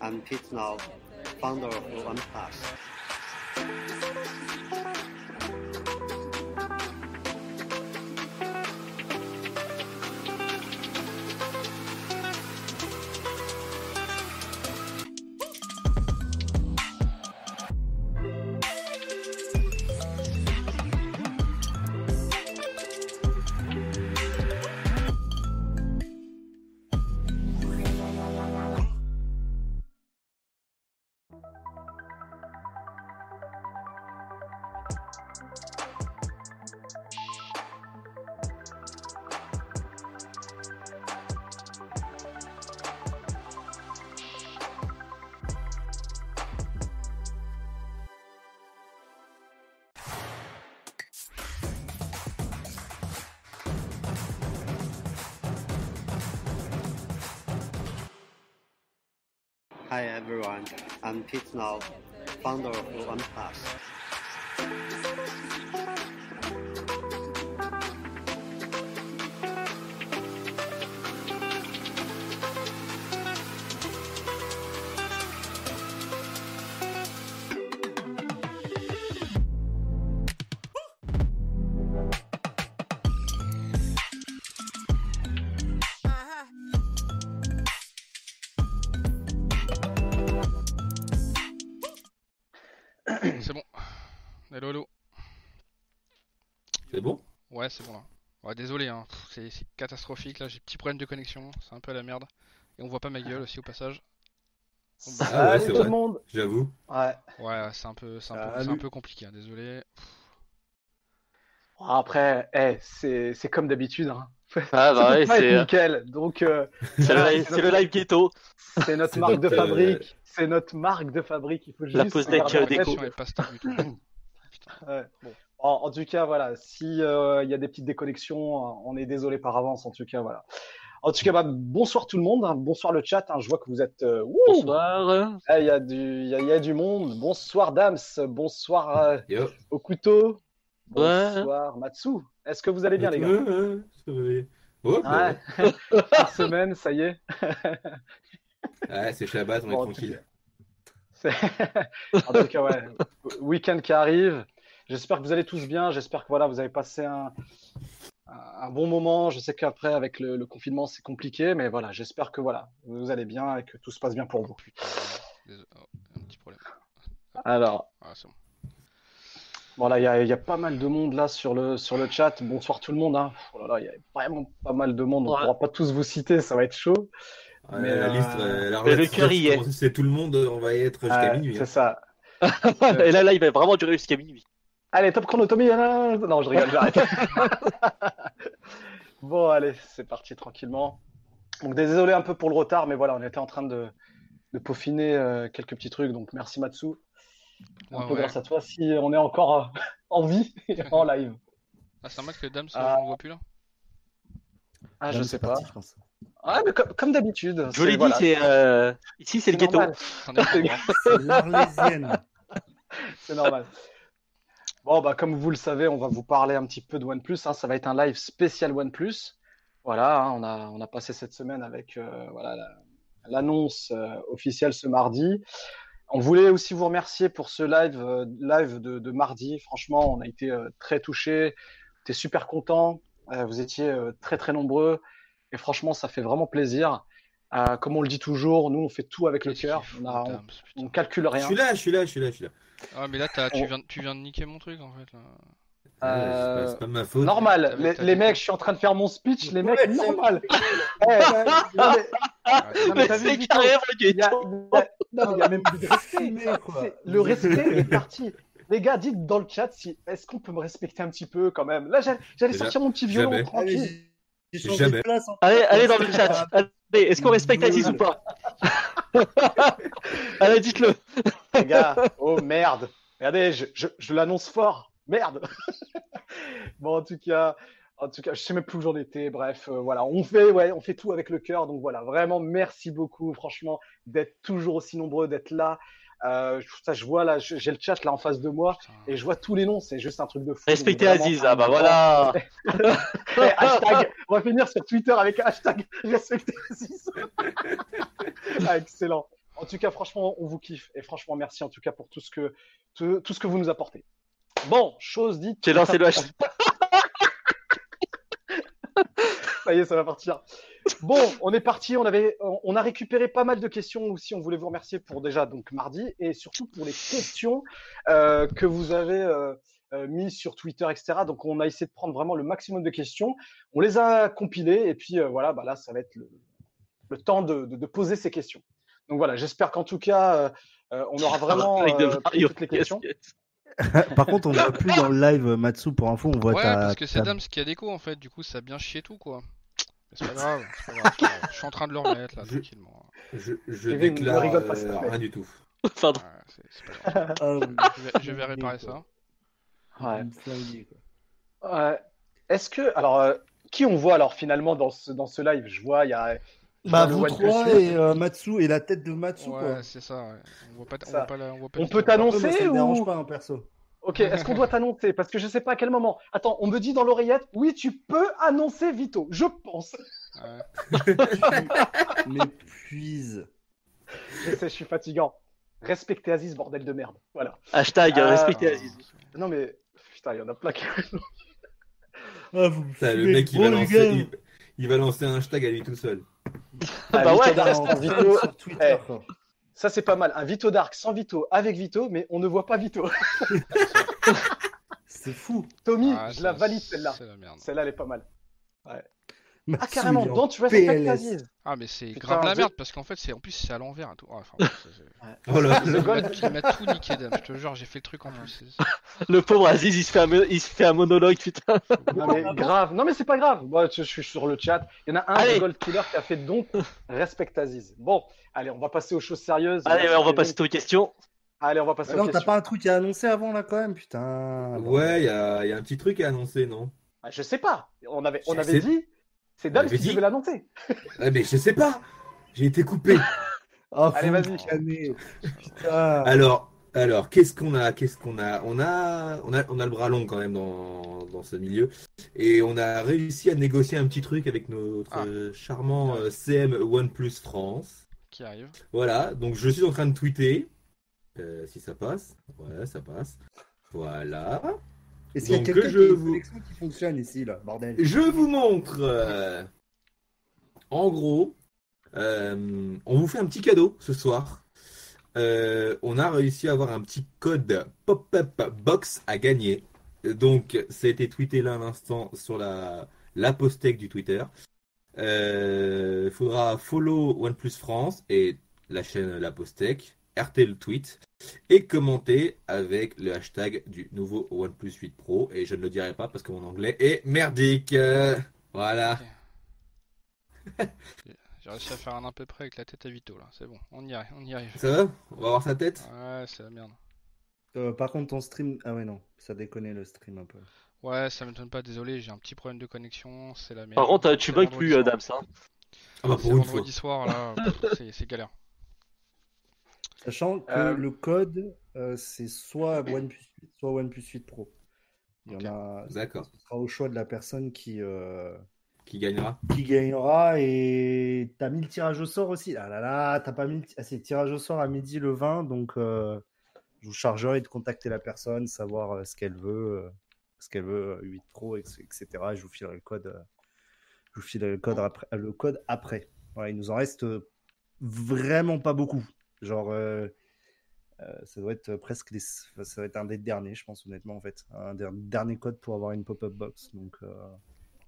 I'm Pete Now, founder of OnePlus. I'm Now, founder of OnePlus. Ouais, désolé, hein. C'est catastrophique là. J'ai petit problème de connexion. C'est un peu la merde. Et on voit pas ma gueule aussi au passage. Bon, bah, Ah ouais, tout vrai. le monde. J'avoue. Ouais. ouais, c'est un peu, c'est un, peu- c'est un peu compliqué. hein, Désolé. Après, eh, c'est c'est comme d'habitude. Hein. Ah bah ouais, c'est nickel. Donc euh, c'est voilà, le, live- le ghetto. c'est notre marque de euh, fabrique. C'est notre marque de fabrique. Il faut juste La pause deck, euh, déco. Ouais, bon. En, en tout cas, voilà. Si euh, il y a des petites déconnexions, on est désolé par avance. En tout cas, voilà. En tout cas, bah, bonsoir tout le monde. hein. Bonsoir le chat. hein. Je vois que vous êtes. euh, ouh, Bonsoir. ah, Il y a du, il y a, il y a du monde. Bonsoir Dams. Bonsoir euh, au couteau. Ouais. Bonsoir Matsu. Est-ce que vous allez bien les gars? Ouais, ouais, ça va aller. Ouais, bah Ouais. Semaine, ça y est. ouais. Ouais, c'est Shabbat, on est Bon, tranquille. En tout cas, ouais. Week-end qui arrive. J'espère que vous allez tous bien. J'espère que voilà, vous avez passé un, un bon moment. Je sais qu'après, avec le, le confinement, c'est compliqué, mais voilà, j'espère que voilà, vous allez bien et que tout se passe bien pour vous. Désolé. Oh, un petit problème. Alors, Ah, c'est bon. voilà, il y a, il y a pas mal de monde là sur le, sur le chat. Bonsoir tout le monde. Hein. Oh là là, il y a vraiment pas mal de monde. On ne Ouais. pourra pas tous vous citer, ça va être chaud. Ouais, Mais, la euh, liste, la mais le relative, cœur y est. comment C'est tout le monde, on va y être jusqu'à minuit. c'est hein. ça. Et là, là, il va vraiment durer jusqu'à minuit. Allez, top chronotomie. hein. Non, je rigole, j'arrête. bon, allez, c'est parti tranquillement. Donc, désolé un peu pour le retard, mais voilà, on était en train de, de peaufiner euh, quelques petits trucs. Donc, merci Matsu. Un Ouais, peu ouais. grâce à toi, si on est encore euh, en vie et en live. Ah, c'est normal que Dams, Ah. on le voit plus là Ah, je Dame, sais c'est pas. parti, je pense. Ah, mais comme, comme d'habitude. Je l'ai dit, voilà, c'est euh, ici, c'est le ghetto. normal. L'Arlésienne. C'est normal. Bon, bah, comme vous le savez, on va vous parler un petit peu de OnePlus. hein. Ça va être un live spécial OnePlus. Voilà, hein, on a, on a passé cette semaine avec euh, voilà, la- l'annonce euh, officielle ce mardi. On voulait aussi vous remercier pour ce live, euh, live de, de mardi. Franchement, on a été très touchés. On était super contents. Vous étiez très, très nombreux. Et franchement, ça fait vraiment plaisir. Comme on le dit toujours, nous, on fait tout avec le cœur. On, a- on, on calcule Je rien. suis là, je suis là, je suis là, je suis là. Ah, mais là, t'as- tu, viens, tu viens de niquer mon truc en fait. Là. C'est Euh, pas- pas ma faute. Normal, les, mecs, je suis en train de faire mon speech, les mecs, normal. Eh, Ah, C'est il y a, y a- même plus de respect. Le respect est parti. Les gars, dites dans le chat si est-ce qu'on peut me respecter un petit peu quand même? Là, j'allais sortir mon petit violon tranquille. Allez, j'ai changé Jamais. de place. en Allez, dans le chat. Allez, est-ce qu'on respecte Aziz ou pas Allez, dites-le. Les gars, oh merde. Regardez, je, je, je l'annonce fort. Merde. bon, en tout cas, en tout cas, je sais même plus où j'en étais. Bref, euh, voilà, on fait, ouais, on fait tout avec le cœur. Donc voilà, vraiment, merci beaucoup, franchement, d'être toujours aussi nombreux, d'être là. Euh, ça, je vois là, j'ai le chat là en face de moi putain. et je vois tous les noms. C'est juste un truc de fou. Respectez Aziz, ah bah voilà. Eh, hashtag, on va finir sur Twitter avec un hashtag respectez Aziz. Ah, excellent. En tout cas, franchement, on vous kiffe. Et franchement, merci en tout cas pour tout ce que, tout, tout ce que vous nous apportez. Bon, chose dite. J'ai lancé le hashtag. Ça y est, ça va partir. Bon, on est parti. On avait, on a récupéré pas mal de questions aussi. On voulait vous remercier pour déjà donc mardi et surtout pour les questions euh, que vous avez euh, euh, mises sur Twitter, etc. Donc, on a essayé de prendre vraiment le maximum de questions. On les a compilées et puis euh, voilà, bah là, ça va être le, le temps de, de- de poser ces questions. Donc voilà, j'espère qu'en tout cas, on aura vraiment euh, pris Mario. toutes les questions. Yes, yes. Par contre, on voit plus dans le live euh, Matsu pour info, on voit Ouais, ta. parce que c'est ta- Dams qui a déco en fait, du coup ça a bien chié tout quoi. C'est pas grave, c'est pas grave. Je suis en train de le remettre là, Je- tranquillement. Je, je déclare rigole pas, euh, rien du tout. Pardon. Ouais, c'est c'est pas grave. Oui. Je vais, je vais réparer ça. Ouais. Euh, Est-ce que, alors, euh, qui on voit alors finalement dans ce, dans ce live? Je vois, il y a. Bah, vous trois et euh, Matsu et la tête de Matsu, quoi. Ouais, c'est ça, ouais. On voit pas, on Ça. voit pas la, on voit pas On du peut t'annoncer Après, moi, ça ou- dérange pas, hein, perso. Ok, est-ce qu'on doit t'annoncer? Parce que je sais pas à quel moment. Attends, on me dit dans l'oreillette, oui, tu peux annoncer Vito. Je pense. Ouais. M'épuise. Je sais, je suis fatigant. Respectez Aziz, bordel de merde. Voilà. Hashtag Ah. respectez Aziz. Non mais putain, il y en a plein qui. Ah, vous Putain, le mec, il va, lancer, il, il va lancer un hashtag à lui tout seul. Ah, bah Vito ouais, Dark Vito. sur Twitter, Eh. quoi. Ça c'est pas mal. Un Vito Dark sans Vito, avec Vito, mais on ne voit pas Vito. C'est fou. Tommy, Ah, je la valide celle-là. Celle-là, elle est pas mal. Ah carrément. il est en Don't respect PLS. Aziz. Ah mais c'est grave la merde parce qu'en fait c'est en plus c'est à l'envers et tout. Ah, enfin, c'est- c'est- Oh là il m'a- Gold. il m'a tout niqué Dame, je te jure, j'ai fait le truc en plus. c'est- Le pauvre Aziz, il se fait un, il se fait un monologue, putain. Non mais grave. Non mais c'est pas grave. Moi, je, je suis sur le chat. Il y en a un Allez. Gold Killer qui a fait donc respect Aziz. Bon, allez, on va passer aux choses sérieuses. Allez, on va passer aux questions. Allez, on va passer Ah aux non, t'as pas un truc à annoncer avant là quand même, putain. Ouais, il y a, il y a un petit truc à annoncer, non? Ah, Je sais pas. On avait, on Je avait sais. dit. C'est Dams qui dit. devait l'annoncer. Ah, Mais je sais pas J'ai été coupé Oh, Allez, vas-y. Alors, alors qu'est-ce qu'on a Qu'est-ce qu'on a? On a, on a on a le bras long quand même dans, dans ce milieu. Et on a réussi à négocier un petit truc avec notre Ah. charmant euh, CM OnePlus France. Qui arrive. Voilà, donc je suis en train de tweeter. Euh, si ça passe. Ouais, ça passe. Voilà. Est-ce qu'il y a quelqu'un qui vous- qui fonctionne ici là, bordel Je vous montre. euh, en gros, euh, on vous fait un petit cadeau ce soir. Euh, on a réussi à avoir un petit code pop-up box à gagner. Donc, ça a été tweeté là à l'instant sur la, la du Twitter. Il faudra follow OnePlus France et la chaîne La Post-tech, RT le tweet et commenter avec le hashtag du nouveau OnePlus 8 Pro. Et je ne le dirai pas parce que mon anglais est merdique. Euh, Voilà. J'ai réussi à faire un à peu près avec la tête à Vito là, c'est bon, on y arrive, on y arrive. Ça va? On va voir sa tête? Ouais, c'est la merde. Euh, Par contre, ton stream. Ah ouais, non, ça déconne le stream un peu. Ouais, ça m'étonne pas, désolé, j'ai un petit problème de connexion, c'est la merde. Par contre, euh, tu bugs plus, euh, soir. Dams. Hein. Ah bah C'est pour une fois. vendredi soir là, c'est galère. Sachant que Euh, le code, euh, c'est soit OnePlus 8, soit OnePlus 8 Pro. Il y en a. D'accord. Ce sera au choix de la personne qui, euh, Qui gagnera qui gagnera. Et t'as mis le tirage au sort aussi. Ah là là, t'as pas mis le... Ah, tirage au sort à midi le 20. Donc, je vous chargerai de contacter la personne, savoir ce qu'elle veut, ce qu'elle veut, euh, 8 Pro, etc. Je vous filerai le code. je vous filerai le code après. Le code après. Voilà, il nous en reste vraiment pas beaucoup. Genre, euh, euh, ça doit être presque les... enfin, ça doit être un des derniers, je pense honnêtement en fait, un des derniers codes pour avoir une pop-up box. Donc, euh,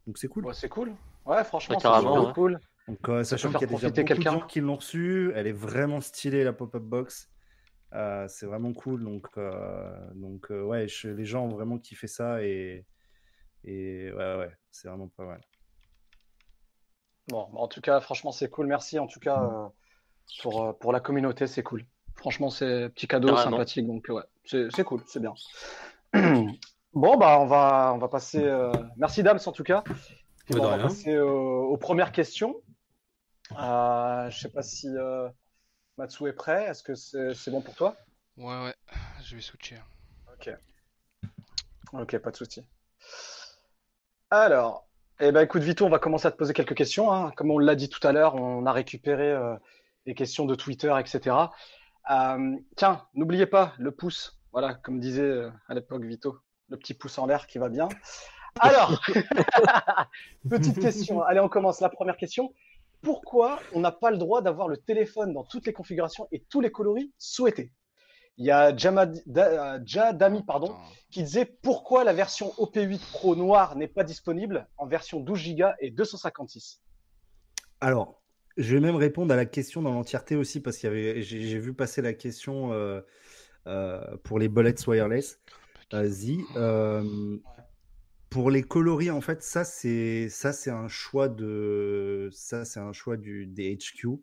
donc c'est cool. Ouais, c'est cool. Ouais, franchement, Ouais, c'est carrément, super ouais. cool. Donc, euh, sachant qu'il y a déjà beaucoup de gens qui l'ont reçu, elle est vraiment stylée la pop-up box. Euh, c'est vraiment cool. Donc, euh, donc euh, ouais, je- les gens ont vraiment kiffé ça et, et ouais, ouais, c'est vraiment pas mal. Bon, en tout cas, franchement, c'est cool. Merci en tout cas euh, pour, euh, pour la communauté, c'est cool. Franchement, c'est un petit cadeau sympathique, donc ouais, c'est cool, c'est bien. Bon, bah, on va, on va passer. euh, Merci, Dams, en tout cas. Bon, on va passer aux, aux premières questions. Euh, je sais pas si euh, Matsu est prêt. Est-ce que c'est c'est bon pour toi? Ouais, ouais, je vais switcher. Ok. Ok, pas de souci. Alors, eh ben, écoute, Vito, on va commencer à te poser quelques questions. hein. Comme on l'a dit tout à l'heure, on a récupéré euh, les questions de Twitter, etc. Euh, tiens, n'oubliez pas le pouce. Voilà, comme disait euh, à l'époque Vito, le petit pouce en l'air qui va bien. Alors, petite question. Allez, on commence. La première question. Pourquoi on n'a pas le droit d'avoir le téléphone dans toutes les configurations et tous les coloris souhaités? Il y a Jamad- Da- euh, Jadami pardon, qui disait pourquoi la version OP8 Pro noire n'est pas disponible en version 12 Go et 256. Alors, je vais même répondre à la question dans l'entièreté aussi parce qu'il y avait, j'ai vu passer la question euh, euh, pour les bullets wireless. Vas-y. Euh, pour les coloris, en fait, ça c'est ça c'est un choix de ça c'est un choix du des HQ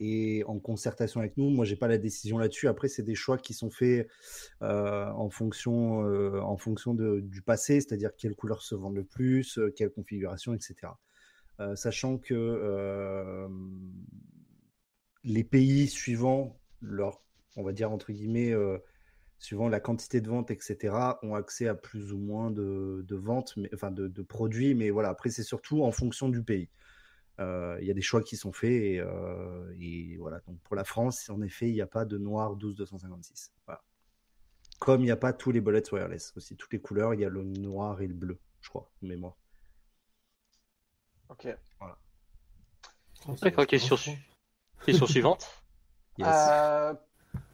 et en concertation avec nous. Moi, j'ai pas la décision là-dessus. Après, c'est des choix qui sont faits en fonction en fonction de- du passé, c'est-à-dire quelles couleurs se vendent le plus, quelle configuration, etc. Euh, sachant que euh, les pays suivant leur, on va dire entre guillemets, euh, suivant la quantité de ventes, etc., ont accès à plus ou moins de, ventes, enfin de, produits, mais voilà, après c'est surtout en fonction du pays. Il y a des choix qui sont faits et, voilà. Donc pour la France, en effet, il n'y a pas de noir 12-256. Voilà. Comme il n'y a pas tous les bullets wireless aussi, toutes les couleurs, il y a le noir et le bleu, je crois, mémoire. Ok. D'accord, question, su- question suivante. Yes. Euh,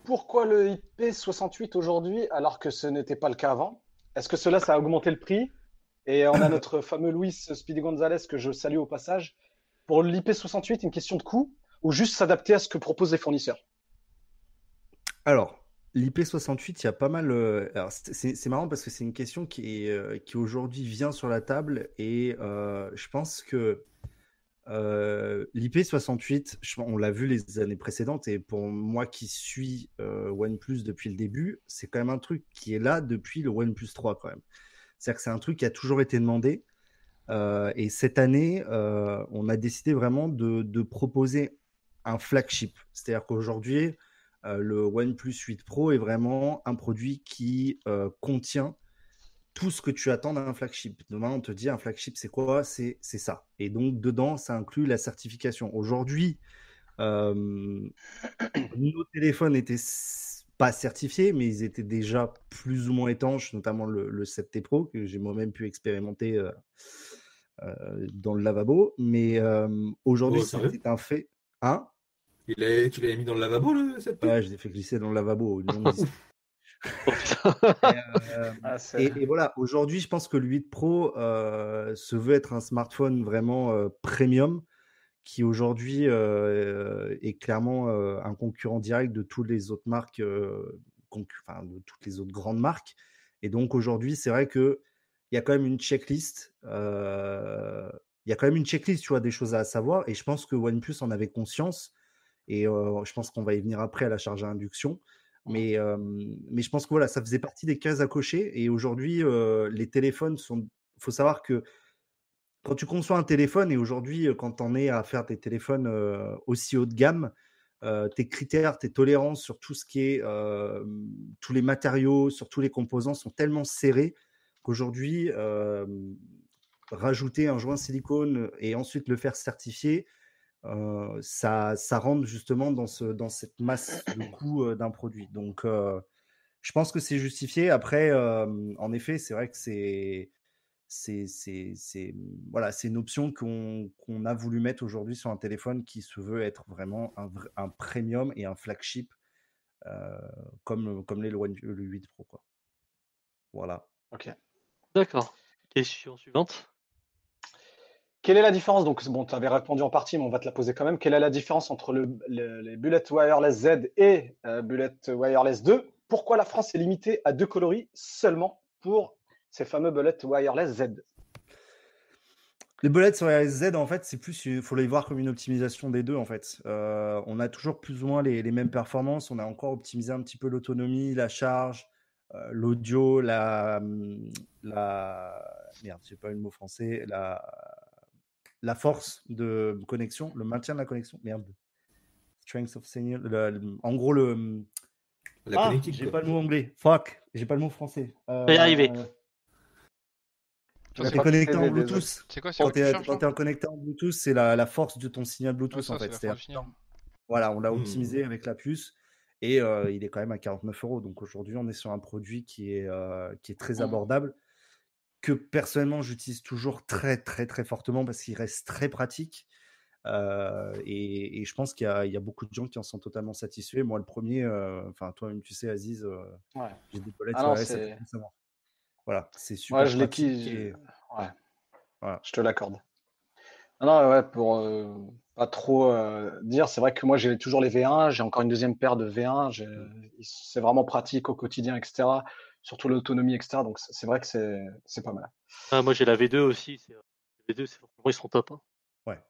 pourquoi le IP68 aujourd'hui alors que ce n'était pas le cas avant? Est-ce que cela, ça a augmenté le prix? Et on a notre fameux Luis Speedy Gonzalez que je salue au passage. Pour l'IP68, une question de coût ou juste s'adapter à ce que proposent les fournisseurs? Alors, l'IP68, il y a pas mal. euh, c'est marrant parce que c'est une question qui, est, euh, qui aujourd'hui vient sur la table et euh, je pense que euh, l'IP68, je- on l'a vu les années précédentes et pour moi qui suis OnePlus depuis le début, c'est quand même un truc qui est là depuis le OnePlus 3 quand même. C'est-à-dire que c'est un truc qui a toujours été demandé. Et cette année, on a décidé vraiment de, de proposer un flagship. C'est-à-dire qu'aujourd'hui, le OnePlus 8 Pro est vraiment un produit qui euh, contient tout ce que tu attends d'un flagship. Demain, on te dit un flagship, c'est quoi? C'est c'est ça. Et donc, dedans, ça inclut la certification. Aujourd'hui, euh, nos téléphones étaient s- pas certifiés, mais ils étaient déjà plus ou moins étanches, notamment le, le 7T Pro, que j'ai moi-même pu expérimenter euh, euh, dans le lavabo. Mais euh, aujourd'hui, Oh, c'était un fait. Hein? Il est- tu l'avais mis dans le lavabo, le, cette pipe Ouais, je l'ai fait glisser dans le lavabo. une longue distance. Putain. Et, euh, Ah, et, et voilà, aujourd'hui, je pense que le 8 Pro euh, se veut être un smartphone vraiment euh, premium qui aujourd'hui euh, est clairement euh, un concurrent direct de toutes les autres marques, euh, enfin, de toutes les autres grandes marques. Et donc aujourd'hui, c'est vrai que il y a quand même une checklist. euh, Il y a quand même une checklist, tu vois, des choses à savoir. Et je pense que OnePlus en avait conscience. Et je pense qu'on va y venir après à la charge à induction. Mais, euh, mais je pense que voilà, ça faisait partie des cases à cocher. Et aujourd'hui, euh, les téléphones sont. Il faut savoir que quand tu conçois un téléphone, et aujourd'hui, quand on est à faire des téléphones euh, aussi haut de gamme, tes critères, tes tolérances sur tout ce qui est tous les matériaux, sur tous les composants sont tellement serrés qu'aujourd'hui, rajouter un joint silicone et ensuite le faire certifier, euh, ça, ça rentre justement dans, ce, dans cette masse de coût euh, d'un produit. Donc, euh, je pense que c'est justifié. Après, euh, en effet, c'est vrai que c'est c'est c'est c'est voilà, c'est une option qu'on qu'on a voulu mettre aujourd'hui sur un téléphone qui se veut être vraiment un, un premium et un flagship euh, comme comme l'est le, One- le 8 Pro quoi. Voilà. Ok. D'accord. Question suivante. Quelle est la différence? Donc, bon, tu avais répondu en partie, mais on va te la poser quand même. Quelle est la différence entre le, le- les Bullet Wireless Z et euh, Bullet Wireless 2 Pourquoi la France est limitée à deux coloris seulement pour ces fameux Bullet Wireless Z? Les bullets sur la Z, en fait, c'est plus, il faut les voir comme une optimisation des deux, en fait. Euh, on a toujours plus ou moins les, les mêmes performances. On a encore optimisé un petit peu l'autonomie, la charge, euh, l'audio, la, hum, la, merde, j'ai pas le mot français, la, la force de connexion, le maintien de la connexion, merde. Strength of signal, le- le- en gros, le, La ah, connectique, j'ai pas le mot anglais. Fuck, j'ai pas le mot français. va y arriver. Euh, Quand t'es connecté en Bluetooth, C'est quoi C'est quand t'es connecté en Bluetooth, c'est la, la force de ton signal Bluetooth ça, en fait. la. Voilà, on l'a Hmm. optimisé avec la puce et euh, il est quand même à 49 euros. Donc aujourd'hui, on est sur un produit qui est, euh, qui est très Mhm. abordable, que personnellement j'utilise toujours très très très fortement parce qu'il reste très pratique. Euh, et, et je pense qu'il y, a- il y a beaucoup de gens qui en sont totalement satisfaits. Moi, le premier, euh, enfin toi-même, tu sais, Aziz, euh, Ouais. j'ai des toilettes Ah non. Voilà, c'est super Ouais, je l'ai et-. Voilà. Je te l'accorde. Non, ouais, pour pas trop dire, c'est vrai que moi j'ai toujours les V1, j'ai encore une deuxième paire de V1, j'ai- c'est vraiment pratique au quotidien, etc. Surtout l'autonomie, etc. Donc c'est vrai que c'est c'est pas mal. Ah, moi j'ai la V2 aussi. Les V2, c'est- franchement, ils sont top. hein.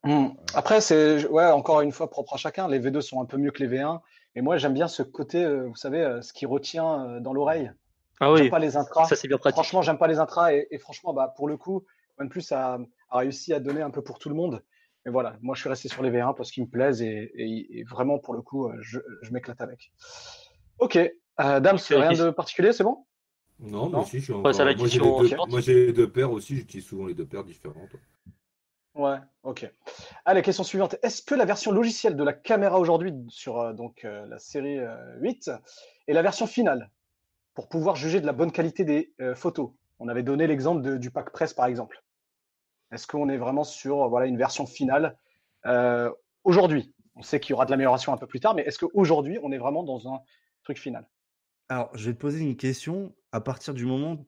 Hmm. Après, c'est ouais, encore une fois propre à chacun. Les V2 sont un peu mieux que les V1, mais moi j'aime bien ce côté, euh, vous savez, euh, ce qui retient euh, dans l'oreille. Ah J'aime oui, pas les intras. ça c'est bien pratique. Franchement, j'aime pas les intras et, et franchement, bah, pour le coup, OnePlus a, a réussi à donner un peu pour tout le monde. Mais voilà, moi je suis resté sur les V1 parce qu'ils me plaisent et, et- et vraiment pour le coup, je, je m'éclate avec. Ok, euh, Dams, rien de particulier, c'est bon? Non, Non moi aussi, je suis Ouais, encore. c'est la moi, j'ai question les deux... suivante. moi, j'ai les deux paires aussi, j'utilise souvent les deux paires différentes. Ouais, ok. Allez, question suivante. Est-ce que la version logicielle de la caméra aujourd'hui sur euh, donc euh, la série euh, 8 est la version finale pour pouvoir juger de la bonne qualité des euh, photos? On avait donné l'exemple de- du pack presse par exemple. Est-ce qu'on est vraiment sur euh, voilà une version finale euh, aujourd'hui? On sait qu'il y aura de l'amélioration un peu plus tard, mais est-ce qu'aujourd'hui on est vraiment dans un truc final? Alors, je vais te poser une question. À partir du moment,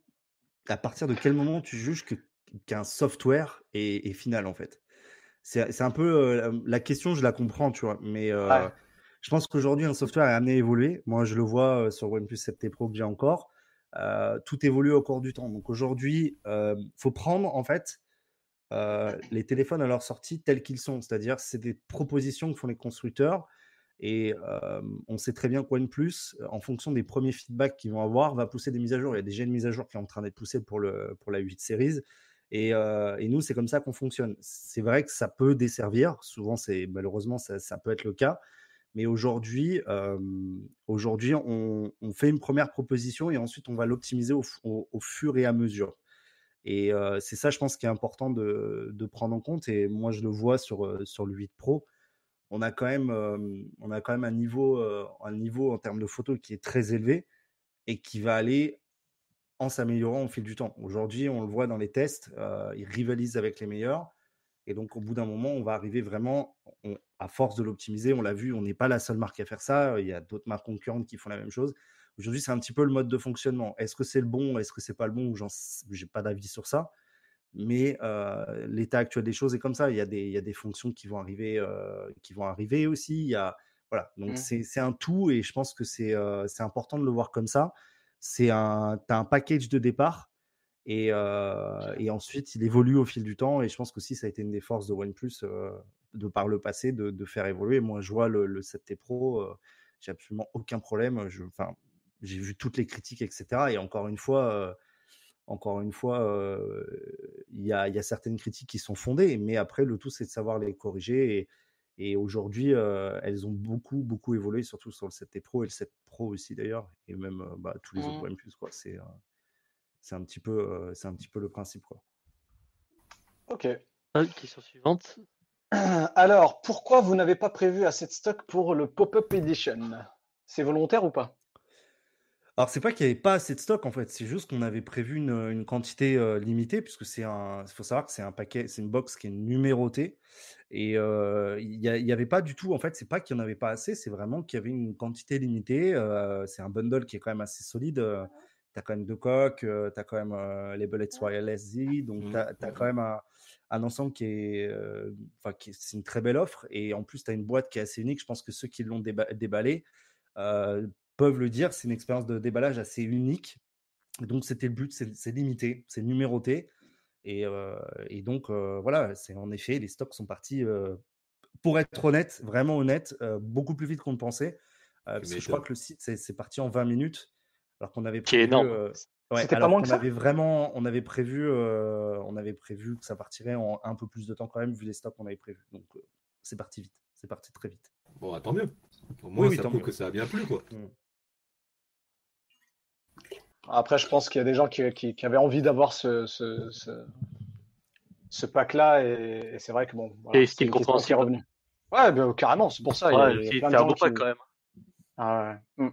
à partir de quel moment tu juges que qu'un software est, est final en fait? C'est c'est un peu euh, la- la question, je la comprends, tu vois, mais euh, Ouais. je pense qu'aujourd'hui un software est amené à évoluer. Moi, je le vois euh, sur OnePlus 7T Pro que j'ai encore. Euh, tout évolue au cours du temps. Donc aujourd'hui, euh, faut prendre en fait euh, les téléphones à leur sortie tels qu'ils sont, c'est-à-dire c'est des propositions que font les constructeurs. Et on sait très bien que OnePlus, en fonction des premiers feedbacks qu'ils vont avoir, va pousser des mises à jour. Il y a déjà une mise à jour qui est en train d'être poussée pour, le, pour la 8 Series. Et, nous, c'est comme ça qu'on fonctionne. C'est vrai que ça peut desservir. Souvent, c'est malheureusement, ça, peut être le cas. Mais aujourd'hui, aujourd'hui, on, fait une première proposition et ensuite on va l'optimiser au, fur et à mesure. Et c'est ça, je pense, qui est important de, de prendre en compte. Et moi, je le vois sur, sur le 8 Pro. On a quand même, euh, on a quand même un, niveau, euh, un niveau en termes de photos qui est très élevé et qui va aller en s'améliorant au fil du temps. Aujourd'hui, on le voit dans les tests, euh, ils rivalisent avec les meilleurs. Et donc, au bout d'un moment, on va arriver vraiment, à force de l'optimiser, on l'a vu, on n'est pas la seule marque à faire ça. Il y a d'autres marques concurrentes qui font la même chose. Aujourd'hui, c'est un petit peu le mode de fonctionnement. Est-ce que c'est le bon Est-ce que c'est pas le bon J'ai pas d'avis sur ça. Mais euh, l'état actuel des choses est comme ça. Il y a des, il y a des fonctions qui vont arriver, euh, qui vont arriver aussi. Il y a, voilà. Donc, Mm. c'est un tout et je pense que c'est euh, important de le voir comme ça. C'est un, t'as un package de départ et, et ensuite, il évolue au fil du temps. Et je pense que aussi, ça a été une des forces de OnePlus de par le passé de, de faire évoluer. Moi, je vois le, le 7T Pro, j'ai absolument aucun problème. Enfin, j'ai vu toutes les critiques, etc. Et encore une fois, encore une fois, euh, il y, a, il y a certaines critiques qui sont fondées, mais après, le tout, c'est de savoir les corriger. Et, et aujourd'hui, euh, elles ont beaucoup, beaucoup évolué, surtout sur le 7T Pro et le 7 Pro aussi d'ailleurs, et même euh, bah, tous les autres Mhm. OnePlus. Quoi. C'est, euh, c'est un petit peu, euh, c'est un petit peu le principe. Quoi. Ok. Ah, question suivante. Alors, pourquoi vous n'avez pas prévu assez de stock pour le Pop-Up Edition? C'est volontaire ou pas? Alors, c'est pas qu'il n'y avait pas assez de stock en fait, c'est juste qu'on avait prévu une, une quantité euh, limitée, puisque c'est un. Il faut savoir que c'est un paquet, c'est une box qui est numérotée. Et euh, il n'y y avait pas du tout, en fait, c'est pas qu'il n'y en avait pas assez, c'est vraiment qu'il y avait une quantité limitée. euh, c'est un bundle qui est quand même assez solide. euh, tu as quand même deux coques, tu as quand même euh, les Bullets Wireless Z, donc Mhm. tu as, quand même un, un ensemble qui est. euh, Enfin, c'est une très belle offre. Et en plus, tu as une boîte qui est assez unique. Je pense que ceux qui l'ont déba- déballé euh, peuvent le dire. C'est une expérience de déballage assez unique. Donc, c'était le but, c'est limité, c'est numéroté. Et, euh, et donc, euh, voilà, c'est en effet, les stocks sont partis, euh, pour être honnête, vraiment honnête, beaucoup plus vite qu'on ne pensait. parce que je crois que le site, c'est parti en 20 minutes, alors qu'on avait Qui est prévu. énorme. ouais, C'était pas ça? avait vraiment, on avait prévu, on avait prévu que ça partirait en un peu plus de temps quand même, vu les stocks qu'on avait prévus. Donc, c'est parti vite, c'est parti très vite. Bon, bah, tant mieux. Au moins, oui, ça prouve mieux. que ça a bien plu, quoi. Après, je pense qu'il y a des gens qui, qui- qui avaient envie d'avoir ce, ce, ce, ce pack-là, et, et c'est vrai que bon, voilà, Et question qui est compréhensible. revenue. Ouais, ben, carrément, c'est pour ça. il y a- Ouais, il y a c'est plein de c'est un gens beau qui- pack quand même. Ah ouais. Mm.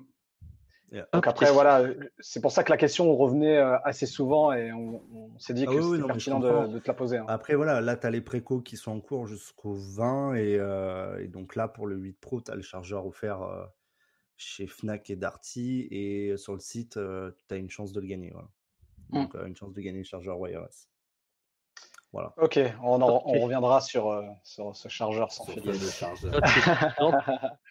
Donc après, voilà, c'est pour ça que la question revenait euh, assez souvent et on, on s'est dit Ah que oui, oui, c'était pertinent de, de te la poser. hein. Après, voilà, là, tu as les précos qui sont en cours jusqu'au 20. Et, euh, et donc là, pour le 8 Pro, tu as le chargeur offert euh, chez Fnac et Darty. Et sur le site, tu as une chance de le gagner. Voilà. Donc, une chance de gagner le chargeur wireless. Voilà. Ok, on, en- on Ok. reviendra sur, euh, sur ce chargeur sans fil.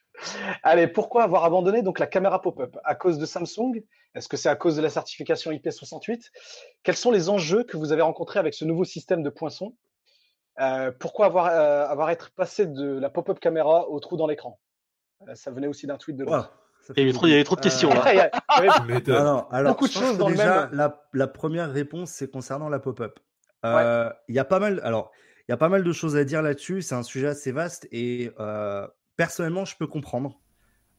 Allez, pourquoi avoir abandonné donc la caméra pop-up? À cause de Samsung? Est-ce que c'est à cause de la certification IP68 Quels sont les enjeux que vous avez rencontrés avec ce nouveau système de poinçon Euh, Pourquoi avoir, euh, avoir être passé de la pop-up caméra au trou dans l'écran? Ça venait aussi d'un tweet de l'autre. Il y avait trop- il y avait beaucoup. trop de questions, Euh, là. Alors, alors, Beaucoup de choses dans le déjà, même. La, la première réponse, c'est concernant la pop-up. Euh, Il y a pas mal. Alors, il y a pas mal de choses à dire là-dessus. C'est un sujet assez vaste et euh, personnellement, je peux comprendre.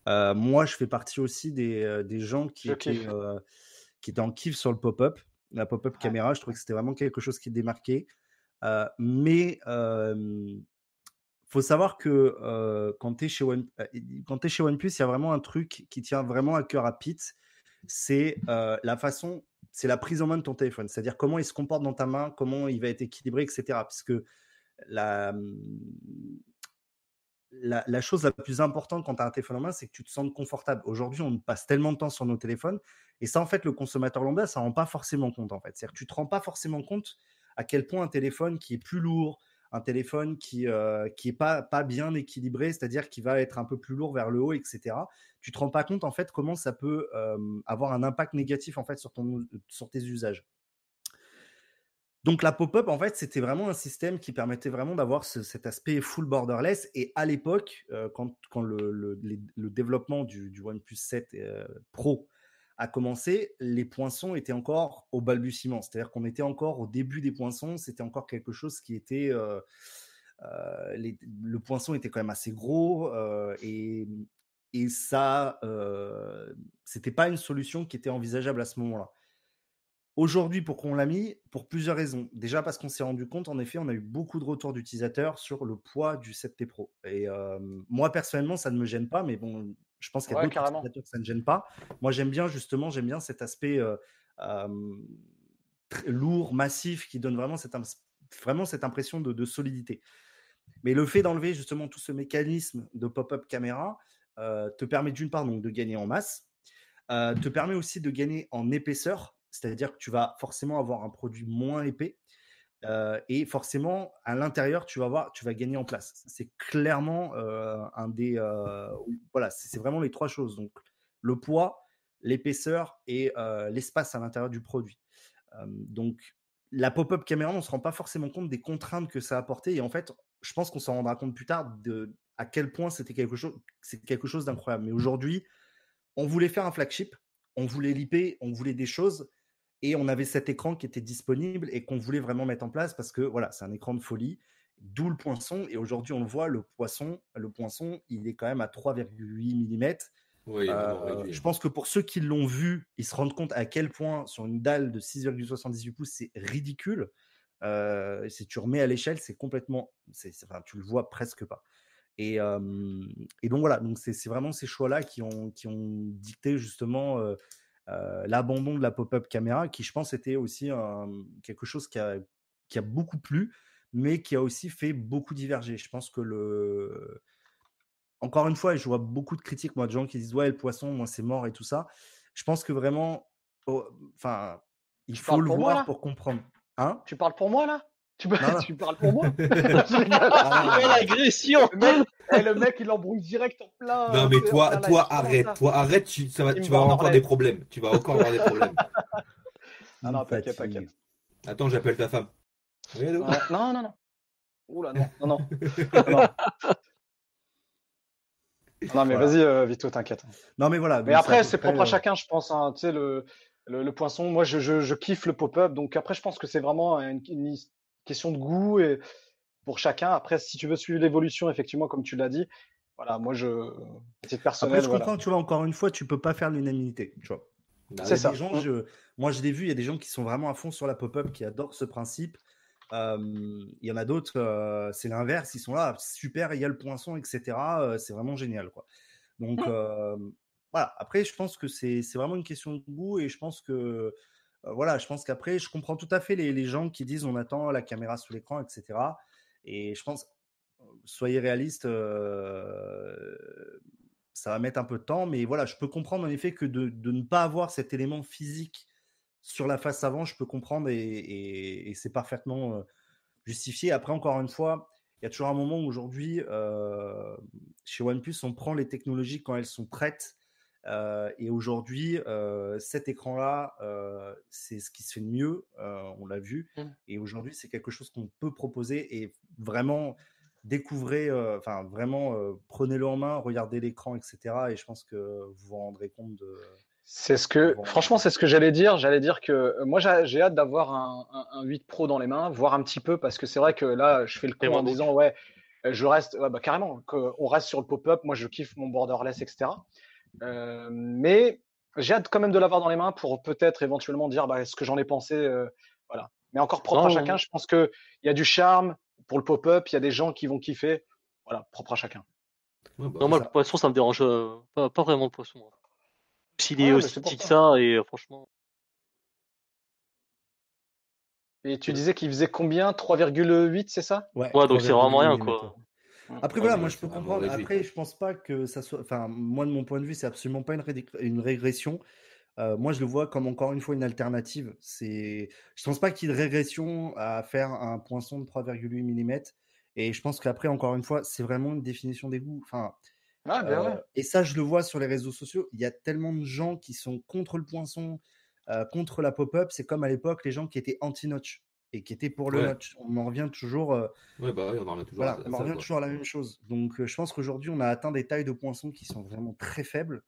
Euh, moi, je fais partie aussi des, euh, des gens qui étaient, euh, qui étaient en kiff sur le pop-up. La pop-up caméra, je trouvais que c'était vraiment quelque chose qui démarquait. Euh, mais euh, faut savoir que quand tu es, chez OnePlus, il y a vraiment un truc qui tient vraiment à cœur à Pete. C'est la façon, c'est la prise en main de ton téléphone. C'est-à-dire comment il se comporte dans ta main, comment il va être équilibré, etc. Puisque la, la, la chose la plus importante quand tu as un téléphone en main, c'est que tu te sens confortable. Aujourd'hui, on passe tellement de temps sur nos téléphones. Et ça, en fait, le consommateur lambda, ça ne rend pas forcément compte. En fait. C'est-à-dire que tu ne te rends pas forcément compte à quel point un téléphone qui est plus lourd, un téléphone qui euh, qui est pas pas bien équilibré, c'est-à-dire qui va être un peu plus lourd vers le haut, etc. Tu te rends pas compte en fait comment ça peut euh, avoir un impact négatif en fait sur ton sur tes usages. Donc la pop-up en fait c'était vraiment un système qui permettait vraiment d'avoir ce, cet aspect full borderless et à l'époque euh, quand, quand le, le, développement du, du OnePlus 7 euh, Pro a commencé, les poinçons étaient encore au balbutiement. C'est-à-dire qu'on était encore au début des poinçons. C'était encore quelque chose qui était. euh, euh, le poinçon était quand même assez gros euh, et, et ça, c'était pas une solution qui était envisageable à ce moment-là. Aujourd'hui, pourquoi on l'a mis Pour plusieurs raisons. Déjà parce qu'on s'est rendu compte, en effet, on a eu beaucoup de retours d'utilisateurs sur le poids du 7T Pro. Et moi, personnellement, ça ne me gêne pas, mais bon, je pense qu'il y a Ouais, d'autres utilisateurs que ça ne gêne pas. Moi, j'aime bien, justement, j'aime bien cet aspect euh, euh, lourd, massif, qui donne vraiment cette, vraiment cette impression de, de solidité. Mais le fait d'enlever justement tout ce mécanisme de pop-up caméra euh, te permet d'une part donc de gagner en masse, euh, te permet aussi de gagner en épaisseur, c'est-à-dire que tu vas forcément avoir un produit moins épais. Et forcément, à l'intérieur, tu vas voir, tu vas gagner en place. C'est clairement un des, voilà, c'est vraiment les trois choses. Donc, le poids, l'épaisseur et l'espace à l'intérieur du produit. Donc, la pop-up caméra, on ne se rend pas forcément compte des contraintes que ça a apporté. Et en fait, je pense qu'on s'en rendra compte plus tard de à quel point c'était quelque chose, c'est quelque chose d'incroyable. Mais aujourd'hui, on voulait faire un flagship, on voulait liper, on voulait des choses, et on avait cet écran qui était disponible et qu'on voulait vraiment mettre en place parce que voilà, c'est un écran de folie. D'où le poinçon. Et aujourd'hui, on le voit, le poisson, le poinçon, il est quand même à 3,8 mm. Oui, Euh, réduit. je pense que pour ceux qui l'ont vu, ils se rendent compte à quel point sur une dalle de 6,78 pouces, c'est ridicule. Euh, si tu remets à l'échelle, c'est complètement, c'est, enfin, tu le vois presque pas. Et, euh, et donc voilà, donc c'est, vraiment ces choix-là qui ont, qui ont dicté justement l'abandon de la pop-up caméra, qui je pense était aussi quelque chose qui a, qui a beaucoup plu, mais qui a aussi fait beaucoup diverger. Je pense que le, encore une fois, je vois beaucoup de critiques, moi, de gens qui disent ouais, le poisson, moi, c'est mort et tout ça. Je pense que vraiment, oh, enfin, il Tu faut le moi, voir pour comprendre. Hein? Tu parles pour moi là? Tu, peux- Non, non. tu parles pour moi Ah, Quelle agression le, mec, eh, le mec, il l'embrouille direct en plein. Non, mais en toi, toi, arrête, toi, arrête, tu, ça va, tu vas avoir encore des problèmes. Tu vas encore avoir des problèmes. Ah non, me t'inquiète, t'inquiète. Attends, j'appelle ta femme. Oui, allô Ouais, Non, non, non. Oula, non, non, non. non. Non, mais Voilà. vas-y, euh, Vito, t'inquiète. Non, mais voilà. Mais après, c'est propre à euh, chacun, je pense. hein. Tu sais, le, le, le poinçon, moi, je, je, je kiffe le pop-up. Donc après, je pense que c'est vraiment une, une question de goût et pour chacun. Après, si tu veux suivre l'évolution, effectivement, comme tu l'as dit, voilà, moi, je, titre personnel, Après, je voilà. comprends, tu vois, encore une fois, tu peux pas faire l'unanimité, tu vois. Bah C'est ça. Des gens, je- moi, je l'ai vu, il y a des gens qui sont vraiment à fond sur la pop-up, qui adorent ce principe. Euh, Il y en a d'autres, euh, c'est l'inverse, ils sont là, super, il y a le poinçon, etc. euh, c'est vraiment génial, quoi. Donc, euh, voilà. Après, je pense que c'est c'est vraiment une question de goût et je pense que, voilà, je pense qu'après, je comprends tout à fait les, les gens qui disent on attend la caméra sous l'écran, etc. Et je pense, soyez réalistes, euh, ça va mettre un peu de temps, mais voilà, je peux comprendre en effet que de, de ne pas avoir cet élément physique sur la face avant, je peux comprendre et, et- c'est parfaitement justifié. Après, encore une fois, il y a toujours un moment où aujourd'hui, chez OnePlus, on prend les technologies quand elles sont prêtes. Euh, et aujourd'hui, euh, cet écran-là, euh, c'est ce qui se fait de mieux, euh, on l'a vu. Mm. Et aujourd'hui, c'est quelque chose qu'on peut proposer et vraiment découvrez, euh, enfin vraiment euh, prenez-le en main, regardez l'écran, etc. Et je pense que vous vous rendrez compte de. C'est ce que, Bon. franchement, c'est ce que j'allais dire. J'allais dire que moi, j'ai hâte d'avoir un, un- un 8 Pro dans les mains, voir un petit peu, parce que c'est vrai que là, je fais le con en disant, ouais, je reste, ouais, bah, carrément, que on reste sur le pop-up. Moi, je kiffe mon borderless, etc. Euh, mais j'ai hâte quand même de l'avoir dans les mains pour peut-être éventuellement dire bah, ce que j'en ai pensé. euh, voilà. Mais encore propre à Non, chacun. Je pense qu'il y a du charme pour le pop-up. Il y a des gens qui vont kiffer. Voilà, propre à chacun. Ouais, bah, Non, moi, ça. le poisson, ça me dérange euh, pas, pas vraiment le poisson. hein. S'il est Ouais, mais aussi petit que ça. et euh, franchement, Et tu disais qu'il faisait combien? 3,8, c'est ça? Ouais, donc c'est vraiment rien, 3,8 quoi. Après, voilà, moi je peux comprendre. Après, je pense pas que ça soit. Enfin, moi, de mon point de vue, c'est absolument pas une, régression. Euh, moi, je le vois comme encore une fois une alternative. C'est, je pense pas qu'il y ait de régression à faire un poinçon de 3,8 mm. Et je pense qu'après, encore une fois, c'est vraiment une définition des goûts. Enfin, Ah, ben euh, ouais. et ça, je le vois sur les réseaux sociaux. Il y a tellement de gens qui sont contre le poinçon, euh, contre la pop-up. C'est comme à l'époque les gens qui étaient anti-notch et qui étaient pour le Ouais. notch. On en revient toujours. euh, Ouais, bah oui, on en revient toujours voilà, à, à on en revient toujours à la même chose. Donc, euh, je pense qu'aujourd'hui, on a atteint des tailles de poinçons qui sont vraiment très faibles.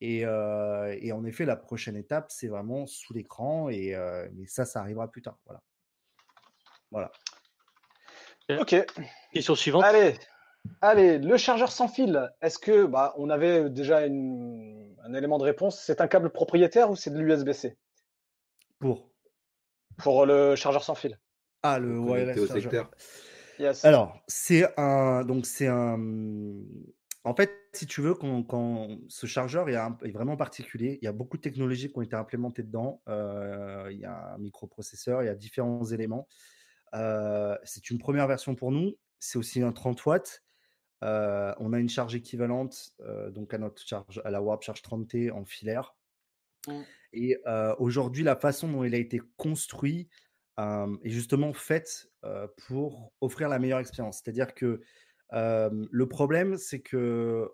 Et, euh, et en effet, la prochaine étape, c'est vraiment sous l'écran. Et euh, mais ça, ça arrivera plus tard. Voilà. Voilà. Ok. Question suivante. Allez, allez, le chargeur sans fil. Est-ce que, bah, on avait déjà une- un élément de réponse? C'est un câble propriétaire ou c'est de l'USB-C Pour. Pour le chargeur sans fil Ah, le wireless au charger. secteur. Yes. Alors, c'est un. Donc, c'est un. En fait, si tu veux, quand, quand ce chargeur est, un- est vraiment particulier, il y a beaucoup de technologies qui ont été implémentées dedans. Euh, il y a un microprocesseur, il y a différents éléments. Euh, c'est une première version pour nous. C'est aussi un 30 watts. Euh, on a une charge équivalente euh, donc à notre charge, à la Warp Charge 30T en filaire. Mm. Et euh, aujourd'hui, la façon dont il a été construit euh, est justement faite euh, pour offrir la meilleure expérience. C'est-à-dire que le problème, c'est que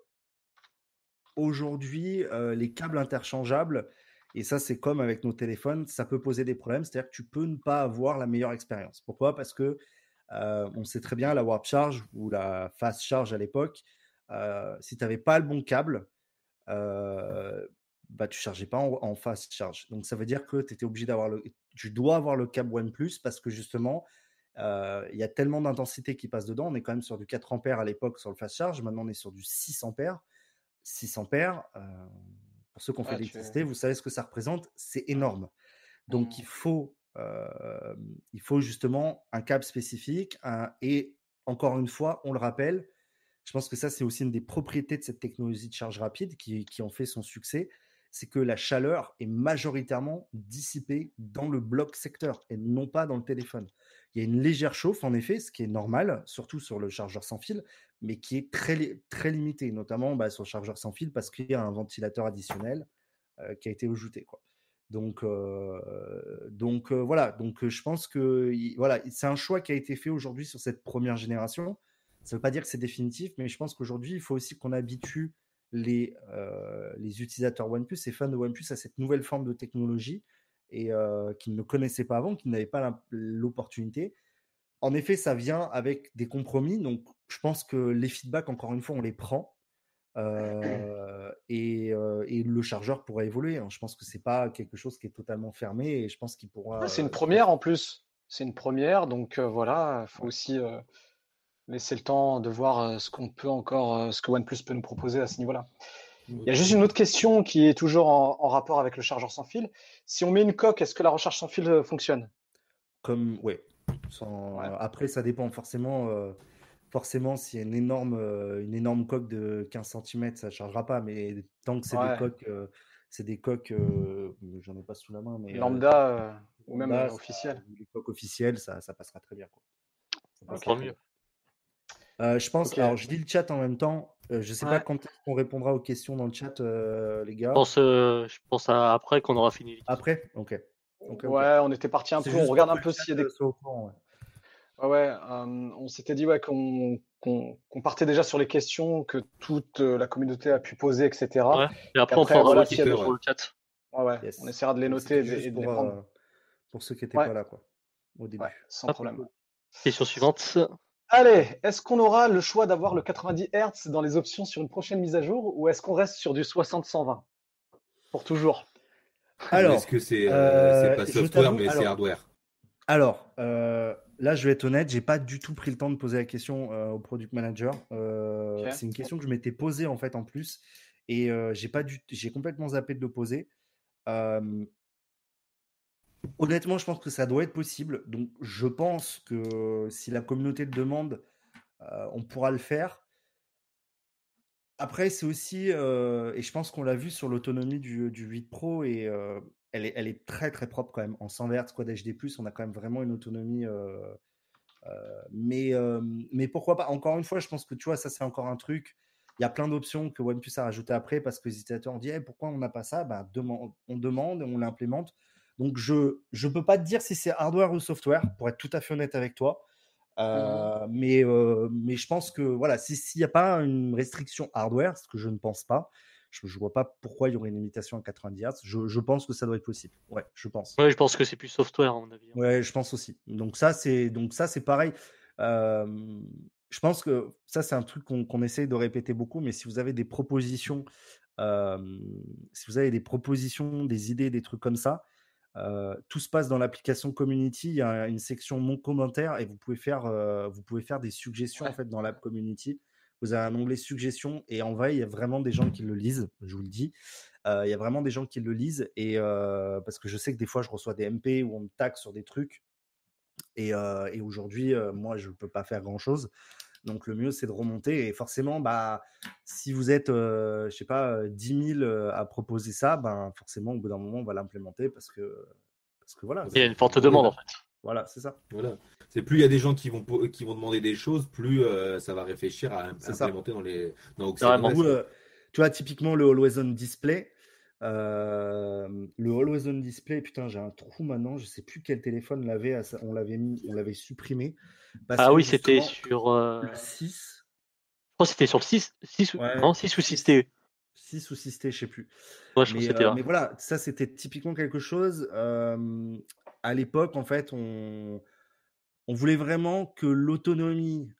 aujourd'hui, les câbles interchangeables, et ça, c'est comme avec nos téléphones, ça peut poser des problèmes. C'est-à-dire que tu peux ne pas avoir la meilleure expérience. Pourquoi? Parce que on sait très bien la Warp Charge ou la Fast Charge à l'époque, si tu n'avais pas le bon câble, euh, bah, tu chargeais pas en, en fast charge. Donc ça veut dire que tu étais obligé d'avoir le, tu dois avoir le câble OnePlus parce que justement, euh, il y a tellement d'intensité qui passe dedans. On est quand même sur du 4 ampères à l'époque sur le fast charge. Maintenant, on est sur du 6 ampères. 6 ampères, euh, pour ceux qui ont fait Ah, l'électricité, vous savez ce que ça représente? C'est énorme. Donc, Mm. il faut, euh, il faut justement un câble spécifique. un- et encore une fois, on le rappelle, je pense que ça, c'est aussi une des propriétés de cette technologie de charge rapide qui, qui ont fait son succès. C'est que la chaleur est majoritairement dissipée dans le bloc secteur et non pas dans le téléphone. Il y a une légère chauffe, en effet, ce qui est normal, surtout sur le chargeur sans fil, mais qui est très, très limité, notamment bah, sur le chargeur sans fil parce qu'il y a un ventilateur additionnel euh, qui a été ajouté. Donc, euh, euh, voilà. Donc, je pense que il- voilà, c'est un choix qui a été fait aujourd'hui sur cette première génération. Ça ne veut pas dire que c'est définitif, mais je pense qu'aujourd'hui, il faut aussi qu'on habitue les, euh, les utilisateurs OnePlus, et fans de OnePlus, à cette nouvelle forme de technologie et euh, qu'ils ne connaissaient pas avant, qu'ils n'avaient pas l'opportunité. En effet, ça vient avec des compromis. Donc, je pense que les feedbacks, encore une fois, on les prend. Euh, et, euh, et le chargeur pourra évoluer. hein. Je pense que c'est pas quelque chose qui est totalement fermé et je pense qu'il pourra. Ouais, c'est une première en plus. C'est une première, donc euh, voilà, il faut aussi laisser le temps de voir euh, ce qu'on peut encore, euh, ce que OnePlus peut nous proposer à ce niveau-là. Il y a juste une autre question qui est toujours en, en rapport avec le chargeur sans fil. Si on met une coque, est-ce que la recharge sans fil euh, fonctionne? Comme, ouais. Sans- Ouais. Après, ça dépend forcément. euh, Forcément, s'il y a une énorme, euh, une énorme coque de 15 cm, ça ne chargera pas. Mais tant que c'est Ouais. des coques, euh, c'est des coques, euh, j'en ai pas sous la main, mais Lambda euh, ou même lambda, euh, ça- officiel les coques officielles, ça, ça passera très bien. quoi. Ça passera très mieux. bien. Euh, je pense, alors je lis le chat en même temps. Euh, je sais pas quand qu'on répondra aux questions dans le chat, euh, les gars. Je pense, euh, je pense à après qu'on aura fini. Après? Ok. Ouais, on était parti un peu. On regarde un peu s'il y a des. courant, ouais. Ouais, ouais, euh, on s'était dit ouais, qu'on qu'on qu'on partait déjà sur les questions que toute euh, la communauté a pu poser, etc. Ouais. Et après, on Après, fera voilà, un s'il y a petit des- peu sur le chat. Ouais, ouais, Yes. on essaiera de les noter et de, et de les pour, prendre. euh, pour ceux qui n'étaient Ouais. pas là, quoi, au début. Ouais, sans Hop. problème. Question suivante. Allez, est-ce qu'on aura le choix d'avoir le 90 Hz dans les options sur une prochaine mise à jour ou est-ce qu'on reste sur du 60-120 pour toujours? Alors, Est-ce que c'est euh, euh, pas software, mais c'est hardware? Alors, euh, là, je vais être honnête, j'ai pas du tout pris le temps de poser la question euh, au product manager. Euh. C'est une question que je m'étais posée en fait en plus, et euh, j'ai pas du, j'ai complètement zappé de le poser. Euh, honnêtement, je pense que ça doit être possible. Donc, je pense que si la communauté le demande, euh, on pourra le faire. Après, c'est aussi, euh, et je pense qu'on l'a vu sur l'autonomie du, du 8 Pro, et euh, elle, est, très très propre quand même. En 100 Hz Quad HD+, on a quand même vraiment une autonomie. euh, euh, mais, euh, mais pourquoi pas? Encore une fois, je pense que tu vois, ça c'est encore un truc. Il y a plein d'options que OnePlus a rajoutées après parce que les utilisateurs ont dit Eh, pourquoi on n'a pas ça? Deman- On demande, on l'implémente. Donc je ne peux pas te dire si c'est hardware ou software, pour être tout à fait honnête avec toi. Euh, mais, euh, mais je pense que voilà, si- s'il n'y a pas une restriction hardware, ce que je ne pense pas, je ne vois pas pourquoi il y aurait une limitation à 90 Hz. Je, je pense que ça doit être possible. Ouais, je pense. Ouais, je pense que c'est plus software, à mon avis. Ouais, je pense aussi. Donc ça, c'est donc ça, c'est pareil. Euh, je pense que ça, c'est un truc qu'on qu'on essaye de répéter beaucoup. Mais si vous avez des propositions, si vous avez des propositions, des idées, des trucs comme ça, euh, tout se passe dans l'application Community. Il y a une section mon commentaire et vous pouvez faire, euh, vous pouvez faire des suggestions Ouais. en fait dans l'app Community. Vous avez un onglet suggestions et en vrai, il y a vraiment des gens qui le lisent. Je vous le dis. Euh, il y a vraiment des gens qui le lisent et parce que je sais que des fois je reçois des MP où on me taxe sur des trucs et, et aujourd'hui moi je ne peux pas faire grand chose donc le mieux c'est de remonter et forcément bah si vous êtes euh, je sais pas euh, 10 000 euh, à proposer ça ben forcément au bout d'un moment on va l'implémenter parce que parce que voilà Il y a une forte demande, en fait. voilà c'est ça Voilà. C'est plus il y a des gens qui vont, qui vont demander des choses, plus euh, ça va réfléchir à ça. implémenter dans les dans euh, tu vois, typiquement le Always On Display. Euh, le Always On Display, putain, j'ai un trou maintenant. Je sais plus quel téléphone l'avait. On l'avait mis, on l'avait supprimé. Ah oui, c'était sur. euh, le Je 6, crois que c'était sur le 6, 6 ou, Ouais. non, 6 ou 6T. 6 ou 6T, je sais plus. Moi, je Mais, euh, mais voilà, ça c'était typiquement quelque chose. à l'époque, en fait, on, on voulait vraiment que l'autonomie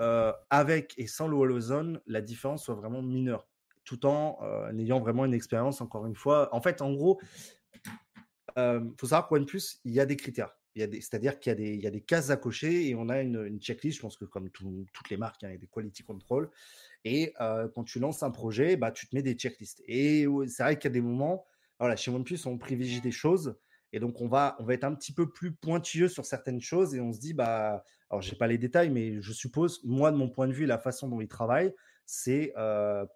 euh, avec et sans le Always On, la différence soit vraiment mineure, tout en euh, ayant vraiment une expérience, encore une fois. En fait, en gros, il faut savoir qu'OnePlus, il y a des critères. C'est-à-dire qu'il y, y a des cases à cocher et on a une, checklist. Je pense que comme tout- toutes les marques, hein, il y a des quality control. Et euh, quand tu lances un projet, bah, tu te mets des checklists. Et c'est vrai qu'il y a des moments, voilà, chez OnePlus, on privilégie des choses. Et donc, on va, on va être un petit peu plus pointilleux sur certaines choses. Et on se dit, bah, alors, je n'ai pas les détails, mais je suppose, moi, de mon point de vue, la façon dont ils travaillent, c'est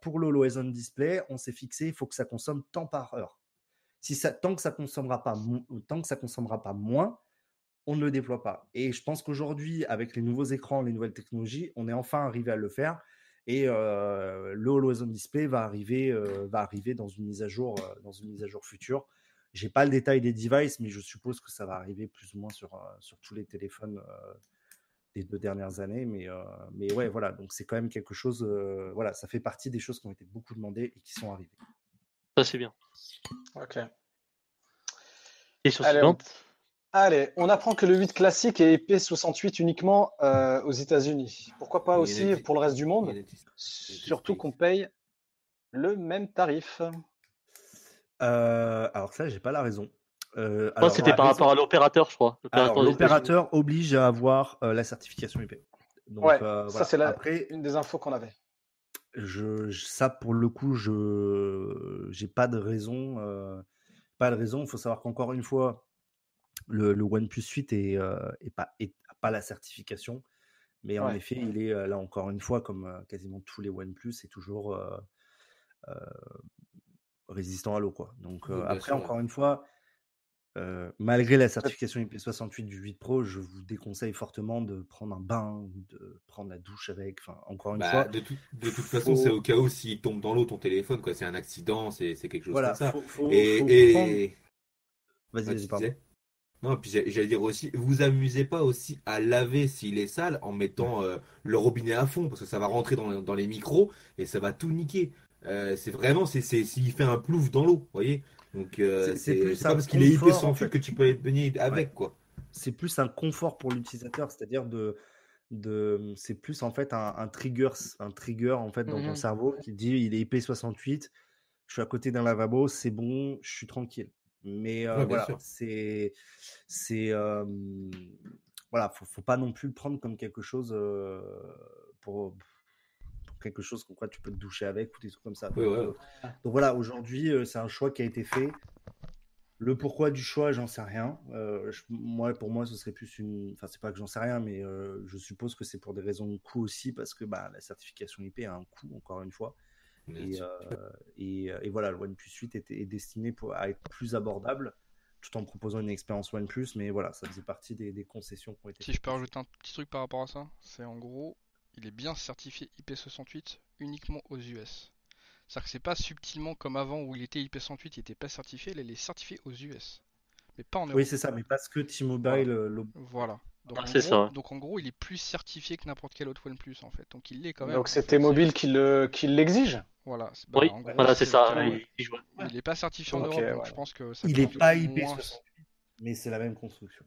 pour le Display, on s'est fixé, il faut que ça consomme tant par heure. Si ça, tant que ça consommera pas, tant que ça consommera pas moins, on ne le déploie pas. Et je pense qu'aujourd'hui, avec les nouveaux écrans, les nouvelles technologies, on est enfin arrivé à le faire. Et euh, le Always On Display va arriver, va arriver dans une mise à jour, dans une mise à jour future. J'ai pas le détail des devices, mais je suppose que ça va arriver plus ou moins sur, sur tous les téléphones des deux dernières années. Mais, euh, mais ouais, voilà. Donc c'est quand même quelque chose. euh, voilà, ça fait partie des choses qui ont été beaucoup demandées et qui sont arrivées. Ça, c'est bien. Ok. Question Allez, suivante. Allez, on apprend que le 8 classique est IP68 uniquement euh, aux États-Unis. Pourquoi pas aussi des- pour le reste du monde? Surtout qu'on paye le même tarif. Euh, alors ça, j'ai pas la raison. Euh, c'était par raison- rapport à l'opérateur, je crois. Alors, L'opérateur oblige à avoir euh, la certification IP. Donc, Ouais, euh, ça, c'est la- Après, Une des infos qu'on avait. je, je- ça pour le coup, je j'ai pas de raison, euh, pas de raison. Il faut savoir qu'encore une fois, le, le OnePlus 8 est, euh, est pas est, a pas la certification, mais en effet, il est là encore une fois comme quasiment tous les OnePlus, c'est toujours euh, euh, résistant à l'eau quoi. Donc Oui, euh, après, sûr, ouais. encore une fois. Euh, malgré la certification IP68 du 8 Pro, je vous déconseille fortement de prendre un bain, de prendre la douche avec. Enfin, encore une Bah, fois, de, tout- de toute façon, c'est au cas où s'il tombe dans l'eau ton téléphone, quoi. C'est un accident, c'est c'est quelque chose voilà, comme ça. faut, faut- et, prendre- Vas-y, vas-y, pardon. Non, puis j'allais dire aussi, vous amusez pas aussi à laver s'il est sale en mettant euh, le robinet à fond, parce que ça va rentrer dans, dans les micros et ça va tout niquer. Euh, c'est vraiment, c'est c'est- s'il fait un plouf dans l'eau, vous voyez? Donc, euh, C'est- plus pas un parce qu'il est en fait. que tu peux aller te baigner avec, quoi. C'est plus un confort pour l'utilisateur, c'est-à-dire de, de, c'est plus en fait un, un trigger, un trigger en fait dans ton Mhm. cerveau qui dit il est IP68, je suis à côté d'un lavabo, c'est bon, je suis tranquille. Mais euh, Ouais, voilà, c'est, c'est, euh, voilà, faut, faut pas non plus le prendre comme quelque chose euh, pour quelque chose comme quoi tu peux te doucher avec ou des trucs comme ça. Ouais, donc, ouais. donc voilà, aujourd'hui, euh, c'est un choix qui a été fait. Le pourquoi du choix, j'en sais rien. Euh, je- moi, pour moi, ce serait plus une. Enfin, c'est pas que j'en sais rien, mais euh, je suppose que c'est pour des raisons de coût aussi, parce que bah, la certification IP a un coût, encore une fois. Et, euh, et, et voilà, le OnePlus 8 était, est destiné pour, à être plus abordable, tout en proposant une expérience OnePlus, mais voilà, ça faisait partie des, des concessions qui ont été Si je peux rajouter un petit truc par rapport à ça, c'est en gros, il est bien certifié IP68 uniquement aux US. C'est-à-dire que c'est pas subtilement comme avant où il était IP68, il était pas certifié, là il est certifié aux US. Mais pas en Europe. Oui, c'est ça, mais parce que T-Mobile, euh, le- Voilà. Donc, Ah, en c'est gros, ça, donc en gros, il est plus certifié que n'importe quel autre OnePlus en fait. Donc il l'est quand même. Donc c'était mobile qui le- qui l'exige Voilà. c'est- bah, Oui, gros, voilà, c'est ça. il- n'est pas certifié en Europe, donc je pense que ça il est compte pas moins. IP68, mais c'est la même construction.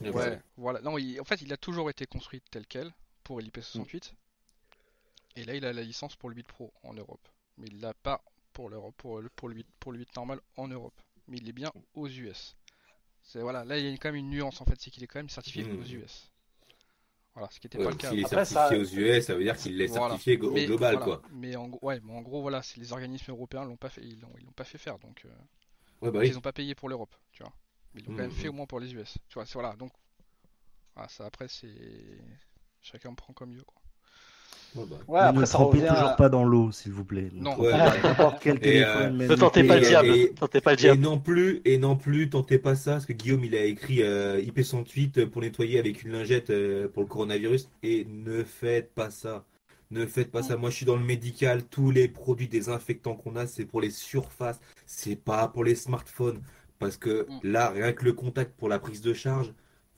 Ouais, voilà. voilà. Non, il- en fait, il a toujours été construit tel quel pour l'IP68. Et là, il a la licence pour le 8 Pro en Europe. Mais il l'a pas pour l'Europe, pour le, pour le 8, pour le 8 normal en Europe. Mais il est bien aux US. C'est voilà, là il y a quand même une nuance en fait, c'est qu'il est quand même certifié Mhm. aux US. Voilà, ce qui n'était Ouais, pas le cas. S'il est Après, certifié ça- aux US, ça veut dire qu'il est Voilà. certifié au Mais global, voilà. quoi. Mais en, gros- ouais, mais en gros, voilà, c'est les organismes européens l'ont pas fait, ils l'ont, ils l'ont pas fait faire, donc euh, Ouais, bah ils oui. ont pas payé pour l'Europe, tu vois. Mais ils l'ont quand même Mhm. fait au moins pour les US. Tu vois, c'est voilà, donc voilà, ça après c'est chacun prend comme mieux quoi. Ouais, bah. Ouais, Mais après ne ça trempez toujours à- pas dans l'eau, s'il vous plaît. Ne Non. Ouais. quel Et, téléphone. Ne tentez pas le diable. et- Tentez pas le Et diable. non plus, et non plus, tentez pas ça, parce que Guillaume, il a écrit euh, IP108 pour nettoyer avec une lingette euh, pour le coronavirus, et ne faites pas ça. Ne faites pas ça. Moi, je suis dans le médical. Tous les produits désinfectants qu'on a, c'est pour les surfaces. C'est pas pour les smartphones. Parce que Mm. là, rien que le contact pour la prise de charge,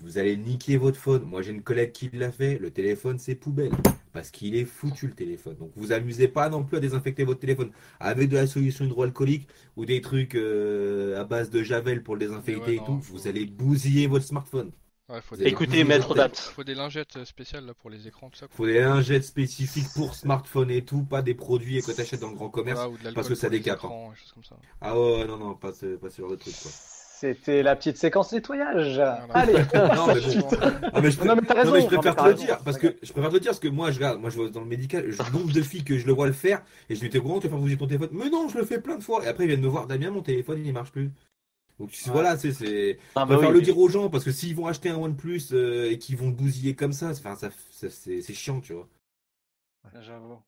vous allez niquer votre phone. Moi, j'ai une collègue qui l'a fait. Le téléphone, c'est poubelle. Parce qu'il est foutu, le téléphone. Donc, vous amusez pas non plus à désinfecter votre téléphone avec de la solution hydroalcoolique ou des trucs euh, à base de javel pour le désinfecter ouais, et non, tout. faut- Vous allez bousiller votre smartphone. Ouais, faut des, Écoutez, maître Dapt. faut des lingettes euh, spéciales là pour les écrans tout ça. quoi. faut des lingettes spécifiques pour smartphone et tout, pas des produits que tu achètes dans le grand commerce. Parce que ça décape, écrans, des choses comme ça. Ah ouais, non, non, pas ce, pas ce genre de truc, quoi. C'était la petite séquence nettoyage. Voilà. Allez. Non, mais bon. Ah, mais je, Non, mais t'as raison. non, mais je non, préfère te le raison. dire, parce que je préfère te le dire, parce que moi, je regarde, moi, je vais dans le médical, je nombre de filles que je le vois le faire, et je lui dis, comment tu vas faire bouger ton téléphone? Mais non, je le fais plein de fois. Et après, ils viennent me voir, Damien, mon téléphone, il marche plus. Donc, Ouais. voilà, c'est, c'est, Ah, Je bah préfère oui, le oui. dire aux gens, parce que s'ils vont acheter un OnePlus euh, et qu'ils vont le bousiller comme ça, enfin, ça, ça- c'est, c'est chiant, tu vois. J'avoue.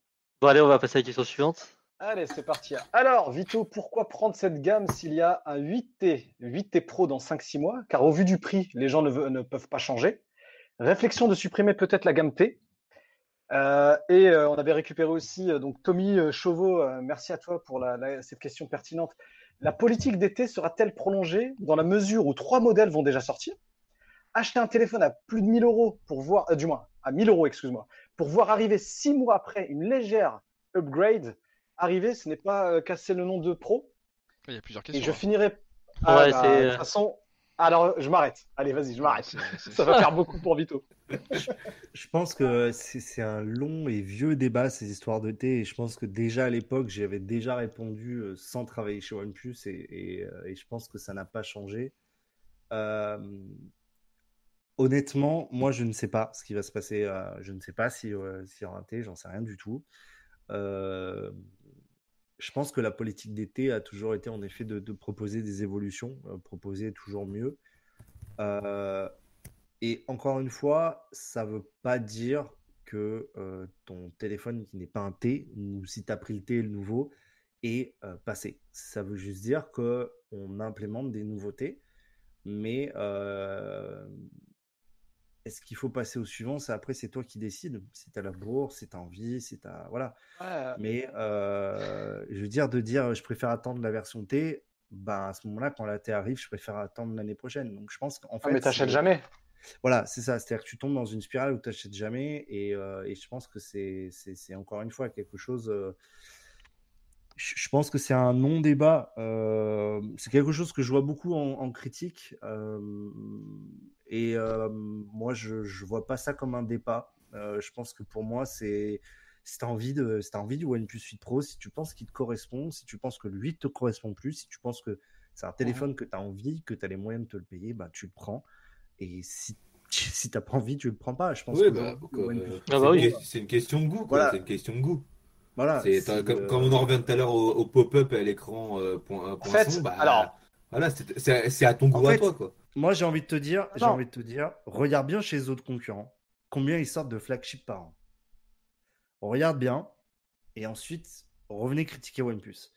Bon, allez, on va passer à la question suivante. Allez, c'est parti. Alors, Vito, pourquoi prendre cette gamme s'il y a un 8T, 8T Pro dans 5-6 mois? Car au vu du prix, les gens ne, peuvent pas changer. Réflexion de supprimer peut-être la gamme T. Euh, et euh, on avait récupéré aussi, euh, donc Tommy Chauveau, merci à toi pour cette question pertinente. La politique d'été sera-t-elle prolongée dans la mesure où trois modèles vont déjà sortir? Acheter un téléphone à plus de 1000 euros pour voir, du moins à 1000 euros, excuse-moi, pour voir arriver six mois après une légère upgrade arriver, ce n'est pas euh, casser le nom de pro. Il y a plusieurs Et questions. je hein. finirai. Ouais, bah, De toute façon, alors je m'arrête. Allez, vas-y, je m'arrête. Ça va faire beaucoup pour Vito. Je pense que c'est un long et vieux débat, ces histoires de thé. Et je pense que déjà à l'époque, j'avais déjà répondu euh, sans travailler chez OnePlus. Et, et, euh, et je pense que ça n'a pas changé. Euh, honnêtement, moi, je ne sais pas ce qui va se passer. euh, je ne sais pas si, euh, s'il y aura un thé, j'en sais rien du tout. Euh, je pense que la politique d'été a toujours été en effet de, proposer des évolutions, euh, proposer toujours mieux. Euh, et encore une fois, ça veut pas dire que euh, ton téléphone qui n'est pas un T, ou si tu as pris le T, le nouveau, est passé. Ça veut juste dire que on implémente des nouveautés, mais est-ce qu'il faut passer au suivant? C'est après, c'est toi qui décides. Si tu as la bourse, tu as envie, tu as. Voilà. Ouais, Mais euh, je veux dire, de dire je préfère attendre la version T, ben à ce moment-là, quand la T arrive, je préfère attendre l'année prochaine. Donc je pense qu'en ah, fait. mais t'achètes c'est- jamais. Voilà, c'est ça. C'est-à-dire que tu tombes dans une spirale où tu n'achètes jamais. Et, euh, et je pense que c'est c'est- c'est encore une fois quelque chose. euh, je je pense que c'est un non-débat. euh, c'est quelque chose que je vois beaucoup en, en critique. Et euh, moi, je ne vois pas ça comme un débat. Euh, je pense que pour moi, c'est. Si tu as, envie de, si t'as envie du OnePlus 8 Pro, si tu penses qu'il te correspond, si tu penses que le 8 te correspond plus, si tu penses que c'est un téléphone que tu as envie, que tu as les moyens de te le payer, bah, tu le prends. Et si, si tu n'as pas envie, tu le prends pas. Je pense Oui, que bah, euh, Ah bah c'est oui. une que- c'est une question de goût, quoi. Voilà. C'est une question de goût. Voilà, C'est comme, euh, comme on en revient tout à l'heure au, au pop-up à l'écran euh, point, En fait, son, bah, alors, voilà, c'est à ton goût En à fait, toi, quoi. Moi, j'ai envie de te dire, j'ai envie de te dire, regarde bien chez les autres concurrents combien ils sortent de flagship par an. On regarde bien et ensuite revenez critiquer OnePlus.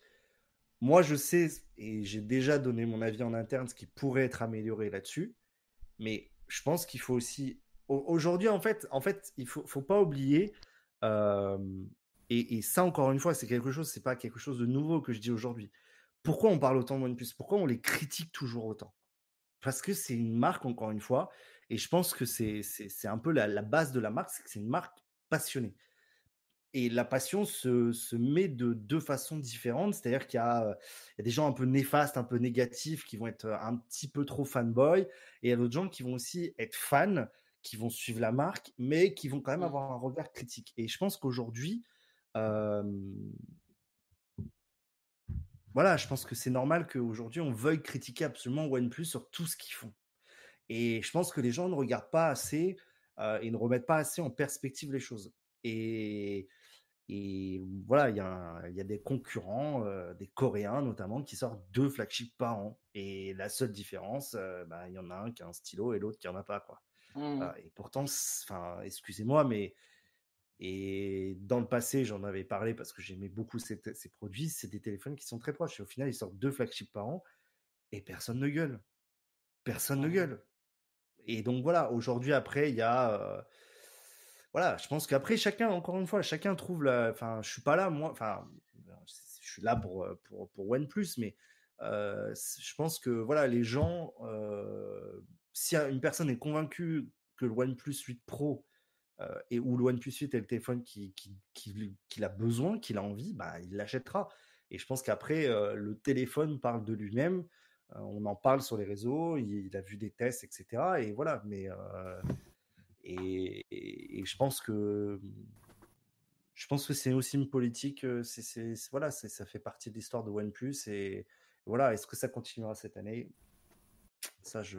Moi, je sais et j'ai déjà donné mon avis en interne ce qui pourrait être amélioré là-dessus, mais je pense qu'il faut aussi au- aujourd'hui en fait, en fait, il faut, faut pas oublier euh, et, et ça encore une fois, c'est quelque chose, c'est pas quelque chose de nouveau que je dis aujourd'hui. Pourquoi on parle autant de OnePlus Pourquoi on les critique toujours autant? Parce que c'est une marque, encore une fois, et je pense que c'est c'est- un peu la, la base de la marque, c'est que c'est une marque passionnée. Et la passion se, se met de deux façons différentes, c'est-à-dire qu'il y, a il y a des gens un peu néfastes, un peu négatifs, qui vont être un petit peu trop fanboy, et il y a d'autres gens qui vont aussi être fans, qui vont suivre la marque, mais qui vont quand même Mm. avoir un regard critique. Et je pense qu'aujourd'hui, euh, voilà, je pense que c'est normal qu'aujourd'hui on veuille critiquer absolument OnePlus sur tout ce qu'ils font. Et je pense que les gens ne regardent pas assez euh, et ne remettent pas assez en perspective les choses. Et, et voilà, il y, a y des concurrents, euh, des Coréens notamment, qui sortent deux flagships par an. Et la seule différence, euh, bah, il y en a un qui a un stylo et l'autre qui en a pas. Quoi. Voilà, et pourtant, excusez-moi, mais et dans le passé, j'en avais parlé parce que j'aimais beaucoup ces, ces produits. C'est des téléphones qui sont très proches. Et au final, ils sortent deux flagships par an et personne ne gueule. Personne ne Mhm. gueule. Et donc voilà, aujourd'hui, après, il y a. euh, voilà, je pense qu'après, chacun, encore une fois, chacun trouve la. Enfin, je suis pas là, moi. Enfin, je suis là pour, pour, pour OnePlus, mais euh, je pense que voilà, les gens. euh, si une personne est convaincue que le OnePlus 8 Pro euh, et ou le OnePlus 8 est le téléphone qu'il qui, qui, qu'il a besoin, qu'il a envie, bah, il l'achètera. Et je pense qu'après, euh, le téléphone parle de lui-même. Euh, on en parle sur les réseaux, il, a vu des tests, etc. Et voilà, mais et, et- je pense que je pense que c'est aussi une politique. C'est, voilà, ça fait partie de l'histoire de OnePlus. Et voilà, est-ce que ça continuera cette année? Ça, je.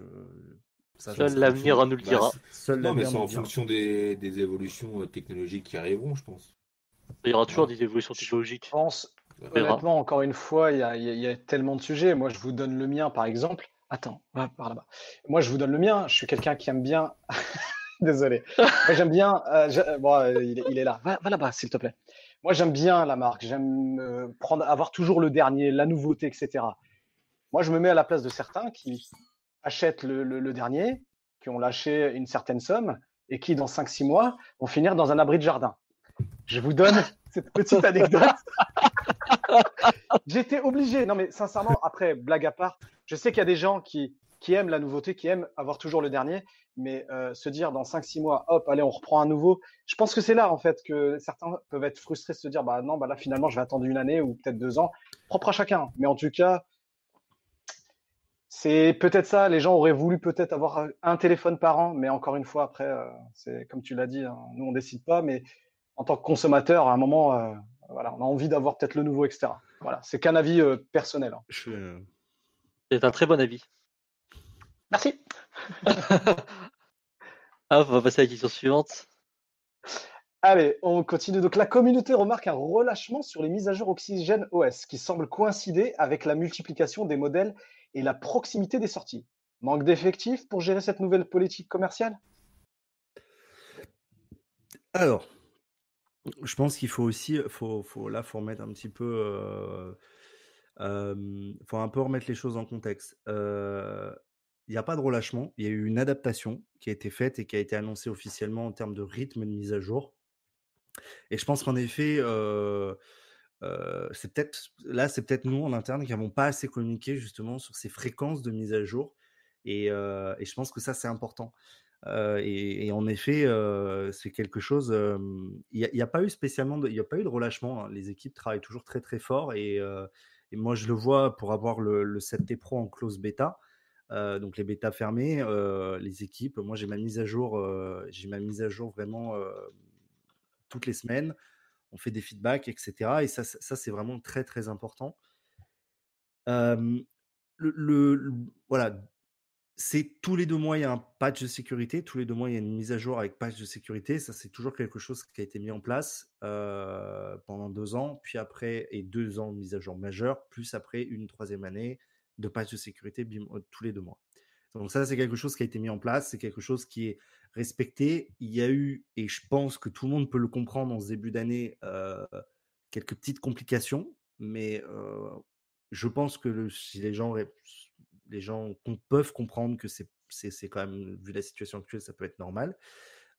Ça, Seul l'avenir rien. nous le Bah, dira. Seul Non, mais c'est en fonction des, des évolutions euh, technologiques qui arriveront, je pense. Il y aura toujours Ouais. des évolutions technologiques. Je pense, honnêtement, encore une fois, il y a, il y a- il y a tellement de sujets. Moi, je vous donne le mien, par exemple. Attends, va par là-bas. Moi, je vous donne le mien. Je suis quelqu'un qui aime bien. Désolé. Moi, j'aime bien. euh, je- Bon, euh, il, est- il est là. Va, va là-bas, s'il te plaît. Moi, j'aime bien la marque. J'aime euh, prendre, avoir toujours le dernier, la nouveauté, etc. Moi, je me mets à la place de certains qui achètent le, le- le dernier, qui ont lâché une certaine somme et qui, dans 5-6 mois, vont finir dans un abri de jardin. Je vous donne cette petite anecdote. J'étais obligé. Non, mais sincèrement, après, blague à part, je sais qu'il y a des gens qui, qui aiment la nouveauté, qui aiment avoir toujours le dernier, mais euh, se dire dans 5-6 mois, hop, allez, on reprend un nouveau. Je pense que c'est là, en fait, que certains peuvent être frustrés, se dire, bah non, bah là, finalement, je vais attendre une année ou peut-être deux ans. Propre à chacun. Mais en tout cas, c'est peut-être ça. Les gens auraient voulu peut-être avoir un téléphone par an, mais encore une fois, après, euh, c'est comme tu l'as dit, hein, nous, on décide pas, mais en tant que consommateur, à un moment, euh, voilà, on a envie d'avoir peut-être le nouveau, etc. Voilà, c'est qu'un avis euh, personnel. hein. Je- C'est un très bon avis. Merci. Ah, on va passer à la question suivante. Allez, on continue. Donc, la communauté remarque un relâchement sur les mises à jour Oxygène OS qui semble coïncider avec la multiplication des modèles et la proximité des sorties. Manque d'effectifs pour gérer cette nouvelle politique commerciale? Alors, je pense qu'il faut aussi, faut, faut, là, faut remettre un petit peu, euh, euh, faut un peu remettre les choses en contexte. Euh, il n'y a pas de relâchement, il y a eu une adaptation qui a été faite et qui a été annoncée officiellement en termes de rythme de mise à jour. Et je pense qu'en effet, c'est peut-être là, c'est peut-être nous en interne qui n'avons pas assez communiqué justement sur ces fréquences de mise à jour. Et, je pense que ça, c'est important. Et, en effet, c'est quelque chose. Il n'y a, pas eu spécialement, il n'y a pas eu de relâchement. Hein. Les équipes travaillent toujours très très fort et, moi je le vois pour avoir le, le 7T Pro en close bêta. Donc les bêtas fermés, euh, les équipes. Moi, j'ai ma mise à jour, j'ai ma mise à jour vraiment toutes les semaines. On fait des feedbacks, etc. Et ça, ça c'est vraiment très très important. Le, voilà, c'est tous les deux mois il y a un patch de sécurité, tous les deux mois il y a une mise à jour avec patch de sécurité. Ça c'est toujours quelque chose qui a été mis en place pendant deux ans, puis après et deux ans de mise à jour majeure, plus après une troisième année de patch de sécurité tous les deux mois. Donc ça, c'est quelque chose qui a été mis en place, c'est quelque chose qui est respecté. Il y a eu, et je pense que tout le monde peut le comprendre en ce début d'année, euh, quelques petites complications, mais euh, je pense que si les gens, les gens peuvent comprendre que c'est, c'est, quand même, vu la situation actuelle, ça peut être normal.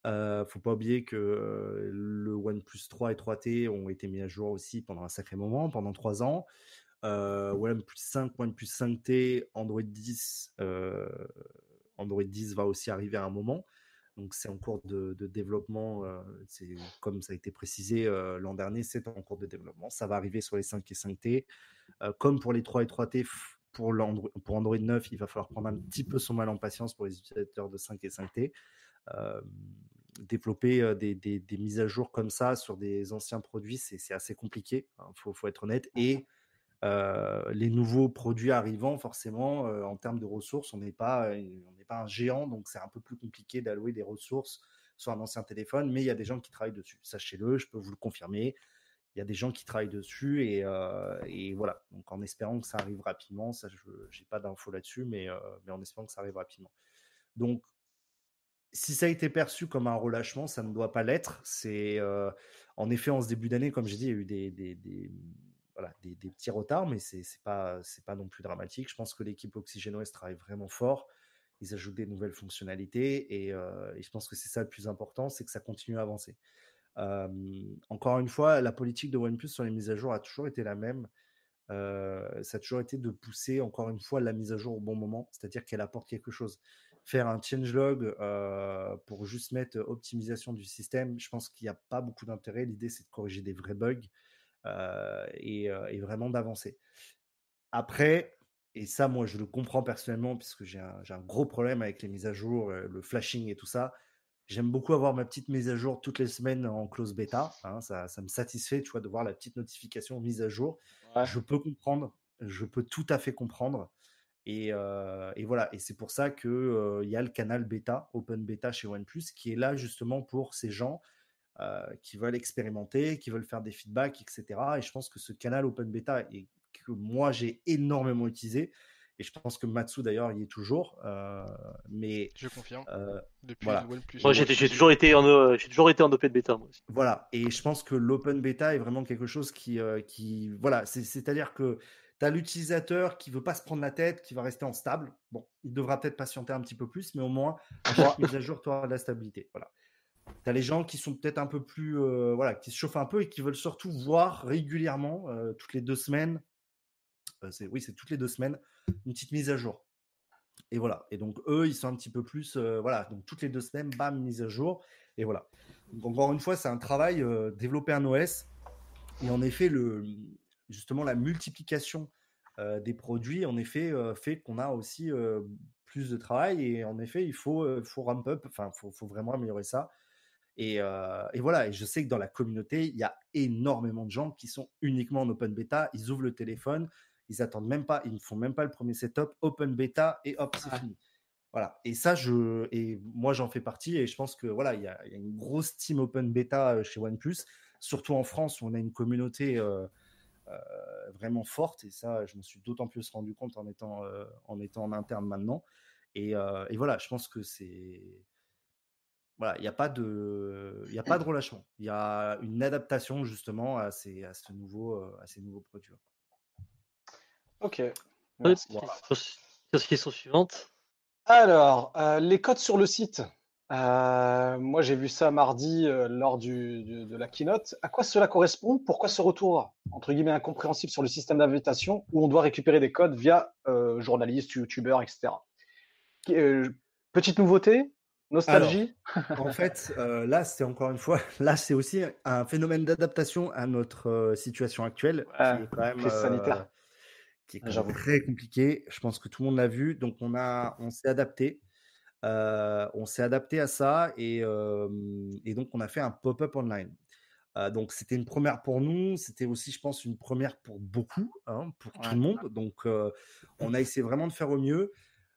Euh, faut pas oublier que le OnePlus 3 et 3T ont été mis à jour aussi pendant un sacré moment, pendant trois ans. Euh, OnePlus 5, OnePlus 5T, Android 10, euh, Android 10 va aussi arriver à un moment. Donc c'est en cours de, développement, euh, c'est comme ça a été précisé euh, l'an dernier, c'est en cours de développement. Ça va arriver sur les 5 et 5T. comme pour les 3 et 3T, pour, pour Android 9, il va falloir prendre un petit peu son mal en patience pour les utilisateurs de 5 et 5T. développer des, mises à jour comme ça sur des anciens produits, c'est assez compliqué, il hein, faut, faut, être honnête. Et euh, les nouveaux produits arrivant, forcément, euh, en termes de ressources, on n'est pas, on n'est pas un géant, donc c'est un peu plus compliqué d'allouer des ressources sur un ancien téléphone, mais il y a des gens qui travaillent dessus. Sachez-le, je peux vous le confirmer. Il y a des gens qui travaillent dessus et, euh, et voilà. Donc en espérant que ça arrive rapidement, ça, je n'ai pas d'infos là-dessus, mais, mais en espérant que ça arrive rapidement. Donc si ça a été perçu comme un relâchement, ça ne doit pas l'être. C'est en effet en ce début d'année, comme j'ai dit, il y a eu des, des voilà, des, petits retards, mais c'est pas, pas non plus dramatique. Je pense que l'équipe OxygenOS travaille vraiment fort. Ils ajoutent des nouvelles fonctionnalités et, euh, je pense que c'est ça le plus important, c'est que ça continue à avancer. encore une fois, la politique de OnePlus sur les mises à jour a toujours été la même. Euh, ça a toujours été de pousser encore une fois la mise à jour au bon moment, c'est-à-dire qu'elle apporte quelque chose. Faire un changelog euh, pour juste mettre optimisation du système, je pense qu'il n'y a pas beaucoup d'intérêt. L'idée, c'est de corriger des vrais bugs. Euh, euh, et, vraiment d'avancer. Après, et ça, moi, je le comprends personnellement, puisque j'ai un, un, gros problème avec les mises à jour, euh, le flashing et tout ça. J'aime beaucoup avoir ma petite mise à jour toutes les semaines en close bêta. Hein, ça, ça, me satisfait, tu vois, de voir la petite notification mise à jour. Je peux comprendre, je peux tout à fait comprendre. Et, et voilà, et c'est pour ça qu'il il y a le canal bêta, open bêta chez OnePlus, qui est là justement pour ces gens qui veulent expérimenter, qui veulent faire des feedbacks, etc. Et je pense que ce canal Open Beta, et que moi j'ai énormément utilisé, et je pense que Matsu d'ailleurs y est toujours. Euh, mais je confirme. Euh, Depuis voilà. Moi j'ai toujours été en j'ai toujours été en open beta moi aussi. Voilà. Et je pense que l'open beta est vraiment quelque chose qui qui voilà c'est à dire que tu as l'utilisateur qui veut pas se prendre la tête, qui va rester en stable. Bon, il devra peut-être patienter un petit peu plus, mais au moins à chaque mise à jour tu auras de la stabilité. Voilà. Tu as les gens qui sont peut-être un peu plus, euh, voilà, qui se chauffent un peu et qui veulent surtout voir régulièrement, euh, toutes les deux semaines, euh, c'est, oui, c'est toutes les deux semaines, une petite mise à jour. Et voilà. Et donc, eux, ils sont un petit peu plus, voilà, donc toutes les deux semaines, bam, mise à jour. Et voilà. Donc, encore une fois, c'est un travail, développer un OS. Et en effet, le, justement, la multiplication des produits, en effet, fait qu'on a aussi plus de travail. Et en effet, il faut, faut ramp up, enfin, faut, faut, vraiment améliorer ça. Et, voilà, et je sais que dans la communauté, il y a énormément de gens qui sont uniquement en open beta. Ils ouvrent le téléphone, ils attendent même pas, ils ne font même pas le premier setup, open beta et hop, c'est fini. Voilà. Et ça, je, et moi, j'en fais partie. Et je pense que voilà, il y, a il y a une grosse team open beta euh, chez OnePlus, surtout en France où on a une communauté euh, euh, vraiment forte. Et ça, je me suis d'autant plus rendu compte en étant, euh, en étant en interne maintenant. Et, euh, et voilà, je pense que c'est. Voilà, il n'y a pas de, il y a pas de relâchement. Il y a une adaptation justement à ces, à ce nouveau, euh, à ces nouveaux produits. Ok. Merci. Question question suivante. Alors, euh, les codes sur le site. Euh, moi, j'ai vu ça mardi euh, lors du, du- de la keynote. À quoi cela correspond? Pourquoi ce retour, entre guillemets, incompréhensible sur le système d'invitation où on doit récupérer des codes via euh, journalistes, youtubeurs, etc. Euh, petite nouveauté Nostalgie En fait, euh, là, c'est encore une fois, là, c'est aussi un phénomène d'adaptation à notre euh, situation actuelle, Ouais, qui est quand même, crise sanitaire. euh, qui est quand même très compliqué. Je pense que tout le monde l'a vu, donc on a, on s'est adapté. Euh, on s'est adapté à ça et, euh, et donc on a fait un pop-up online. Euh, donc c'était une première pour nous, c'était aussi, je pense, une première pour beaucoup, hein, pour tout le monde. Donc euh, on a essayé vraiment de faire au mieux.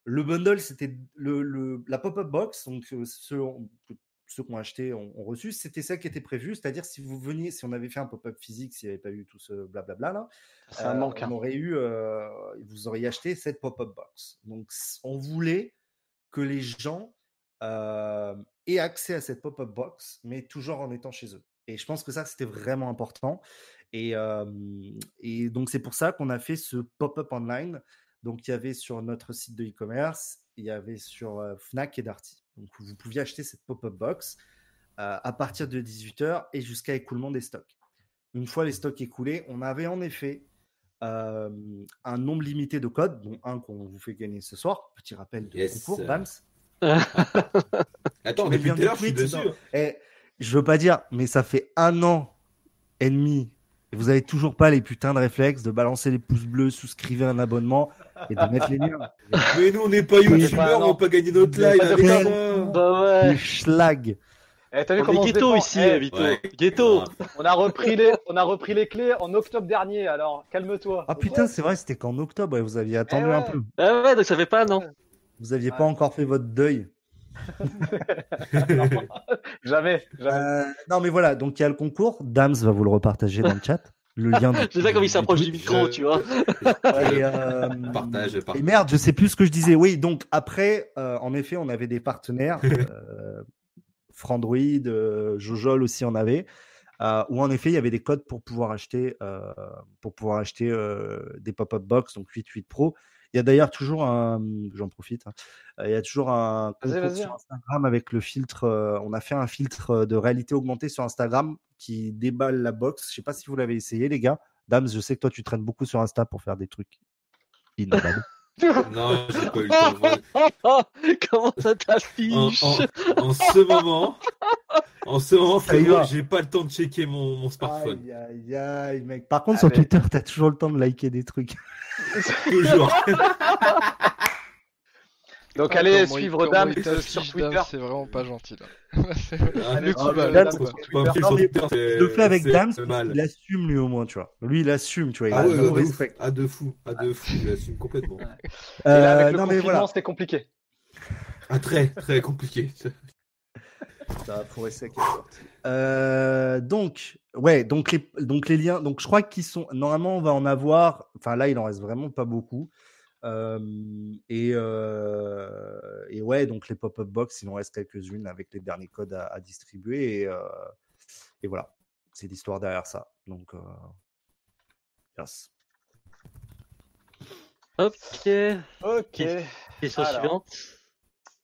Le bundle, c'était le, le- la pop-up box, donc ceux, ceux qui ont acheté ont, ont reçu, c'était ça qui était prévu, c'est-à-dire si vous veniez, si on avait fait un pop-up physique, s'il n'y avait pas eu tout ce blablabla là, un euh, manque. on aurait eu, euh, vous auriez acheté cette pop-up box. Donc, on voulait que les gens euh, aient accès à cette pop-up box, mais toujours en étant chez eux. Et je pense que ça, c'était vraiment important. Et, et donc, c'est pour ça qu'on a fait ce pop-up online. Donc, il y avait sur notre site de e-commerce, il y avait sur euh, Fnac et Darty. Donc, vous pouviez acheter cette pop-up box euh, à partir de 18h et jusqu'à écoulement des stocks. Une fois les stocks écoulés, on avait en effet euh, un nombre limité de codes, dont un qu'on vous fait gagner ce soir. Petit rappel de Yes. concours, Bams. Attends, du je suis dessus. Eh, je veux pas dire, mais ça fait un an et demi. Et vous avez toujours pas les putains de réflexes de balancer les pouces bleus, souscrivez un abonnement et de mettre les liens. Mais nous, on n'est pas youtubeurs, on non. va pas gagner notre live avec. Bah ouais. Schlag. Eh, t'as vu On est comment on ghetto ici, Eh, Vito. Ouais. Ghetto. On, a repris les, on a repris les clés en octobre dernier, alors calme-toi. Ah putain, c'est vrai, c'était qu'en octobre, vous aviez attendu Eh un peu. Ah ouais, donc ça fait pas un an. Vous aviez Ouais. pas encore fait votre deuil. Non, jamais, jamais. Euh, non, mais voilà, donc il y a le concours. Dams va vous le repartager dans le chat. Le lien. C'est ça comme il s'approche du micro, Je- tu vois. Et, euh, Partage, et partage. merde, je sais plus ce que je disais. Oui, donc après, euh, en effet, on avait des partenaires. euh, Frandroid, euh, Jojol aussi en avait. euh, où en effet, il y avait des codes pour pouvoir acheter, euh, pour pouvoir acheter euh, des pop-up box, donc 8, 8 Pro. Il y a d'ailleurs toujours un, j'en profite, hein, il y a toujours un concours sur. Instagram avec le filtre. euh, on a fait un filtre euh, de réalité augmentée sur Instagram qui déballe la box. Je sais pas si vous l'avez essayé, les gars. Dams, je sais que toi, tu traînes beaucoup sur Insta pour faire des trucs. Non, j'ai pas eu le temps. Comment ça t'affiche en- en ce moment, en ce moment, j'ai pas le temps de checker mon, mon smartphone. Aïe, aïe, aïe, mec. Par contre, Ah, sur mais- Twitter, t'as toujours le temps de liker des trucs. Toujours. Donc Ah, allez suivre euh, t'affiche, sur Twitter. C'est vraiment pas gentil le fait avec mal. il assume lui au moins, tu vois. Lui, il assume, tu vois. Il Ah a ouais, respect. Ah, de fou, ah, de fou, il assume complètement. Et là, avec Euh, le non, mais confinement, voilà. c'était compliqué. Ah, très, très compliqué. Ça pourrait. Euh, donc, ouais, donc les, donc les liens, donc je crois qu'ils sont, normalement, on va en avoir, enfin là, il en reste vraiment pas beaucoup. Euh, et, euh, et ouais, donc les pop-up box, il en reste quelques-unes avec les derniers codes à, à distribuer. Et, euh, et voilà, c'est l'histoire derrière ça. Donc, euh, yes. Ok. Ok. Question Alors. suivante.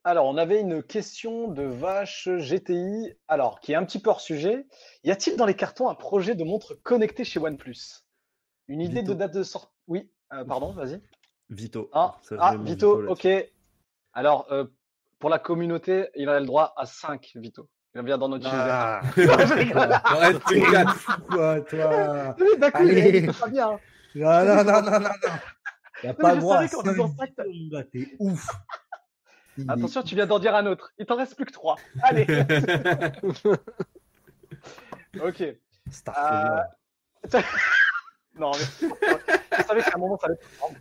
Alors, on avait une question de Vache GTI, alors qui est un petit peu hors sujet. Y a-t-il dans les cartons un projet de montre connectée chez OnePlus? Une idée Vito. de date de sortie Oui, euh, pardon, vas-y. Vito. Ah, ah Vito, là-dessus. ok. Alors, euh, pour la communauté, il a le droit à 5, Vito. Il vient dans notre Ah, Je rigole. Arrête, t'es quoi, toi. Oui, D'accord, Allez. il est pas bien. hein. Non, non, non, non, non, non. Il n'y a pas je droit à savais qu'en disant cinq ça, Vito, mon gars, T'es ouf. Il est- Attention, tu viens d'en dire un autre. Il t'en reste plus que 3. Allez. ok. Starfire. Non, mais je savais qu'à un moment, ça allait te prendre.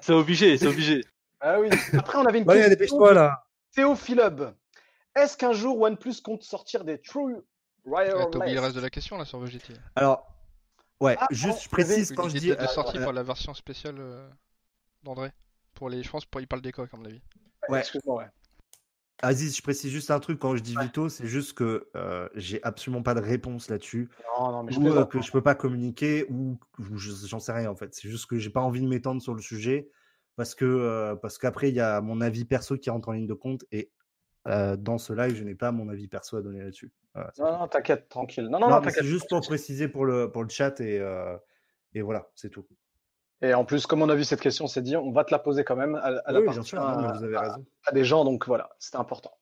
C'est obligé, c'est obligé. Ah oui. Après, on avait une allez, question dépêche-toi là. Théo Philub. Est-ce qu'un jour OnePlus compte sortir des True Ah, T'as oublié le Wireless reste de la question là sur VGT. Alors, ouais, Ah, juste je précise quand je dis. de, sortie euh, pour la version spéciale euh, d'André. Pour les, je pense pour il parle des coques à mon avis. ouais. Excuse-moi, ouais. Aziz, je précise juste un truc quand je dis Vito, c'est juste que euh, j'ai absolument pas de réponse là-dessus. Non, non, mais je ou euh, que je peux pas communiquer ou ou je- j'en sais rien en fait. C'est juste que j'ai pas envie de m'étendre sur le sujet parce que euh, parce qu'après il y a mon avis perso qui rentre en ligne de compte et dans ce live je n'ai pas mon avis perso à donner là-dessus. Voilà, Non, non, t'inquiète, tranquille. Non, non, Non, c'est juste pour préciser pour le pour le chat et et voilà, c'est tout. Et en plus, comme on a vu cette question, on s'est dit, on va te la poser quand même. Elle, elle Oui, bien appartient sûr, non, à, vous avez à- raison. à des gens, donc voilà, c'était important.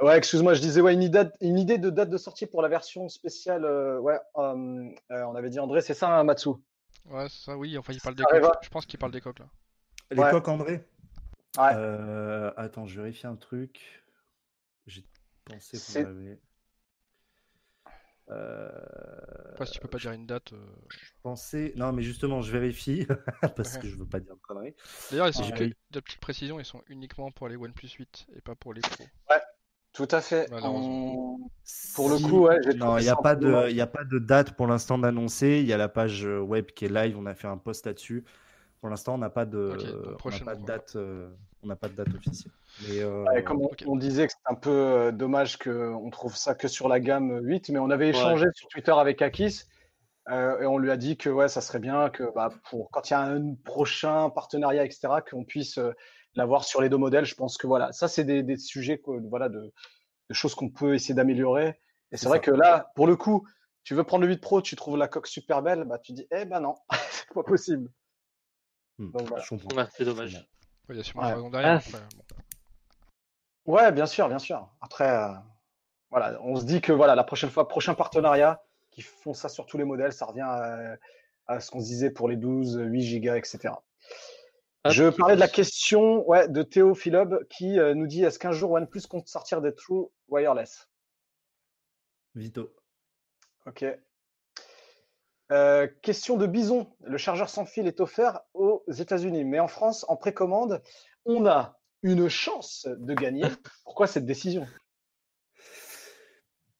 Ouais, excuse-moi, je disais, ouais, une idée, une idée de date de sortie pour la version spéciale. euh, ouais, euh, euh, on avait dit André, c'est ça, hein, Matsu? Ouais, c'est ça, oui. Enfin, il parle des coques. Je pense qu'il parle des coques là. Les Ouais. coques André? Ouais. Euh, attends, je vérifie un truc. J'ai pensé C'est- qu'on l'avait. Euh, Après, si tu peux pas dire une date. euh, je pensais. Non, mais justement, je vérifie parce Ouais. que je veux pas dire de conneries. D'ailleurs, ils sont- Ah, que- oui. de petites précisions, ils sont uniquement pour les OnePlus 8 et pas pour les Pro. Tout à fait. On- Pour le Si- coup, ouais, Non, il n'y a, pas de- il y a pas de date pour l'instant d'annoncer. Il y a la page euh, web qui est live. On a fait un post là-dessus. Pour l'instant, on n'a pas de, Ok, donc on n'a prochainement, pas de quoi. date. euh, on n'a pas de date officielle. Mais euh, Ouais, comme on, disait que c'est un peu euh, dommage qu'on trouve ça que sur la gamme 8, mais on avait échangé sur Twitter avec Akis euh, et on lui a dit que ouais, ça serait bien que bah, pour quand il y a un prochain partenariat, etc., qu'on puisse euh, l'avoir sur les deux modèles. Je pense que voilà, ça c'est des, des sujets quoi, voilà, de, de choses qu'on peut essayer d'améliorer. Et c'est vrai ça. que là, pour le coup, tu veux prendre le 8 Pro, tu trouves la coque super belle, bah tu dis eh ben non, c'est pas possible. hmm, Donc voilà. c'est dommage. Ouais, Il y a sûrement Ouais. une raison derrière. Ah. bon. Ouais, bien sûr, bien sûr. Après, euh, voilà, on se dit que voilà, la prochaine fois, prochain partenariat, qui font ça sur tous les modèles, ça revient à, à ce qu'on se disait pour les 12, 8 gigas, etc. Hop. Je parlais de la question ouais, de Théo Philob qui euh, nous dit est-ce qu'un jour OnePlus compte sortir des True Wireless? Vito. Ok. Euh, question de Bison. Le chargeur sans fil est offert aux États-Unis, mais en France, en précommande, on a une chance de gagner. Pourquoi cette décision?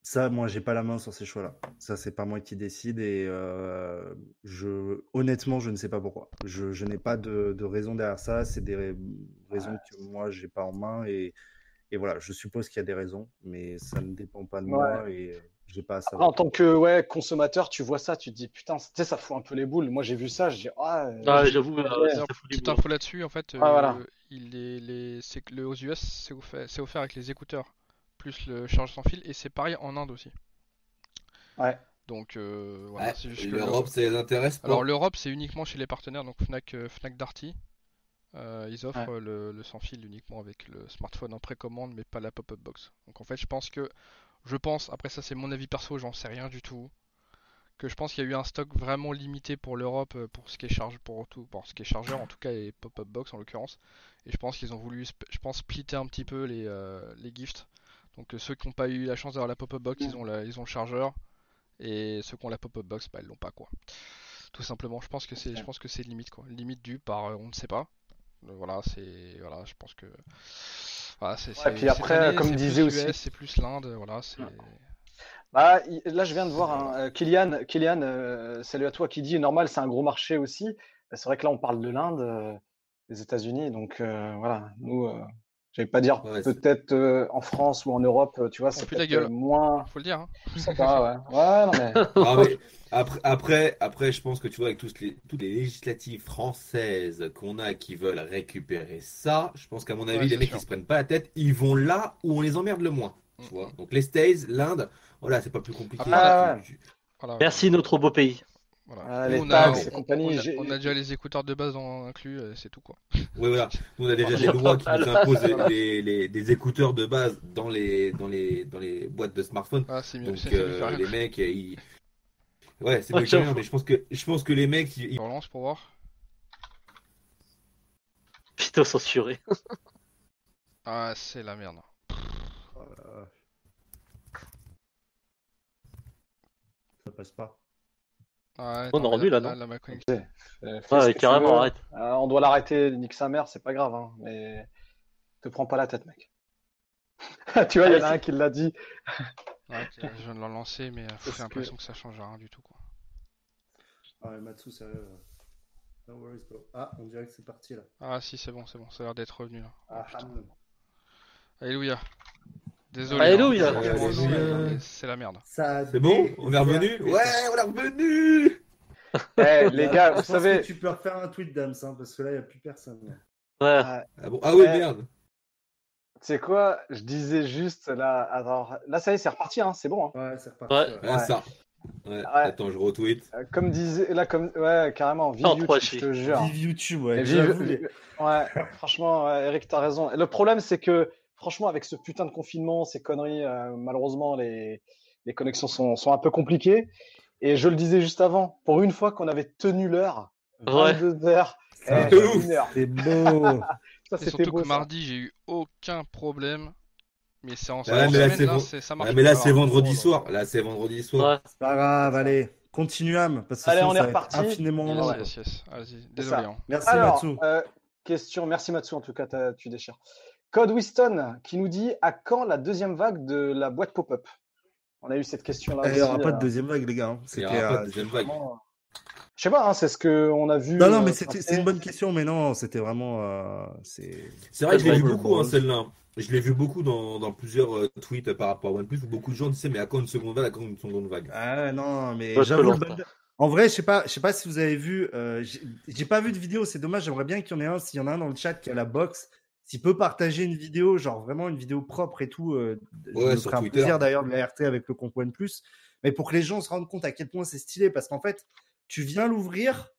Ça, moi, j'ai pas la main sur ces choix-là. Ça, c'est pas moi qui décide et euh, je, honnêtement, je ne sais pas pourquoi. Je, je n'ai pas de, de raison derrière ça. C'est des ra- raisons que moi, j'ai pas en main et, et voilà. Je suppose qu'il y a des raisons, mais ça ne dépend pas de moi et j'ai pas à Après, savoir. en tant que ouais, consommateur, tu vois ça, tu te dis putain, tu sais, ça fout un peu les boules. Moi, j'ai vu ça, je dis ah, euh, Ah, j'avoue, euh, Ouais. ça D'ailleurs, fout les petite boules. info là-dessus, en fait, Ah, voilà. Il est, les, c'est que le, aux US, c'est offert, c'est offert avec les écouteurs, plus le charge sans fil, et c'est pareil en Inde aussi. Ouais. Donc, euh, voilà, Ouais, c'est juste que L'Europe, ça les intéresse pas. Alors l'Europe, c'est uniquement chez les partenaires, donc Fnac, euh, Fnac Darty. Euh, ils offrent le, le sans fil uniquement avec le smartphone en précommande, mais pas la pop-up box. Donc en fait, je pense que, je pense, après ça c'est mon avis perso, j'en sais rien du tout, que je pense qu'il y a eu un stock vraiment limité pour l'Europe euh, pour ce qui est charge, pour tout, pour ce qui est chargeur en tout cas et pop-up box en l'occurrence. Et je pense qu'ils ont voulu, je pense, splitter un petit peu les, euh, les gifts. Donc euh, ceux qui n'ont pas eu la chance d'avoir la pop-up box, ils ont la, ils ont le chargeur. Et ceux qui ont la pop-up box, bah, ils l'ont pas quoi. Tout simplement, je pense que c'est, je pense que c'est limite quoi, limite due par euh, on ne sait pas. Voilà, c'est, voilà, je pense que, voilà, c'est, c'est- puis après, année, comme disait aussi- US, c'est plus l'Inde, voilà, c'est. Bah, là, je viens de voir un, euh, Kylian, Kylian euh, salut à toi, qui dit normal, c'est un gros marché aussi. Bah, c'est vrai que là, on parle de l'Inde, euh, des États-Unis, donc euh, voilà, nous, euh, je vais pas dire Ouais, peut-être euh, en France ou en Europe, tu vois, c'est peut-être gueule. moins. Faut le dire. Hein. Je sais pas, ouais. Ouais, non mais. Ah, mais après, après, après, je pense que tu vois, avec tous les, toutes les législatives françaises qu'on a qui veulent récupérer ça, je pense qu'à mon avis, Ouais, les mecs sûr. qui se prennent pas la tête, ils vont là où on les emmerde le moins. Tu vois. Donc les States, l'Inde, voilà, c'est pas plus compliqué. Ah, ouais. Tu- tu- Voilà, Merci notre beau pays. voilà. Ah, Nous, on, a, taxes on- on on déjà les écouteurs de base en- inclus, euh, c'est tout quoi. Ouais, voilà. Nous, on a déjà des lois qui nous imposent les, les- des écouteurs de base dans les, dans les, dans les boîtes de smartphones. Ah, c'est mieux, Donc c'est c'est mieux que euh, rien. les mecs, ils... ouais, c'est Ouais, mieux que mais je pense que je pense que les mecs, ils- Je relance pour voir. Putain, censuré. Ah, c'est la merde. Ça passe pas. Ouais, On est rendu, là, non là, ma connexion. Fais- fais ce Ouais, que tu carrément, veux. arrête. Euh, on doit l'arrêter, nique sa mère, c'est pas grave, hein, mais te prends pas la tête, mec. tu vois, il y en a un qui l'a dit. Ouais, je viens de le lancer, mais euh, Parce j'ai l'impression que ça change rien du tout. Quoi. Ah, ouais, Matsu, sérieux. euh, No worries, bro. Ah, on dirait que c'est parti là. Ah si, c'est bon, c'est bon, ça a l'air d'être revenu là. Ah. Ham. Alléluia. Désolé. Alléluia. hein, Alléluia. c'est- C'est la merde. C'est bon On est revenu Ouais, on est revenu Eh, les gars, vous savez, que tu peux refaire un tweet, Dams, hein, parce que là, il n'y a plus personne. là. Ouais. Ah bon? Ah oui, Ouais. merde c'est quoi? Je disais juste là. Alors, là, ça y est, c'est reparti, hein, c'est bon. hein. Ouais, c'est reparti. Ouais. ouais. Ah, ça Ouais, attends, je retweet. Euh, Comme disait, là, comme, ouais, carrément, vive En YouTube, trois je te jure. Vive YouTube, ouais. vive- Ouais, franchement, ouais, Eric, t'as raison. Et le problème, c'est que, franchement, avec ce putain de confinement, ces conneries, euh, malheureusement, les, les connexions sont, sont un peu compliquées. Et je le disais juste avant, pour une fois qu'on avait tenu l'heure, Ouais. 22 heures, Ça, eh. C'est beau. Ça, c'était surtout beau, que ça. mardi, j'ai eu aucun problème. Mais c'est en, mais là, semaine, c'est là, bon. c'est- ça marche Ouais, mais là, pas. c'est vendredi soir. Là, c'est vendredi soir. Ouais. C'est pas grave, allez. Continuam, parce que Allez, sinon, on est reparti. infiniment long. Yes, yes, désolé. hein. Merci, Alors, Matsu. euh, question, merci Matsu, en tout cas, tu déchires. Code Winston qui nous dit à quand la deuxième vague de la boîte pop-up? On a eu cette question-là. Eh, Il n'y aura pas de euh, deuxième vague, les gars. hein. Il y C'était, aura pas de euh, deuxième vague. vraiment- Je sais pas, hein, c'est ce qu'on a vu. Non, non, mais euh, c'est une bonne question, mais non, c'était vraiment. euh, c'est C'est vrai que je l'ai vu beaucoup, hein, celle-là. Je l'ai vu beaucoup dans, dans plusieurs euh, tweets euh, par rapport à OnePlus où beaucoup de gens disaient mais à quand une seconde vague, à quand une seconde vague? Ah non, mais j'avoue, En vrai, je sais pas, je sais pas si vous avez vu. euh, j'ai j'ai pas vu de vidéo, c'est dommage. J'aimerais bien qu'il y en ait un. S'il y en a un dans le chat qui a la box, s'il peut partager une vidéo, genre vraiment une vidéo propre et tout. euh, je Ouais, me sur ferai un Twitter. plaisir d'ailleurs de la RT avec le compte OnePlus. Mais pour que les gens se rendent compte à quel point c'est stylé, parce qu'en fait, tu viens l'ouvrir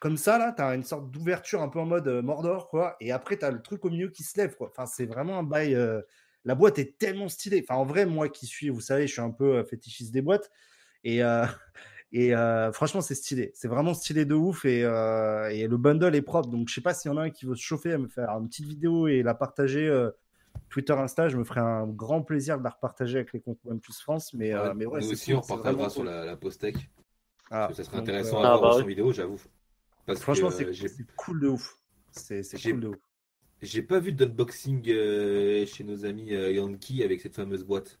comme ça là, tu as une sorte d'ouverture un peu en mode euh, Mordor quoi, et après tu as le truc au milieu qui se lève quoi. Enfin, c'est vraiment un bail. euh, La boîte est tellement stylée. Enfin, en vrai, moi qui suis, vous savez, je suis un peu euh, fétichiste des boîtes. Et, et euh, franchement, c'est stylé. C'est vraiment stylé de ouf. Et, euh, et le bundle est propre. Donc, je sais pas s'il y en a un qui veut se chauffer à me faire une petite vidéo et la partager euh, Twitter, Insta. Je me ferai un grand plaisir de la repartager avec les comptes OnePlus France. Mais, euh, Ouais, mais ouais, Nous aussi, cool, on partagera sur cool. la, la post-tech. Ah, ça serait donc, intéressant euh, à Ah, voir bah oui. en vidéo, j'avoue. Parce Franchement, que, c'est cool de ouf. C'est cool de ouf. j'ai pas vu d'unboxing euh, chez nos amis euh, Yankee avec cette fameuse boîte.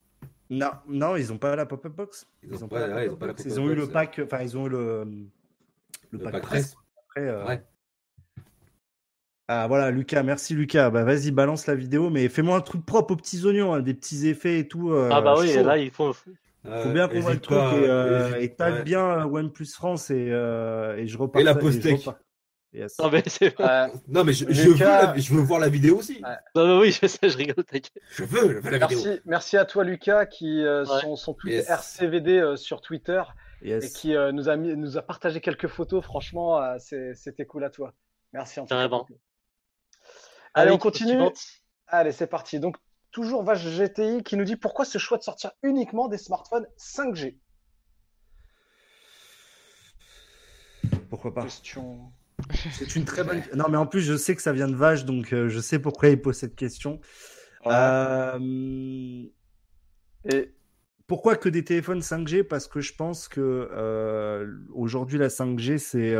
Non, non, ils ont pas la pop-up box. Ils ont pas- ouais, ils ont pas la box. pop-up Ils ont eu box, le pack. Enfin, ils ont eu le le, Le pack, pack presse. Après, euh, Ouais. Ah voilà, Lucas, merci Lucas. Bah vas-y, balance la vidéo, mais fais-moi un truc propre aux petits oignons, hein, des petits effets et tout. euh, Ah bah oui, chaud. là, il faut. Faut bien qu'on voit le truc et, euh, et tag ouais. bien euh, OnePlus France et, euh, et je repars. Et la repars- Yes. Non, mais c'est. Euh, Non, mais je, je veux Lucas- la- je veux voir la vidéo aussi. Ouais. Non, mais oui, je sais, je rigole, t'inquiète. Je veux, je veux la vidéo. merci, merci à toi, Lucas, qui euh, Ouais. son, son tweet Yes. RCVD euh, sur Twitter et qui euh, nous, a mis, nous a partagé quelques photos. Franchement, euh, c'était cool à toi. Merci. En tout cas. Carrément. Allez, on Allez, continue. Allez, c'est parti. Donc, toujours Vache GTI qui nous dit pourquoi ce choix de sortir uniquement des smartphones 5G Pourquoi pas? Question. C'est une très bonne. Non, mais en plus, je sais que ça vient de Vache, donc euh, je sais pourquoi il pose cette question. Euh, Et Pourquoi que des téléphones 5G Parce que je pense que euh, aujourd'hui la 5G c'est.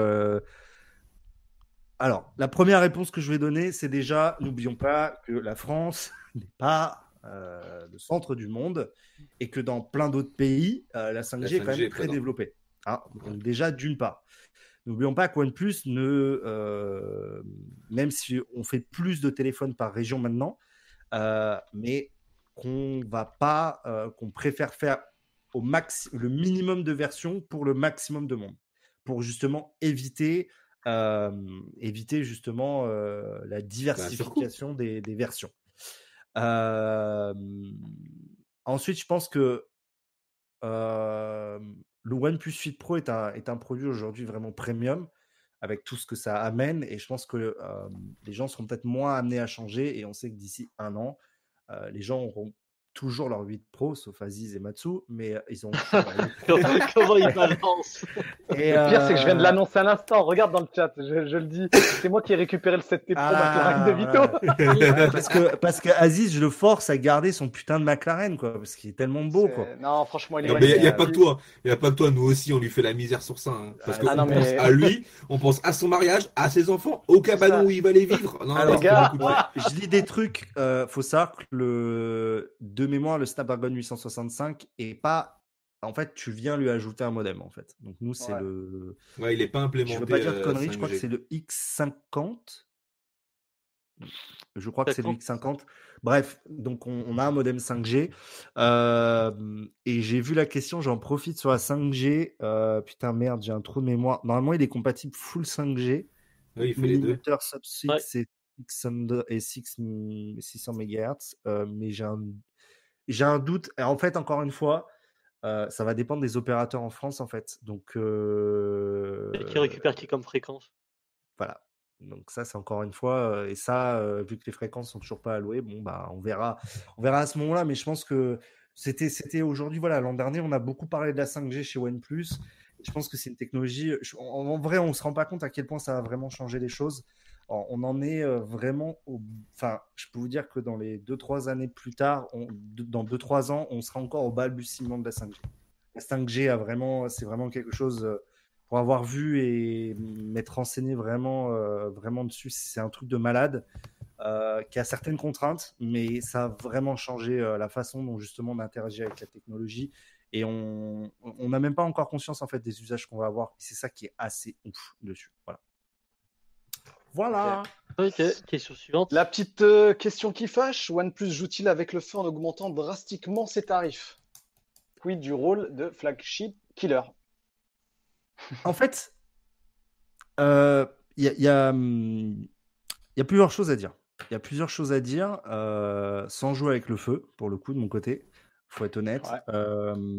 Alors la première réponse que je vais donner, c'est déjà n'oublions pas que la France n'est pas le centre du monde et que dans plein d'autres pays la 5G, est quand 5G est même très développée. Hein, donc déjà d'une part. N'oublions pas que OnePlus ne, euh, même si on fait plus de téléphones par région maintenant, euh, mais qu'on va pas, euh, qu'on préfère faire au max, le minimum de versions pour le maximum de monde, pour justement éviter, éviter justement la diversification des, des versions. Ensuite, je pense que le OnePlus Fit Pro est un, est un produit aujourd'hui vraiment premium avec tout ce que ça amène et je pense que euh, les gens seront peut-être moins amenés à changer et on sait que d'ici un an, euh, les gens auront toujours leur 8 Pro, sauf Aziz et Matsu, mais euh, ils ont. comment, ils balancent et, Le pire, c'est que je viens de euh, l'annoncer à l'instant. Regarde dans le chat, je, je le dis. C'est moi qui ai récupéré le 7T Pro Ah, McLaren de Vito. voilà. parce que parce que Aziz, je le force à garder son putain de McLaren, quoi, parce qu'il est tellement beau, quoi. Non, franchement, il est Non, mais il n'y a, pas que toi. Il y a pas que toi. Nous aussi, on lui fait la misère sur ça. hein. Parce Ah, qu'on mais- pense à lui, on pense à son mariage, à ses enfants, au cabanon ça. où il va les vivre. Non, Alors, c'est gars, Je lis des trucs, euh, faut savoir que le de mémoire, le Snapdragon 865 est pas. En fait, tu viens lui ajouter un modem, en fait. Donc nous, c'est Ouais. le. Ouais, il est pas implémenté. Je veux pas dire de euh, conneries, je crois que 5G. c'est le X50. Je crois que c'est le 50. X50. Bref, donc on, on a un modem 5G. euh, et j'ai vu la question, j'en profite sur la 5G. euh, putain, merde, j'ai un trou de mémoire. Normalement, il est compatible full 5G. Ouais, il fait les deux. Millimeter sub-6 Ouais. et 600 et 6 600 MHz. euh, mais j'ai un, j'ai un doute. Et en fait, encore une fois, euh, ça va dépendre des opérateurs en France, en fait. Donc, euh, Qui récupère qui comme fréquence? voilà. Donc ça, c'est encore une fois, euh, et ça, euh, vu que les fréquences sont toujours pas allouées, bon bah, on verra, on verra à ce moment-là. Mais je pense que c'était, c'était aujourd'hui, voilà, l'an dernier, on a beaucoup parlé de la 5G chez OnePlus. Je pense que c'est une technologie. en, en vrai, on se rend pas compte à quel point ça va vraiment changer les choses. On en est vraiment, au- enfin, je peux vous dire que dans les 2-3 années plus tard, on- dans 2-3 ans, on sera encore au balbutiement de la 5G. La 5G a vraiment, c'est vraiment quelque chose. pour avoir vu et m'être renseigné vraiment, vraiment dessus, c'est un truc de malade qui a certaines contraintes, mais ça a vraiment changé la façon dont justement on interagit avec la technologie et on on n'a même pas encore conscience en fait des usages qu'on va avoir. C'est ça qui est assez ouf dessus. Voilà. Voilà. Ok, question suivante. La petite euh, question qui fâche, OnePlus joue-t-il avec le feu en augmentant drastiquement ses tarifs? Quid du rôle de flagship killer? En fait, euh, il y, a- il y a, il y a plusieurs choses à dire. Il y a plusieurs choses à dire, euh, sans jouer avec le feu, pour le coup, de mon côté. faut être honnête. Ouais. Euh,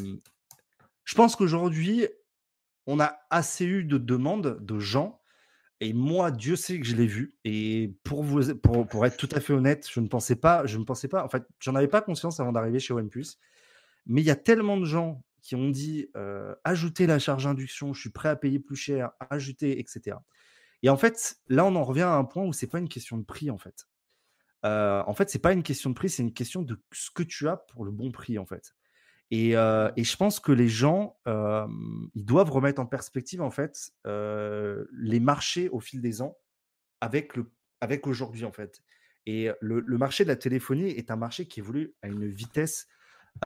je pense qu'aujourd'hui, on a assez eu de demandes de gens, et moi, Dieu sait que je l'ai vu. Et pour, vous, pour, pour être tout à fait honnête, je ne pensais pas, je ne pensais pas, en fait, j'en avais pas conscience avant d'arriver chez OnePlus. Mais il y a tellement de gens qui ont dit euh, ajouter la charge induction, je suis prêt à payer plus cher, ajouter, etc. Et en fait, là, on en revient à un point où c'est pas une question de prix, en fait. En fait, c'est pas une question de prix, c'est une question de ce que tu as pour le bon prix, en fait. Et, euh, et je pense que les gens, euh, ils doivent remettre en perspective, en fait, euh, les marchés au fil des ans avec, le, avec aujourd'hui, en fait. Et le, le marché de la téléphonie est un marché qui évolue à une vitesse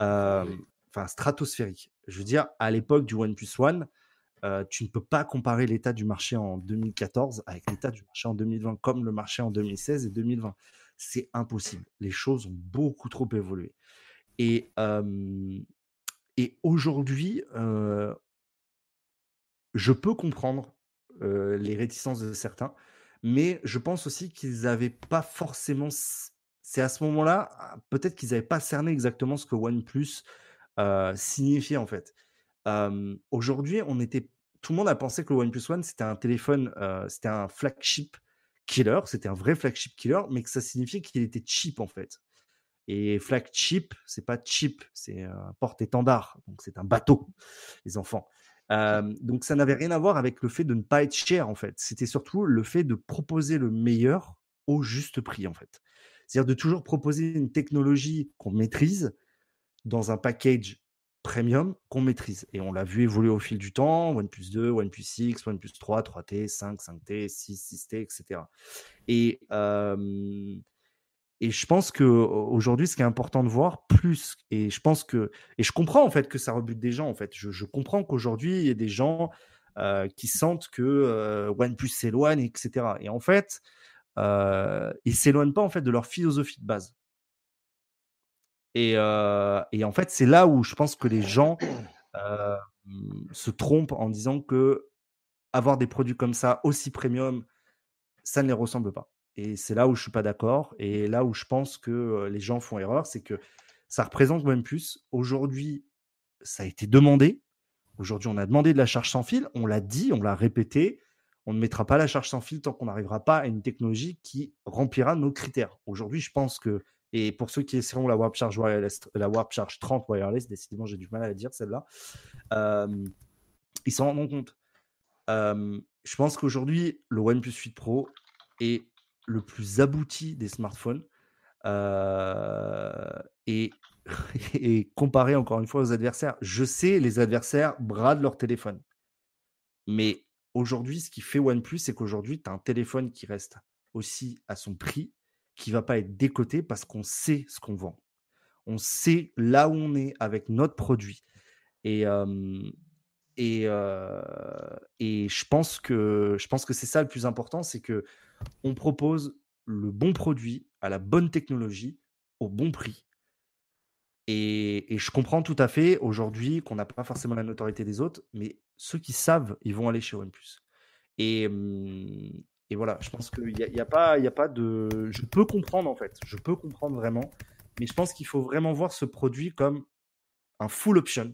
enfin, stratosphérique. Je veux dire, à l'époque du OnePlus One, tu ne peux pas comparer l'état du marché en 2014 avec l'état du marché en 2020, comme le marché en 2016 et 2020. C'est impossible. Les choses ont beaucoup trop évolué. Et, et aujourd'hui, je peux comprendre les réticences de certains, mais je pense aussi qu'ils n'avaient pas forcément. C'est à ce moment-là, ah, peut-être qu'ils n'avaient pas cerné exactement ce que OnePlus signifiait en fait. Aujourd'hui, on était, tout le monde a pensé que le OnePlus One c'était un téléphone, c'était un flagship killer, c'était un vrai flagship killer, mais que ça signifiait qu'il était cheap en fait. Et flagship, c'est pas cheap, c'est un porte-étendard, donc c'est un bateau, les enfants. Euh, donc ça n'avait rien à voir avec le fait de ne pas être cher en fait. C'était surtout le fait de proposer le meilleur au juste prix en fait. C'est-à-dire de toujours proposer une technologie qu'on maîtrise dans un package premium qu'on maîtrise. Et on l'a vu évoluer au fil du temps, OnePlus 2, OnePlus 6, OnePlus 3, 3T, 5, 5T, 6, 6T, etc. Et, euh, et je pense que aujourd'hui, ce qui est important de voir, plus, et je pense que, et je comprends en fait que ça rebute des gens, en fait. Je, comprends qu'aujourd'hui, il y a des gens euh, qui sentent que euh, OnePlus s'éloigne, etc. Et en fait, euh, ils s'éloignent pas en fait de leur philosophie de base. Et, euh, et en fait, c'est là où je pense que les gens se trompent en disant que avoir des produits comme ça aussi premium, ça ne les ressemble pas. Et c'est là où je suis pas d'accord. Et là où je pense que les gens font erreur, c'est que ça représente OnePlus. Aujourd'hui, ça a été demandé. Aujourd'hui, on a demandé de la charge sans fil. On l'a dit, on l'a répété. On ne mettra pas la charge sans fil tant qu'on n'arrivera pas à une technologie qui remplira nos critères. Aujourd'hui, je pense que Et pour ceux qui essaieront la Warp Charge Wireless, la Warp Charge 30 Wireless, décidément j'ai du mal à la dire celle-là, ils s'en rendront compte. Je pense qu'aujourd'hui, le OnePlus 8 Pro est le plus abouti des smartphones. Euh, et, comparé encore une fois aux adversaires, je sais les adversaires bradent leur téléphone. Mais aujourd'hui, ce qui fait OnePlus, c'est qu'aujourd'hui, tu as un téléphone qui reste aussi à son prix, qui va pas être décoté parce qu'on sait ce qu'on vend. On sait là où on est avec notre produit. Et, et, et je pense que, je pense que c'est ça le plus important, c'est que on propose le bon produit à la bonne technologie au bon prix. Et, je comprends tout à fait aujourd'hui qu'on n'a pas forcément la notoriété des autres, mais ceux qui savent, ils vont aller chez OnePlus. Et, et voilà, je pense qu'il n'y a, pas, a pas de. Je peux comprendre en fait, je peux comprendre vraiment, mais je pense qu'il faut vraiment voir ce produit comme un full option.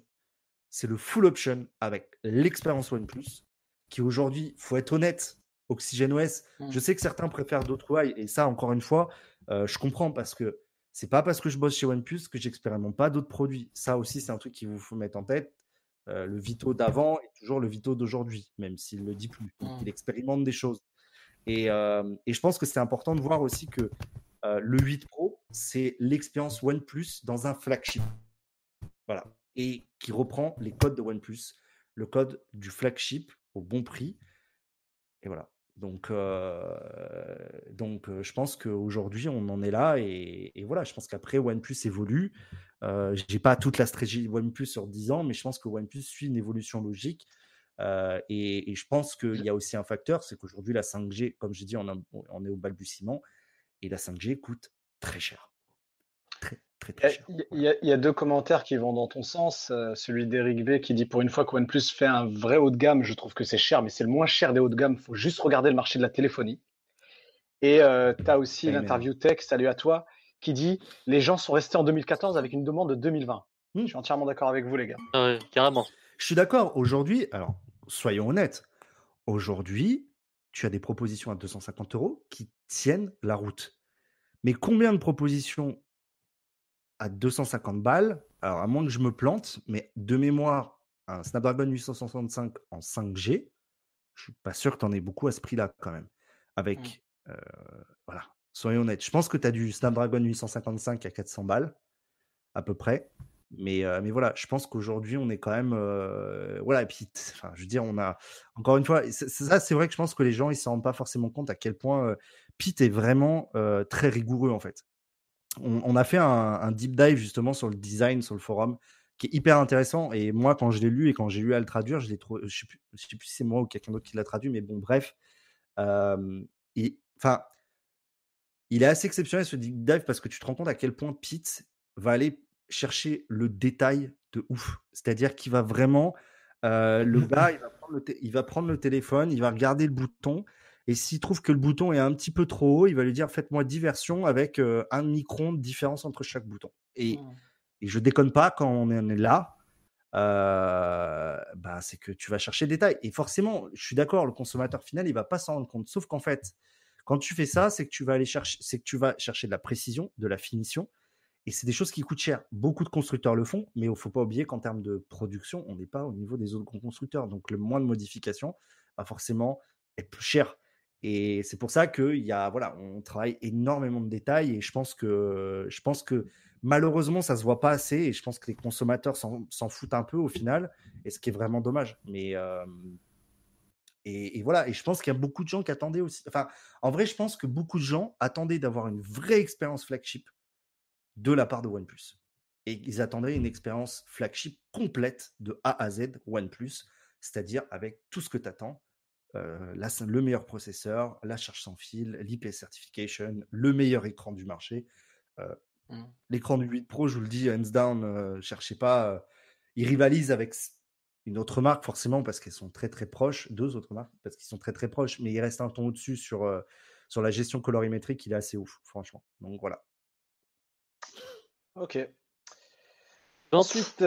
C'est le full option avec l'expérience OnePlus, qui aujourd'hui, faut être honnête, OxygenOS, mmh. je sais que certains préfèrent d'autres UI, et ça, encore une fois, euh, je comprends parce que c'est pas parce que je bosse chez OnePlus que j'expérimente pas d'autres produits. Ça aussi, c'est un truc qu'il vous faut mettre en tête. Euh, le Vito d'avant est toujours le Vito d'aujourd'hui, même s'il ne le dit plus. Mmh. Il expérimente des choses. Et, euh, et je pense que c'est important de voir aussi que le 8 Pro, c'est l'expérience OnePlus dans un flagship. Voilà. Et qui reprend les codes de OnePlus, le code du flagship au bon prix. Et voilà. Donc, euh, donc je pense qu'aujourd'hui, on en est là. Et, voilà, je pense qu'après, OnePlus évolue. Euh, j'ai pas toute la stratégie OnePlus sur 10 ans, mais je pense que OnePlus suit une évolution logique. Euh, et, je pense qu'il y a aussi un facteur, c'est qu'aujourd'hui, la 5G, comme j'ai dit, on, est au balbutiement, et la 5G coûte très cher. Très, très, très cher. Il y, a, il y a deux commentaires qui vont dans ton sens. Euh, celui d'Eric B qui dit Pour une fois que OnePlus fait un vrai haut de gamme, je trouve que c'est cher, mais c'est le moins cher des hauts de gamme. Il faut juste regarder le marché de la téléphonie. Et euh, tu as aussi l'interview tech, salut à toi, qui dit Les gens sont restés en 2014 avec une demande de 2020. Mmh. Je suis entièrement d'accord avec vous, les gars. Ah carrément. Je suis d'accord. Aujourd'hui, alors, soyons honnêtes, aujourd'hui, tu as des propositions à 250 euros qui tiennent la route. Mais combien de propositions à 250 balles Alors, à moins que je me plante, mais de mémoire, un Snapdragon 865 en 5G, je suis pas sûr que tu en aies beaucoup à ce prix-là quand même. Avec, mmh. euh, voilà, soyons honnêtes. Je pense que tu as du Snapdragon 855 à 400 balles, à peu près. Mais, euh, mais voilà, je pense qu'aujourd'hui, on est quand même. Euh, voilà, et puis, enfin, je veux dire, on a. Encore une fois, ça, c'est vrai que je pense que les gens, ils ne s'en rendent pas forcément compte à quel point Pete est vraiment très rigoureux, en fait. On, on a fait un, un, deep dive, justement, sur le design, sur le forum, qui est hyper intéressant. Et moi, quand je l'ai lu et quand j'ai lu à le traduire, je l'ai trouvé. Je ne sais plus, sais plus si c'est moi ou quelqu'un d'autre qui l'a traduit, mais bon, bref. et, enfin, il est assez exceptionnel, ce deep dive, parce que tu te rends compte à quel point Pete va aller chercher le détail de ouf. C'est-à-dire qu'il va vraiment, euh, le gars, il va, prendre le il va, prendre le téléphone, il va regarder le bouton, et s'il trouve que le bouton est un petit peu trop haut, il va lui dire faites-moi diversion avec euh, un micron de différence entre chaque bouton. Et, mmh. et je déconne pas quand on est là. Euh, bah, c'est que tu vas chercher le détail. Et forcément, je suis d'accord, le consommateur final, il va pas s'en rendre compte. Sauf qu'en fait, quand tu fais ça, c'est que tu vas aller chercher, c'est que tu vas chercher de la précision, de la finition, et c'est des choses qui coûtent cher. Beaucoup de constructeurs le font, mais il ne faut pas oublier qu'en termes de production, on n'est pas au niveau des autres constructeurs. Donc le moins de modifications va forcément être plus cher. Et c'est pour ça qu'il y a, voilà, on travaille énormément de détails et je pense que, je pense que malheureusement, ça se voit pas assez et je pense que les consommateurs s'en foutent un peu au final, et ce qui est vraiment dommage. Mais et, et, voilà, et je pense qu'il y a beaucoup de gens qui attendaient aussi. Enfin, en vrai, je pense que beaucoup de gens attendaient d'avoir une vraie expérience flagship de la part de OnePlus. Et ils attendaient une expérience flagship complète de A à Z OnePlus, c'est-à-dire avec tout ce que tu attends. Euh, le meilleur processeur, la charge sans fil, l'IP certification, le meilleur écran du marché. Euh, mmh. L'écran du 8 Pro, je vous le dis, hands down, euh, cherchez pas. Euh, il rivalise avec une autre marque, forcément, parce qu'elles sont très très proches. Deux autres marques, parce qu'ils sont très très proches, mais il reste un ton au-dessus sur, sur la gestion colorimétrique. Il est assez ouf, franchement. Donc voilà. Ok. Ensuite,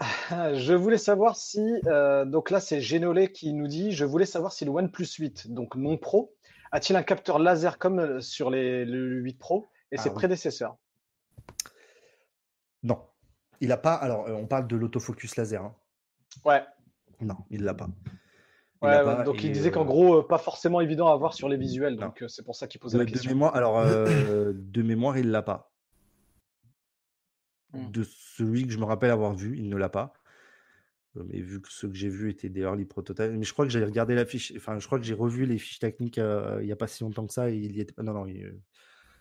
je voulais savoir si, euh, donc là c'est Génolé qui nous dit, je voulais savoir si le OnePlus 8, donc non Pro, a-t-il un capteur laser comme euh, sur les, le 8 Pro et Ah ses oui. prédécesseurs? Non. Il a pas. Alors, euh, on parle de l'autofocus laser. hein. Ouais. Non, il l'a pas. Il Ouais, pas donc il disait euh, qu'en gros, pas forcément évident à voir sur les visuels, donc c'est pour ça qu'il posait de, la de question. mémoire, alors euh, de mémoire, il l'a pas. Hmm. De celui que je me rappelle avoir vu, il ne l'a pas. Euh, Mais vu que ceux que j'ai vus étaient des early prototypes, mais je crois que j'avais regardé la fiche, enfin, je crois que j'ai revu les fiches techniques euh, il n'y a pas si longtemps que ça. Et il y était. Non, non, il, euh,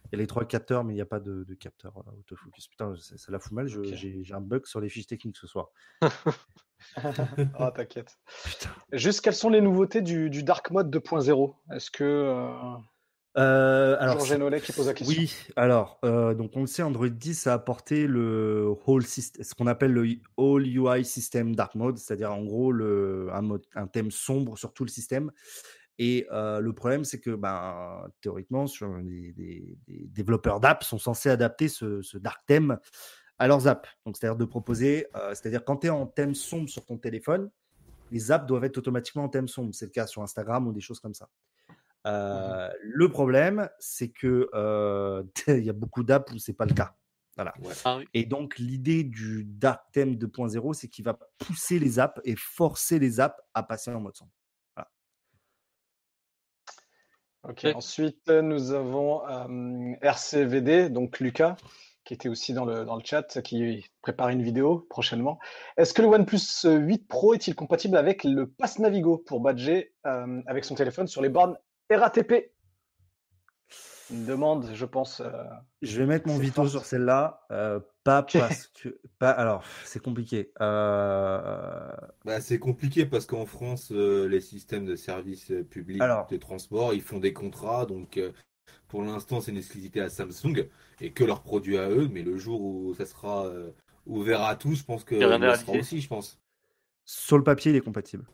il y a les trois capteurs, mais il n'y a pas de, de capteur autofocus. Putain, ça, ça la fout mal. J'ai j'ai un bug sur les fiches techniques ce soir. Ah, t'inquiète. Juste, quelles sont les nouveautés du, du Dark Mode 2.0 Est-ce que. Euh, Euh, alors, Genollet qui pose la question. Oui, alors, euh, donc on le sait, Android 10 a apporté le whole syst- ce qu'on appelle le All UI System Dark Mode, c'est-à-dire en gros le, un, mode, un thème sombre sur tout le système. Et euh, le problème, c'est que ben, théoriquement, sur les, les- les développeurs d'apps sont censés adapter ce, ce dark theme à leurs apps. Donc, c'est-à-dire de proposer, euh, c'est-à-dire quand tu es en thème sombre sur ton téléphone, les apps doivent être automatiquement en thème sombre. C'est le cas sur Instagram ou des choses comme ça. Euh, Le problème, c'est que euh, il y a beaucoup d'apps où c'est pas le cas. Voilà. Ah oui. Et donc l'idée du Dark Theme 2.0, c'est qu'il va pousser les apps et forcer les apps à passer en mode sombre. Ok. Ouais. Ensuite, euh, nous avons euh, RCVD, donc Lucas, qui était aussi dans le, dans le chat, qui prépare une vidéo prochainement. Est-ce que le OnePlus 8 Pro est-il compatible avec le Pass Navigo pour badger euh, avec son téléphone sur les bornes RATP Une demande, je pense. euh, Je vais mettre mon fort. sur celle-là, euh, pas parce que, pas. Alors, c'est compliqué. Euh, Bah, c'est compliqué parce qu'en France, euh, les systèmes de services publics Alors. de transport, ils font des contrats. Donc, euh, pour l'instant, c'est une exclusivité à Samsung et que leurs produits à eux. Mais le jour où ça sera euh, ouvert à tous, je pense que Y a rien il à le sera aussi, je pense. sur le papier, il est compatible.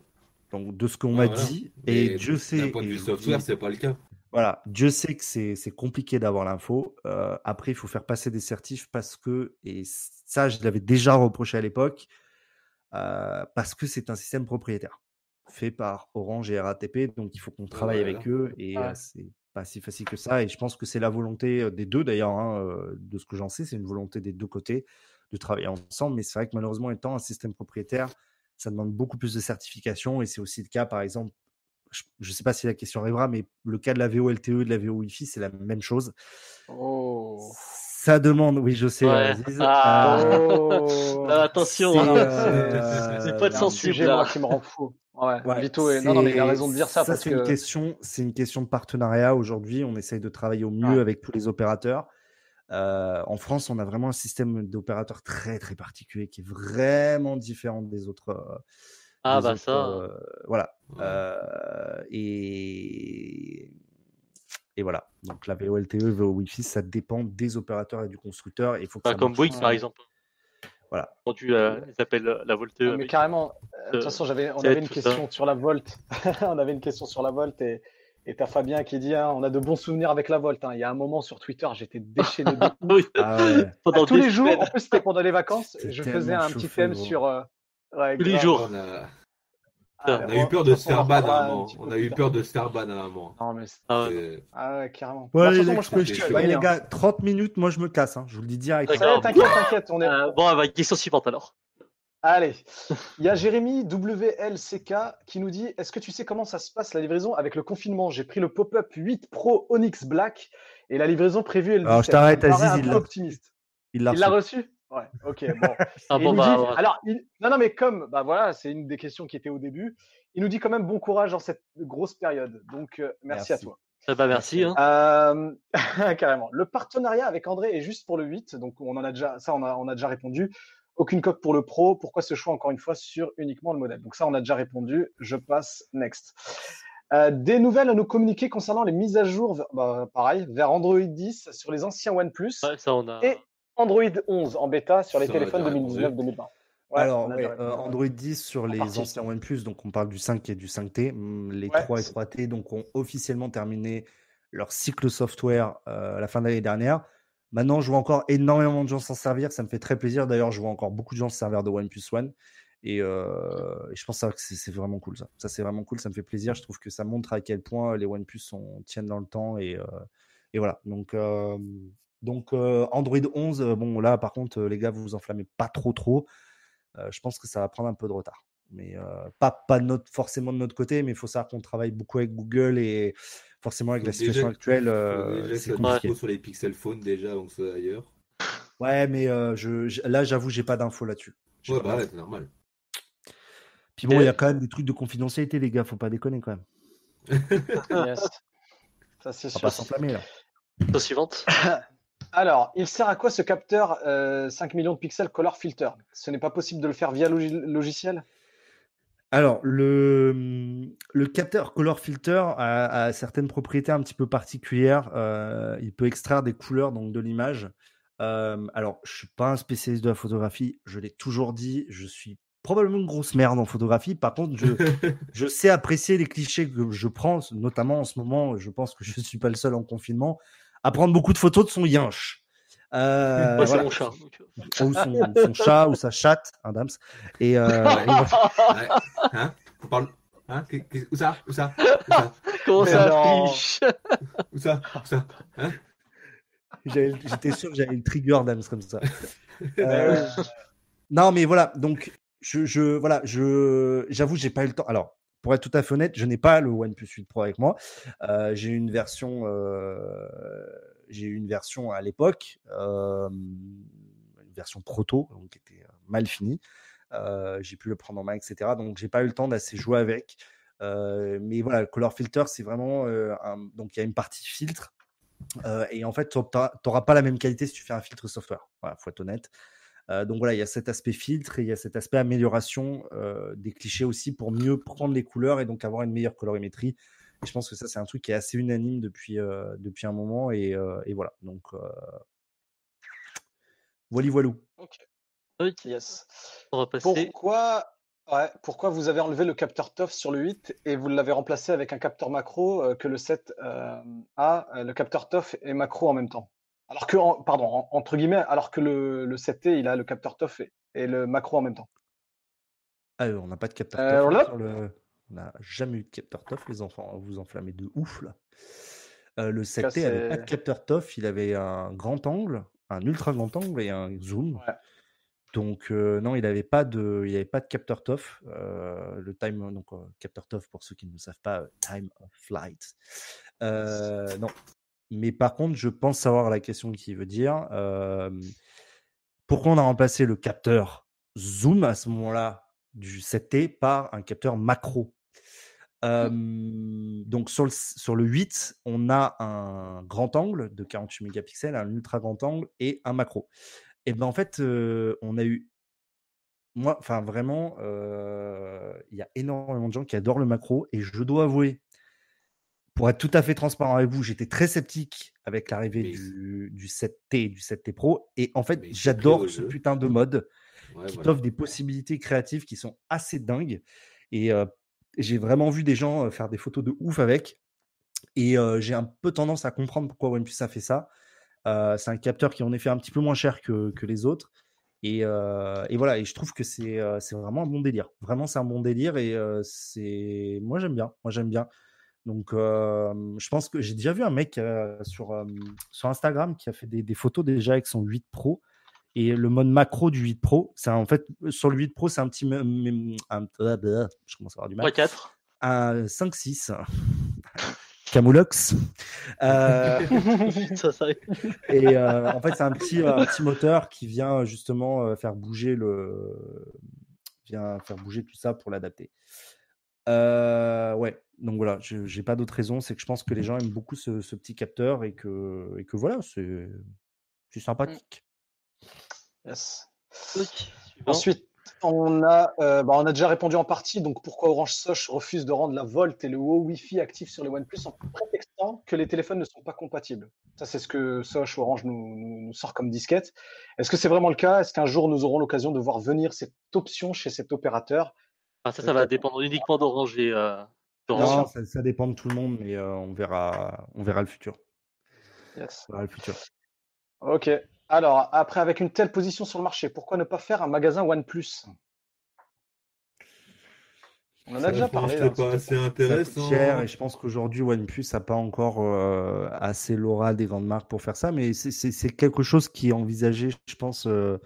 Donc, de ce qu'on m'a Ah, voilà. dit, et Mais Dieu sait. D'un point de et vue je vous software, dis- c'est pas le cas. Voilà, Dieu sait que c'est c'est compliqué d'avoir l'info. Euh, après, il faut faire passer des certifs parce que, et ça, je l'avais déjà reproché à l'époque, euh, parce que c'est un système propriétaire fait par Orange et RATP, donc il faut qu'on travaille voilà. avec eux et Ouais. euh, c'est pas si facile que ça. Et je pense que c'est la volonté des deux d'ailleurs, hein, de ce que j'en sais, c'est une volonté des deux côtés de travailler ensemble. Mais c'est vrai que malheureusement, étant un système propriétaire, ça demande beaucoup plus de certification et c'est aussi le cas, par exemple, je ne sais pas si la question arrivera, mais le cas de la VO LTE et de la VO Wi-Fi, c'est la même chose. Oh. Ça demande, oui, je sais, Ouais. Aziz, Ah. euh, Oh. Ah, attention, c'est, hein. euh, C'est pas de sensible, sujet, là. moi, qui me rend fou. Ouais, Ouais, Vito est- Non, non, mais il a raison de dire ça, parce c'est que. une question, c'est une question de partenariat. Aujourd'hui, on essaye de travailler au mieux Ouais. avec tous les opérateurs. Euh, en France, on a vraiment un système d'opérateurs très très particulier qui est vraiment différent des autres. euh, Ah des bah autres, ça. euh, voilà. Ouais. Euh, et et voilà. Donc la VOLTE, VO Wi-Fi, ça dépend des opérateurs et du constructeur. Il faut que Pas ça comme Bouygues par exemple. Voilà. Quand tu euh, euh, la Volte. Non, mais carrément, euh, de toute façon, j'avais, on avait une question sur la Volt. on avait une question sur la Volt et et t'as Fabien qui dit hein, on a de bons souvenirs avec la Volt. hein. Il y a un moment sur Twitter, j'étais déchaîné de ouf. Oui, Ah ouais. pendant À tous les jours, semaines. en plus c'était pendant les vacances, je faisais un petit thème gros. sur. euh, ouais, Tous les jours. On a, Ah, on mais a eu peur de toute se façon, on en faire ban à un moment. On a eu peur de se faire ban à un moment. Non, mais c'est- Ah ouais. Ah ouais, carrément. Ouais, Bah, les, toute façon, moi, je Ouais, les aller, gars, 30 minutes, moi je me casse. hein, je vous le dis direct. Hein. T'inquiète, t'inquiète, on est. Euh, bon, bah, question suivante alors. Allez, il y a Jérémy WLCK qui nous dit Est-ce que tu sais comment ça se passe la livraison avec le confinement? J'ai pris le pop-up 8 Pro Onyx Black et la livraison prévue est le Alors, je 17. t'arrête, Aziz, il l'a- optimiste. Il l'a Il l'a reçu. Ouais, ok, bon. Ah Et bon, il nous bah, dit- ouais. alors, il- non, non, mais comme, bah voilà, c'est une des questions qui était au début. Il nous dit quand même bon courage dans cette grosse période. Donc, euh, merci, à toi. Ah bah, merci. Hein. Euh, carrément. Le partenariat avec André est juste pour le 8. Donc, on en a déjà, ça, on a, on a déjà répondu. Aucune coque pour le pro. Pourquoi ce choix, encore une fois, sur uniquement le modèle? Donc, ça, on a déjà répondu. Je passe next. Euh, des nouvelles à nous communiquer concernant les mises à jour, bah, pareil, vers Android 10 sur les anciens OnePlus Ouais, ça, on a. et Android 11 en bêta sur les Ça, téléphones déjà répondu. 2019-2020. Ouais, Alors, ouais, euh. Android 10 sur les partie. anciens OnePlus, donc on parle du 5 et du 5T. hum, Les Ouais. 3 et 3T donc, ont officiellement terminé leur cycle software euh, à la fin de l'année dernière. Maintenant, je vois encore énormément de gens s'en servir. Ça me fait très plaisir. D'ailleurs, je vois encore beaucoup de gens se servir de OnePlus One. Et, euh, et je pense que c'est vraiment cool. Ça, c'est vraiment cool. Ça me fait plaisir. Je trouve que ça montre à quel point les OnePlus sont, tiennent dans le temps. Et, euh, voilà. Donc, euh, euh, Android 11, euh, bon là par contre les gars vous vous enflammez pas trop trop. Je pense que ça va prendre un peu de retard. Mais pas, forcément de notre côté, mais il faut savoir qu'on travaille beaucoup avec Google et forcément avec la situation déjà- actuelle, euh, c'est compliqué. sur les Pixel Phone déjà ce soit ailleurs. Ouais, mais euh, je, je- là j'avoue j'ai pas d'infos là-dessus. Ouais, pas bah ouais, c'est normal. Puis bon, il y a quand même des trucs de confidentialité les gars, faut pas déconner quand même. Yes. Ça, c'est On va sûr. pas s'enflammer là. La suivante. Alors, il sert à quoi ce capteur euh, 5 millions de pixels color filter? Ce n'est pas possible de le faire via logi- logiciel? Alors, le, le capteur Color Filter a, a certaines propriétés un petit peu particulières. Euh, il peut extraire des couleurs donc, de l'image. Euh, alors, je suis pas un spécialiste de la photographie, je l'ai toujours dit, je suis probablement une grosse merde en photographie. Par contre, je, je sais apprécier les clichés que je prends, notamment en ce moment, je pense que je suis pas le seul en confinement, à prendre beaucoup de photos de son yinche. Euh, voilà. mon chat. Ou son, son chat, ou sa chatte, un dams. Et, euh, et voilà. Ouais. Hein? On parle. Hein? Qu'est- qu'est- Où ça? Où ça? Où ça? Comment Où ça? Où ça? J'avais- J'étais sûr que j'avais une trigger d'âmes comme ça. Eh Euh, non, mais voilà. Donc, je, je voilà, je, j'avoue, j'ai pas eu le temps. Alors, pour être tout à fait honnête, je n'ai pas le OnePlus 8 Pro avec moi. Euh, j'ai une version, euh, j'ai eu une version à l'époque, une version proto, qui était mal finie. J'ai pu le prendre en main, etc. Donc, j'ai pas eu le temps d'assez jouer avec. Mais voilà, le color filter, c'est vraiment donc il y a une partie filtre. Et en fait, tu n'auras pas la même qualité si tu fais un filtre software. Voilà, faut être honnête. Donc voilà, il y a cet aspect filtre et il y a cet aspect amélioration des clichés aussi pour mieux prendre les couleurs et donc avoir une meilleure colorimétrie. Et je pense que ça, c'est un truc qui est assez unanime depuis, euh, depuis un moment. Et, euh, et voilà. Donc, euh... voilà, voilou. Ok, Yes. on va passer. Pourquoi, ouais, pourquoi vous avez enlevé le capteur TOF sur le 8 et vous l'avez remplacé avec un capteur macro euh, que le 7 euh, a, le capteur TOF et macro en même temps? Alors que, en- pardon, en- entre guillemets, alors que le, le 7T, il a le capteur TOF et, et le macro en même temps. Ah, on n'a pas de capteur Euh, TOF. sur le... On n'a jamais eu de capteur TOF, les enfants. Vous enflammez de ouf, là. Euh, le 7T n'avait pas de capteur TOF. Il avait un grand angle, un ultra grand angle et un zoom. Ouais. Donc, euh, non, il n'avait pas, de... il avait pas de capteur TOF. Euh, le time, donc, capteur TOF, pour ceux qui ne le savent pas, time of flight. Non. Mais par contre, je pense savoir la question qui veut dire. Pourquoi on a remplacé le capteur zoom à ce moment-là du 7T par un capteur macro Euh, donc sur le, sur le 8, on a un grand angle de 48 mégapixels, un ultra grand angle et un macro. Et ben en fait, euh, on a eu, moi, enfin vraiment, euh, il y a énormément de gens qui adorent le macro et je dois avouer, pour être tout à fait transparent avec vous, j'étais très sceptique avec l'arrivée du, du 7T et du 7T Pro et en fait, j'adore ce jeu. putain de mode Ouais, qui voilà. t'offre des possibilités créatives qui sont assez dingues. Et euh, j'ai vraiment vu des gens faire des photos de ouf avec. Et euh, j'ai un peu tendance à comprendre pourquoi OnePlus a fait ça. Euh, c'est un capteur qui en est fait un petit peu moins cher que, que les autres. Et, et voilà, et je trouve que c'est c'est vraiment un bon délire. Vraiment, c'est un bon délire et c'est moi j'aime bien. Moi j'aime bien. Donc, je pense que j'ai déjà vu un mec sur, sur Instagram qui a fait des, des photos déjà avec son 8 Pro. Et le mode macro du 8 Pro, c'est en fait sur le 8 Pro, c'est un petit. un- je commence à avoir du mal. 3-4. Un 5-6. Camoulox. Euh, ça, ça... et euh, en fait, c'est un petit, un petit moteur qui vient justement euh, faire bouger le, vient faire bouger tout ça pour l'adapter. Euh, ouais, donc voilà, je j'ai pas d'autre raison, c'est que je pense que les gens aiment beaucoup ce, ce petit capteur et que, et que voilà, c'est c'est sympathique. Yes. Ensuite, on a, euh, bah, on a déjà répondu en partie. Donc, pourquoi Orange Soch refuse de rendre la Volt et le haut Wi-Fi actifs sur le OnePlus en prétextant que les téléphones ne sont pas compatibles Ça, c'est ce que Soch Orange nous, nous- nous sort comme disquette. Est-ce que c'est vraiment le cas? Est-ce qu'un jour nous aurons l'occasion de voir venir cette option chez cet opérateur? Ah, ça, ça va dépendre uniquement d'Orange et euh, d'Orange. Non, ça, ça dépend de tout le monde, mais euh, on verra, on verra le futur. Yes. On verra le futur. Ok. Alors, après, avec une telle position sur le marché, pourquoi ne pas faire un magasin OnePlus? On en a déjà parlé. C'est hein, pas assez intéressant. cher et je pense qu'aujourd'hui OnePlus n'a pas encore euh, assez l'aura des grandes marques pour faire ça, mais c'est- quelque chose qui est envisagé, je pense, euh,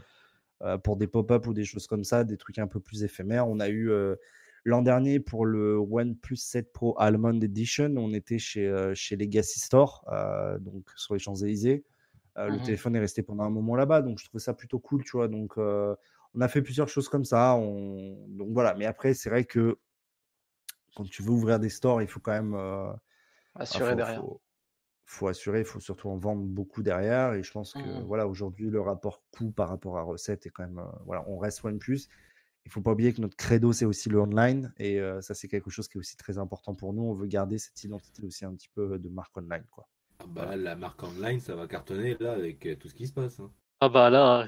euh, pour des pop-up ou des choses comme ça, des trucs un peu plus éphémères. On a eu euh, l'an dernier pour le OnePlus 7 Pro Almond Edition, on était chez, chez Legacy Store, donc sur les Champs-Élysées. Euh, Le Mhm. téléphone est resté pendant un moment là-bas, donc je trouvais ça plutôt cool, tu vois. Donc euh, on a fait plusieurs choses comme ça. On... Donc voilà, mais après, c'est vrai que quand tu veux ouvrir des stores, il faut quand même ah, Assuré faut, derrière. faut- faut assurer, il faut surtout en vendre beaucoup derrière. Et je pense que Mhm. voilà, aujourd'hui, le rapport coût par rapport à recette est quand même. voilà, on reste OnePlus. Il faut pas oublier que notre credo, c'est aussi le online. Et euh, ça, c'est quelque chose qui est aussi très important pour nous. On veut garder cette identité aussi un petit peu de marque online. Quoi. Ah bah là, la marque online, ça va cartonner là avec euh, tout ce qui se passe. hein. Ah bah là,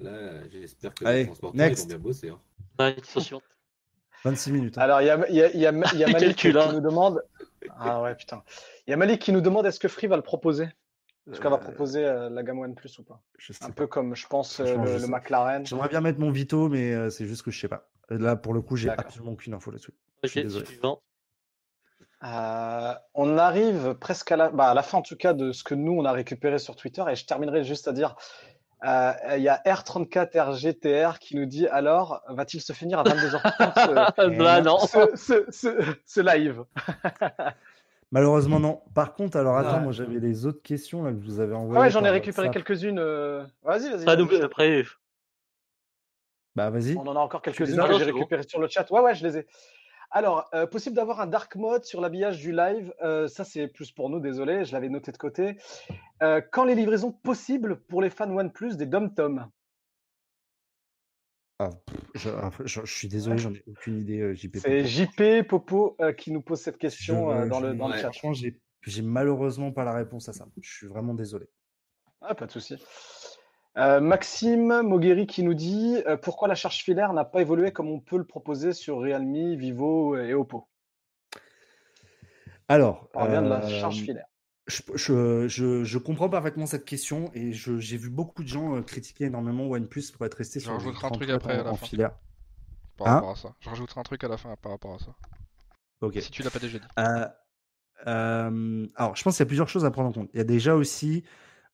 Là, j'espère que Allez, les transporteurs ils next. vont bien bosser. hein. ouais, question suivante. 26 minutes. hein. Alors, il y a, il y a- il y a- il y a Il Malik qui hein. nous demande. Ah ouais, putain. Il y a Malik qui nous demande est-ce que Free va le proposer? Est-ce qu'elle va Euh, proposer euh, la gamme OnePlus ou pas? je sais Un pas. peu comme, je pense, euh, le, je. McLaren. J'aimerais bien mettre mon Vito, mais euh, c'est juste que je sais pas. Là, pour le coup, j'ai absolument aucune info là-dessus. Je suis Ok, désolé. suivant. Euh, on arrive presque à la, bah, à la fin, en tout cas, de ce que nous, on a récupéré sur Twitter. Et je terminerai juste à dire euh, il y a R34RGTR qui nous dit alors, va-t-il se finir à 22h30 ce, bah non. ce, ce- ce- ce live? Malheureusement, non. Par contre, alors attends, Ouais. moi j'avais les autres questions là, que je vous avez Ah envoyées. Ouais, j'en ai récupéré quelques-unes. euh, Vas-y, vas-y. Pas double- après, Bah vas-y. On en a encore quelques-unes que j'ai récupérées sur le chat. Ouais, ouais, je les ai. Alors, euh, possible d'avoir un dark mode sur l'habillage du live. Euh, ça, c'est plus pour nous, désolé, je l'avais noté de côté. Euh, quand les livraisons possibles pour les fans OnePlus des Dom-Tom? Ah, je, ah, je- je suis désolé, j'en ai aucune idée, euh, JP. C'est JP Popo euh, qui nous pose cette Je- question euh, dans, je- le, dans le chat. Franchement, j'ai malheureusement pas la réponse à ça. Je suis vraiment désolé. Ah, pas de souci. Euh, Maxime Mogueri qui nous dit euh, pourquoi la charge filaire n'a pas évolué comme on peut le proposer sur Realme, Vivo et Oppo? Alors, On bien de la euh, charge filaire. je, je- je- je comprends parfaitement cette question et j'ai vu beaucoup de gens critiquer énormément OnePlus pour être resté sur un 30 truc après, à la en fin. filaire. par Hein? rapport à ça. Je rajouterai un truc à la fin par rapport à ça. Ok. Si tu l'as pas déjà dit. Euh, euh, alors, je pense qu'il y a plusieurs choses à prendre en compte. Il y a déjà aussi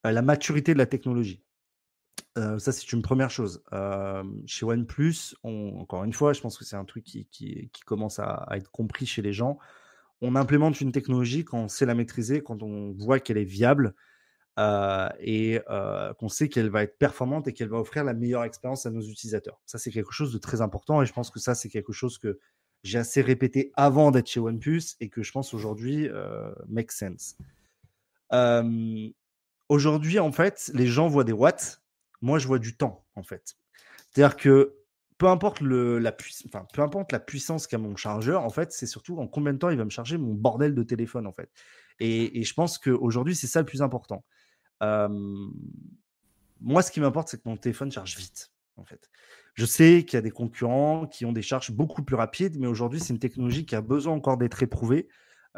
euh, la maturité de la technologie. Euh, ça, c'est une première chose. Euh, chez OnePlus, on- encore une fois, je pense que c'est un truc qui, commence à, être compris chez les gens. On implémente une technologie quand on sait la maîtriser, quand on voit qu'elle est viable euh, et qu'on sait qu'elle va être performante et qu'elle va offrir la meilleure expérience à nos utilisateurs. Ça, c'est quelque chose de très important et je pense que ça, c'est quelque chose que j'ai assez répété avant d'être chez OnePlus et que je pense aujourd'hui make sense. Aujourd'hui, en fait, les gens voient des watts. Moi, je vois du temps, en fait. C'est-à-dire que peu importe, la puissance qu'a mon chargeur, en fait, c'est surtout en combien de temps il va me charger mon bordel de téléphone, en fait. Et, je pense qu'aujourd'hui, c'est ça le plus important. Moi, ce qui m'importe, c'est que mon téléphone charge vite, en fait. Je sais qu'il y a des concurrents qui ont des charges beaucoup plus rapides, mais aujourd'hui, c'est une technologie qui a besoin encore d'être éprouvée,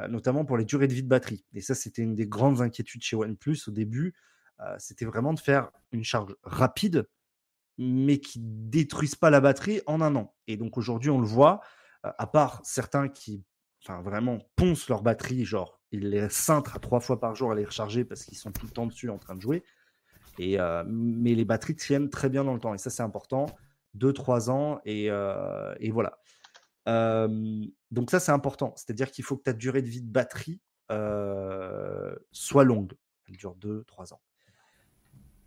notamment pour les durées de vie de batterie. Et ça, c'était une des grandes inquiétudes chez OnePlus au début. Euh, c'était vraiment de faire une charge rapide, mais qui détruise pas la batterie en un an. Et donc aujourd'hui, on le voit, euh, à part certains qui, vraiment, poncent leur batterie, genre ils les cintrent à trois fois par jour à les recharger parce qu'ils sont tout le temps dessus en train de jouer. Euh, mais les batteries tiennent très bien dans le temps. Et ça, c'est important. 2-3 ans. Et, voilà. Donc ça, c'est important. C'est-à-dire qu'il faut que ta durée de vie de batterie soit longue. Elle dure 2-3 ans.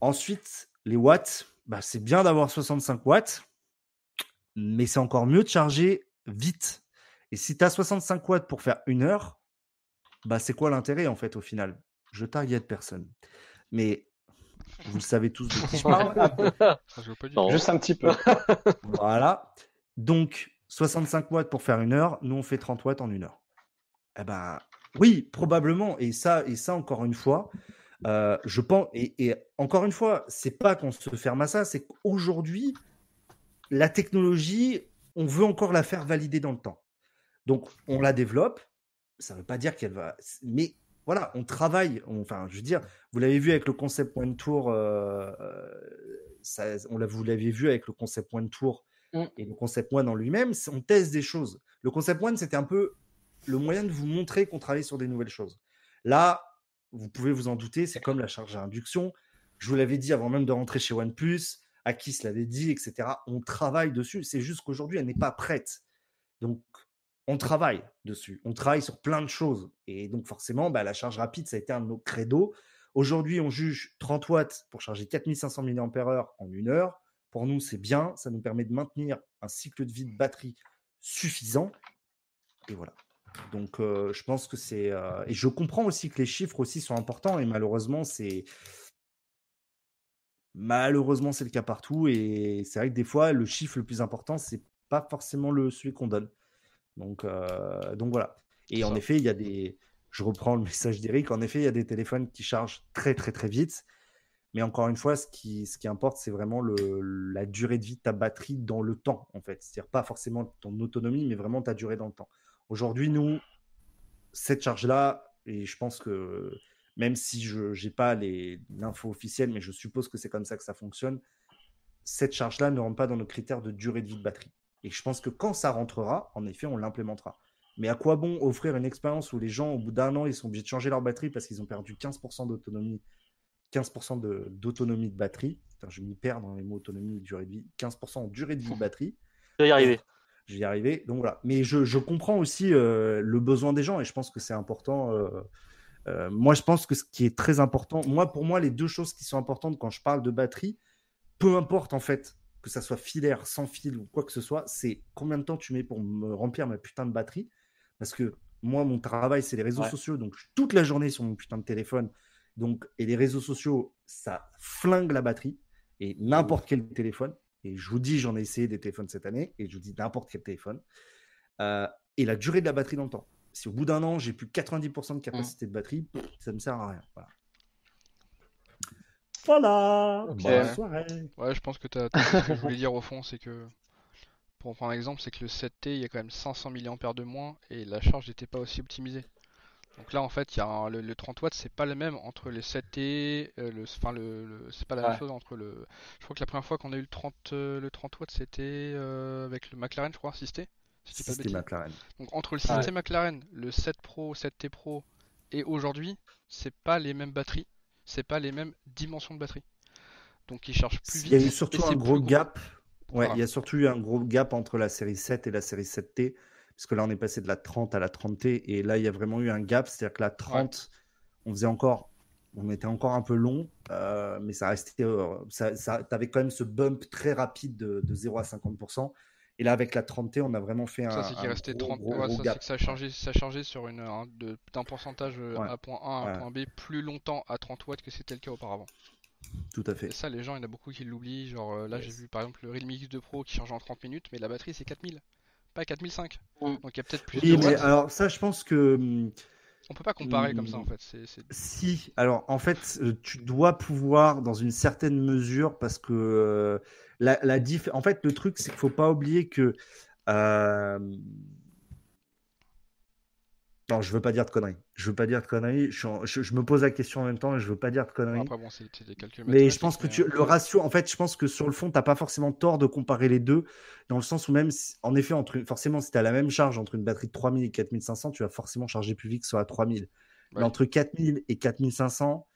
Ensuite, les watts, bah, c'est bien d'avoir 65 watts, mais c'est encore mieux de charger vite. Et si tu as 65 watts pour faire une heure, bah, c'est quoi l'intérêt en fait au final? Je target personne. Mais vous le savez tous de qui je parle. Dire. Non. Juste un petit peu. Voilà. Donc, 65 watts pour faire une heure, nous on fait 30 watts en une heure. Eh ben, oui, probablement. Et ça, et ça encore une fois, euh, je pense. Et, et encore une fois, c'est pas qu'on se ferme à ça, c'est qu'aujourd'hui, la technologie, on veut encore la faire valider dans le temps. Donc, on la développe. Ça ne veut pas dire qu'elle va. Mais voilà, on travaille. on- enfin, je veux dire, vous l'avez vu avec le concept One Tour. euh, euh, ça- on l'a, vous l'aviez vu avec le concept One Tour Mm. Et le concept one en lui-même, on teste des choses. Le concept one, c'était un peu le moyen de vous montrer qu'on travaille sur des nouvelles choses. Là, vous pouvez vous en douter, c'est comme la charge à induction. Je vous l'avais dit avant même de rentrer chez OnePlus, Akis l'avait dit, etc. On travaille dessus. C'est juste qu'aujourd'hui, elle n'est pas prête. Donc, on travaille dessus. On travaille sur plein de choses. Et donc, forcément, bah, la charge rapide, ça a été un de nos credos. Aujourd'hui, on juge 30 watts pour charger 4500 mAh en une heure. Pour nous, c'est bien. Ça nous permet de maintenir un cycle de vie de batterie suffisant. Et voilà. Donc, euh, je pense que c'est. euh, Et je comprends aussi que les chiffres aussi sont importants. Et malheureusement, c'est. Malheureusement, c'est le cas partout. Et c'est vrai que des fois, le chiffre le plus important, c'est pas forcément le, celui qu'on donne. Donc, euh, donc voilà. Et en ça. effet, il y a des. Je reprends le message d'Eric. En effet, il y a des téléphones qui chargent très, très, très vite. Mais encore une fois, ce qui, ce qui importe, c'est vraiment le, la durée de vie de ta batterie dans le temps, en fait. C'est-à-dire pas forcément ton autonomie, mais vraiment ta durée dans le temps. Aujourd'hui, nous, cette charge-là, et je pense que même si je n'ai pas l'info officielle, mais je suppose que c'est comme ça que ça fonctionne, cette charge-là ne rentre pas dans nos critères de durée de vie de batterie. Et je pense que quand ça rentrera, en effet, on l'implémentera. Mais à quoi bon offrir une expérience où les gens, au bout d'un an, ils sont obligés de changer leur batterie parce qu'ils ont perdu 15% d'autonomie 15% de- d'autonomie de, batterie? Putain, je m'y perds dans les mots autonomie et durée de vie. 15% en durée de vie de batterie. Je vais y arriver. Je vais y arriver. Donc voilà. Mais je, je comprends aussi euh, le besoin des gens et je pense que c'est important. euh, euh, moi, je pense que ce qui est très important, moi, pour moi, les deux choses qui sont importantes quand je parle de batterie, peu importe en fait que ça soit filaire, sans fil ou quoi que ce soit, c'est combien de temps tu mets pour me remplir ma putain de batterie. Parce que moi, mon travail, c'est les réseaux Ouais. sociaux. Donc, je suis toute la journée sur mon putain de téléphone. Donc, et les réseaux sociaux, ça flingue la batterie. Et n'importe quel téléphone. Et je vous dis, j'en ai essayé des téléphones cette année. Et je vous dis n'importe quel téléphone. Euh, et la durée de la batterie dans le temps. Si au bout d'un an, j'ai plus 90% de capacité de batterie, ça me sert à rien. Voilà. Bonne soirée. Ouais, je pense que t'as, t'as- ce que je voulais dire au fond, c'est que pour prendre un exemple, c'est que le 7T, il y a quand même 500 mAh de moins et la charge n'était pas aussi optimisée. Donc là, en fait, il y a un- le, le 30 watts, c'est pas le même entre les 7T, euh, le, enfin le, le- c'est pas la même chose entre le. Je crois que la première fois qu'on a eu le 30, euh, le 30 watts, c'était euh, avec le McLaren, je crois, 6T. Si pas. McLaren. Donc entre le 6T McLaren, le 7 Pro, 7T Pro et aujourd'hui, c'est pas les mêmes batteries, c'est pas les mêmes dimensions de batterie. Donc ils chargent plus Il y a vite eu surtout un gros gap. Ouais, Voilà. il y a surtout eu un gros gap entre la série 7 et la série 7T. Parce que là, on est passé de la 30 à la 30T. Et là, il y a vraiment eu un gap. C'est-à-dire que la 30, on faisait encore. On était encore un peu long. euh, mais ça restait. euh, ça, ça, T'avais quand même ce bump très rapide de, de 0 à 50%. Et là, avec la 30T, on a vraiment fait un. Ça, c'est qu'il restait gros, 30. gros, ouais, gros ça, gap. que ça chargeait, ça chargeait sur une, d'un pourcentage euh, Ouais. à point A à Ouais. point B plus longtemps à 30 watts que c'était le cas auparavant. Tout à fait. Et ça, les gens, il y en a beaucoup qui l'oublient. Genre euh, là, j'ai vu par exemple le Realme X2 Pro qui charge en 30 minutes, mais la batterie c'est 4000, pas 4005. Mm. Donc il y a peut-être plus Oui, de mais alors, ça, je pense que. hum, On peut pas comparer comme ça en Hmm. fait. Si, alors en fait, euh, tu dois pouvoir dans une certaine mesure parce que euh, la, la diff... En fait, le truc, c'est qu'il faut pas oublier que. euh, Non, je veux pas dire de conneries. Je veux pas dire de conneries. Je, suis en- je- je me pose la question en même temps et je veux pas dire de bon, conneries. après bon, c'est, c'est des calculs Mais je pense que tu, mais, le euh, ratio, en fait, je pense que sur le fond, tu n'as pas forcément tort de comparer les deux, dans le sens où même, en effet, entre, forcément, si tu as la même charge entre une batterie de 3000 et 4500, tu vas forcément charger plus vite que sur la 3000. Mais Ouais. entre 4000 et 4500,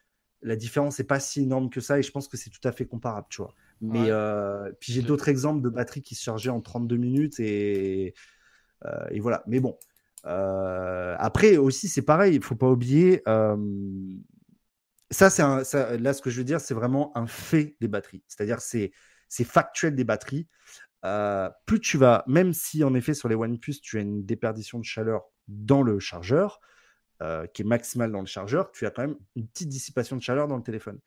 la différence n'est pas si énorme que ça, et je pense que c'est tout à fait comparable, tu vois. Mais Ouais. euh, puis j'ai d'autres exemples de batteries qui se chargeaient en 32 minutes, et, euh, et voilà. Mais bon. Euh, après aussi, c'est pareil, il faut pas oublier. ça, c'est là, ce que je veux dire, c'est vraiment un fait des batteries. C'est-à-dire, c'est, c'est factuel des batteries. Euh, plus tu vas, même si en effet sur les OnePlus, tu as une déperdition de chaleur dans le chargeur, euh, qui est maximale dans le chargeur, tu as quand même une petite dissipation de chaleur dans le téléphone.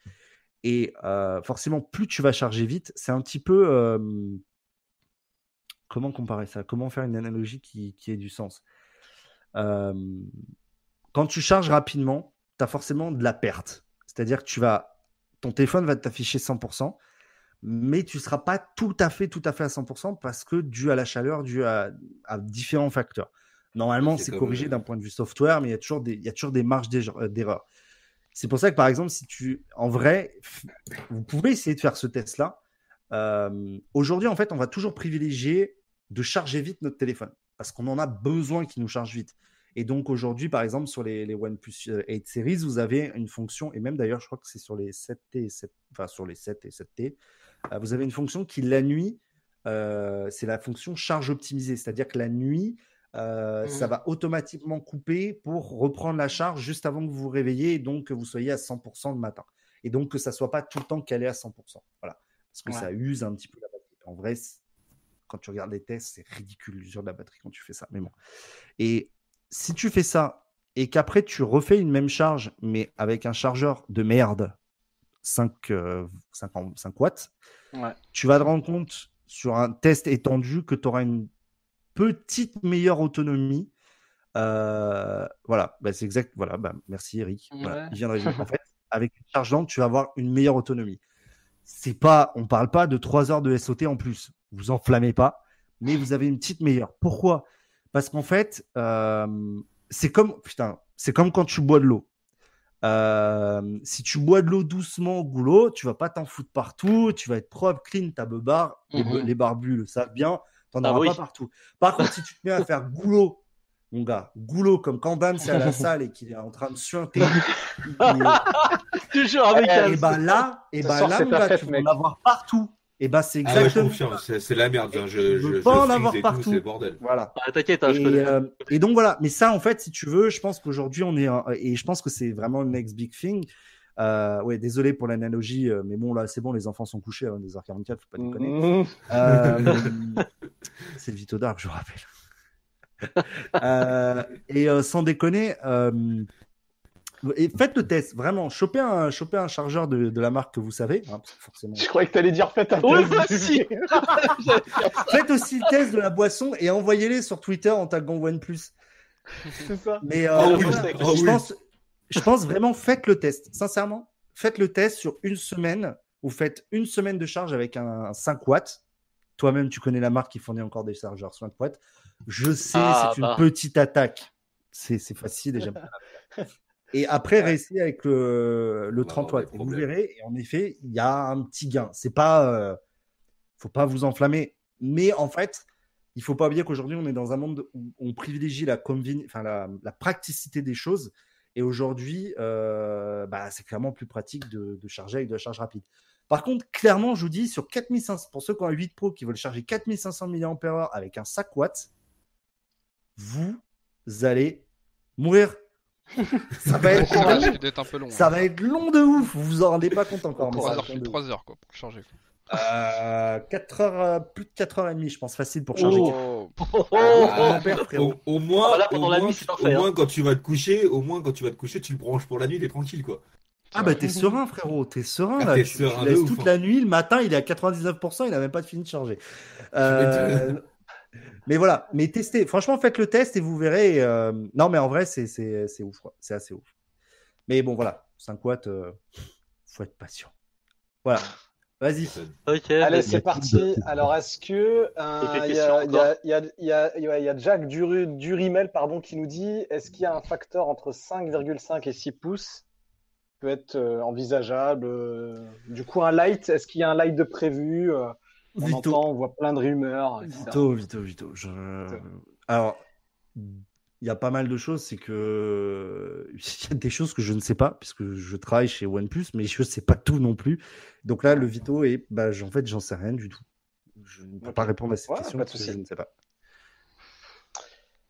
Et forcément, plus tu vas charger vite, c'est un petit peu. comment comparer ça? Comment faire une analogie qui, qui ait du sens? Euh, Quand tu charges rapidement, tu as forcément de la perte. C'est-à-dire que tu vas, ton téléphone va t'afficher 100%, mais tu ne seras pas tout à fait, tout à fait à 100% parce que dû à la chaleur, dû à, à différents facteurs. Normalement, C'est corrigé euh, d'un point de vue software, mais il y a toujours des, il y a toujours des marges d'erreur- euh, d'erreur. C'est pour ça que, par exemple, si tu, en vrai, vous pouvez essayer de faire ce test-là. Euh, Aujourd'hui, en fait, on va toujours privilégier de charger vite notre téléphone parce qu'on en a besoin qu'il nous charge vite. Et donc aujourd'hui, par exemple, sur les, les OnePlus 8 Series, vous avez une fonction, et même d'ailleurs, je crois que c'est sur les 7T et 7, enfin sur les 7 et 7T, euh, vous avez une fonction qui la nuit, euh, c'est la fonction charge optimisée, c'est-à-dire que la nuit, euh, ça va automatiquement couper pour reprendre la charge juste avant que vous vous réveillez et donc que vous soyez à 100% le matin. Et donc que ça soit pas tout le temps calé à 100%. Voilà. Parce que Ouais. ça use un petit peu la batterie. En vrai, quand tu regardes les tests, c'est ridicule l'usure de la batterie quand tu fais ça. Mais bon. Et si tu fais ça et qu'après tu refais une même charge, mais avec un chargeur de merde, 5, euh, 50 5 watts, Ouais. tu vas te rendre compte sur un test étendu que tu auras une petite meilleure autonomie. Euh, voilà, bah, c'est exact. Voilà, bah, merci Eric. Voilà, il. En fait, avec une charge lente, tu vas avoir une meilleure autonomie. C'est pas, on parle pas de 3 heures de SOT en plus. Vous enflammez pas, mais vous avez une petite meilleure. Pourquoi? Parce qu'en fait, euh, c'est comme, putain, c'est comme quand tu bois de l'eau. Euh, si tu bois de l'eau doucement au goulot, tu vas pas t'en foutre partout, tu vas être propre, clean, ta beubare, Mhm. les barbus le savent bien, t'en Ah auras oui. pas partout. Par contre, si tu te mets à faire goulot, mon gars, goulot comme quand Bam c'est à la salle et qu'il est en train de suinter, Toujours avec Eh, un. et ben là, et Ce ben là, mon gars, tu vas mec. en avoir partout. Et ben c'est Ah ouais, je exactement. confirme, c'est c'est la merde. hein, Je, Je je, pas en avoir tout, partout. Bordel. Voilà. Ah, T'inquiète, hein, je Et, connais. euh, et donc voilà, mais ça en fait, si tu veux, je pense qu'aujourd'hui on est un- et je pense que c'est vraiment le next big thing. Euh, ouais, désolé pour l'analogie, euh, mais bon là c'est bon, les enfants sont couchés à 2h44, faut pas déconner. Mhm. Euh, c'est le Vito Dark, je vous rappelle. Euh, et euh, sans déconner, euh, et faites le test, vraiment, chopez un, chopez un chargeur de, de la marque que vous savez, hein, parce que forcément. Je croyais que t'allais dire faites un Ouais, test. vas-y. Faites aussi le test de la boisson et envoyez-les sur Twitter en taguant OnePlus. C'est ça. Mais euh, Oh oui, oh je, oui. pense, je pense vraiment, faites le test. Sincèrement, faites le test sur une semaine. Vous faites une semaine de charge avec un 5 watts. Toi-même, tu connais la marque qui fournit encore des chargeurs 5 watts. Je sais, Ah, c'est une bah. petite attaque. C'est facile et j'aime pas. Et après, réessayez avec le, le On va 30 avoir watts. Et vous verrez, et en effet, il y a un petit gain. C'est pas. euh, faut pas vous enflammer. Mais en fait, il faut pas oublier qu'aujourd'hui, on est dans un monde où on privilégie la, enfin, la, la praticité des choses. Et aujourd'hui, euh, bah, c'est clairement plus pratique de, de charger avec de la charge rapide. Par contre, clairement, je vous dis, sur 4500, pour ceux qui ont un 8 Pro qui veulent charger 4500 mAh avec un 5 watts, vous allez mourir. Ça va être Ça long. risque d'être un peu long. Ça hein. va être long de ouf. Vous vous en rendez pas compte encore. mais ça Trois va heures, être long plus de de ouf. 3 heures quoi, pour charger. Euh, 4 heures, euh, plus de 4 heures et demie, je pense, facile pour charger. Oh, Oh, Ah. Au, au moins, Ah, là, pendant au la moins, nuit, c'est au parfait, moins, quand tu vas te coucher, au moins quand tu vas te coucher, tu le branches pour la nuit, t'es tranquille quoi. Ah bah t'es serein frérot, t'es serein Ah, là. t'es tu, serein tu de laisses ouf, toute hein. la nuit, le matin il est à 99%, il a même pas fini de charger. Euh, mais voilà, mais testez, franchement faites le test et vous verrez. euh, Non mais en vrai c'est c'est c'est ouf, quoi. c'est assez ouf. Mais bon voilà, 5 watts, euh, faut être patient. Voilà, vas-y. Ok. Allez, c'est parti. Alors, est-ce que euh, il y, a- questions il y a- il y a- il y a- il y a- il y a Jack Duru- Durimel pardon, qui nous dit est-ce qu'il y a un facteur entre 5,5 et 6 pouces qui peut être euh, envisageable Du coup, un light, est-ce qu'il y a un light de prévu Euh, On Vito, entend, on voit plein de rumeurs. etc. Vito, Vito, Vito. Je... Alors, il y a pas mal de choses, c'est que il y a des choses que je ne sais pas, puisque je travaille chez OnePlus, mais je ne sais pas tout non plus. Donc là, le Vito est, bah, en fait, j'en sais rien du tout. Je ne peux pas répondre à cette Ouais, question parce que je ne sais pas.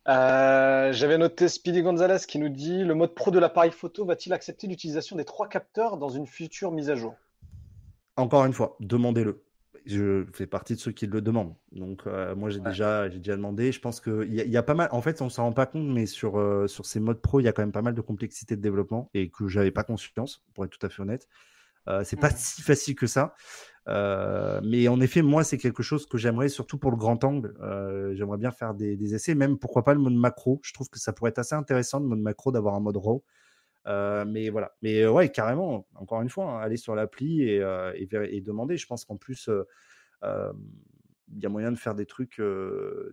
Euh, J'avais noté Speedy Gonzalez qui nous dit le mode pro de l'appareil photo va-t-il accepter l'utilisation des trois capteurs dans une future mise à jour? Encore une fois, demandez-le. Je fais partie de ceux qui le demandent. Donc, euh, moi, j'ai Ouais. déjà, j'ai déjà demandé. Je pense qu'il y, a- il y a pas mal. En fait, on s'en rend pas compte, mais sur, euh, sur ces modes pro, il y a quand même pas mal de complexité de développement et que j'avais pas conscience, pour être tout à fait honnête. Euh, c'est pas Mhm. si facile que ça. Euh, mais en effet, moi, c'est quelque chose que j'aimerais, surtout pour le grand angle. J'aimerais bien faire des, des essais, même pourquoi pas le mode macro. Je trouve que ça pourrait être assez intéressant, le mode macro, d'avoir un mode RAW. Euh, mais voilà. Mais ouais, carrément, encore une fois, hein, aller sur l'appli et, euh, et, ver- et demander. Je pense qu'en plus, euh, il y a moyen de faire des trucs,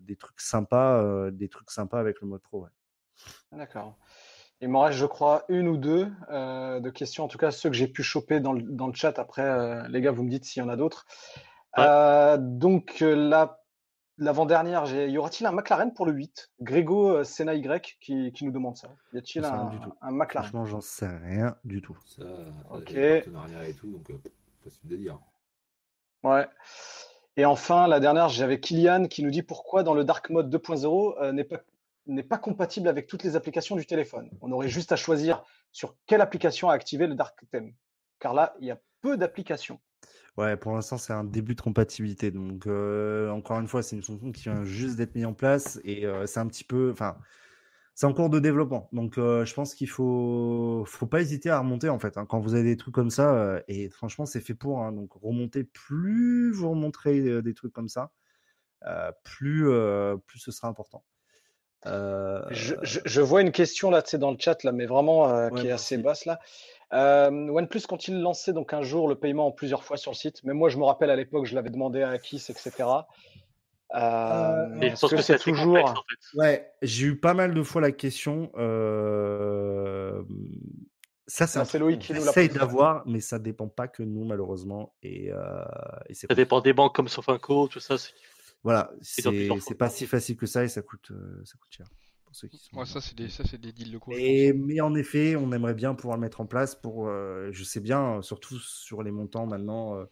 des trucs sympas, des trucs sympas avec le mode pro. ouais. D'accord. Il m'en reste, je crois, une ou deux de questions, en tout cas ceux que j'ai pu choper dans le, dans le chat. Après, les gars, vous me dites s'il y en a d'autres. Donc, la- l'avant-dernière, j'ai- y aura-t-il un McLaren pour le 8 Grégo euh, Senna Y qui, qui nous demande ça. Y a-t-il un, McLaren? Franchement, j'en sais rien du tout. Ça, Ok. et tout, donc euh, possible de dire. Ouais. Et enfin, la dernière, j'avais Kylian qui nous dit pourquoi dans le Dark Mode 2.0 euh, n'est pas, n'est pas compatible avec toutes les applications du téléphone. On aurait juste à choisir sur quelle application activer le Dark Theme. Car là, il y a peu d'applications. Ouais, pour l'instant, c'est un début de compatibilité. Donc, euh, encore une fois, c'est une fonction qui vient juste d'être mise en place et euh, c'est un petit peu. Enfin, c'est en cours de développement. Donc, euh, je pense qu'il faut, faut pas hésiter à remonter en fait. hein, quand vous avez des trucs comme ça, et franchement, c'est fait pour. hein, donc, remonter, plus vous remonterez des trucs comme ça, plus, plus ce sera important. Je, je- je vois une question là, tu sais, dans le chat, là, mais vraiment Ouais, qui est assez basse là. Euh, OnePlus compte-il lancer donc un jour le paiement en plusieurs fois sur le site? Même moi, je me rappelle à l'époque, je l'avais demandé à Kiss, etc. Euh, est-ce pense que, c'est toujours. complexe en fait. Ouais, j'ai eu pas mal de fois la question. euh, Ça, c'est un c'est truc Loïc qu'on qui nous l'a essaye d'avoir, mais ça dépend pas que nous, malheureusement. Et, euh, Ça dépend des banques comme Sofinco, tout ça. Voilà, c'est pas si facile que ça et ça coûte, euh, ça coûte cher. Ceux qui sont... Ouais, ça, c'est des, ça, c'est des deals je Et, mais en effet, on aimerait bien pouvoir le mettre en place pour, euh, je sais bien, surtout sur les montants maintenant. euh,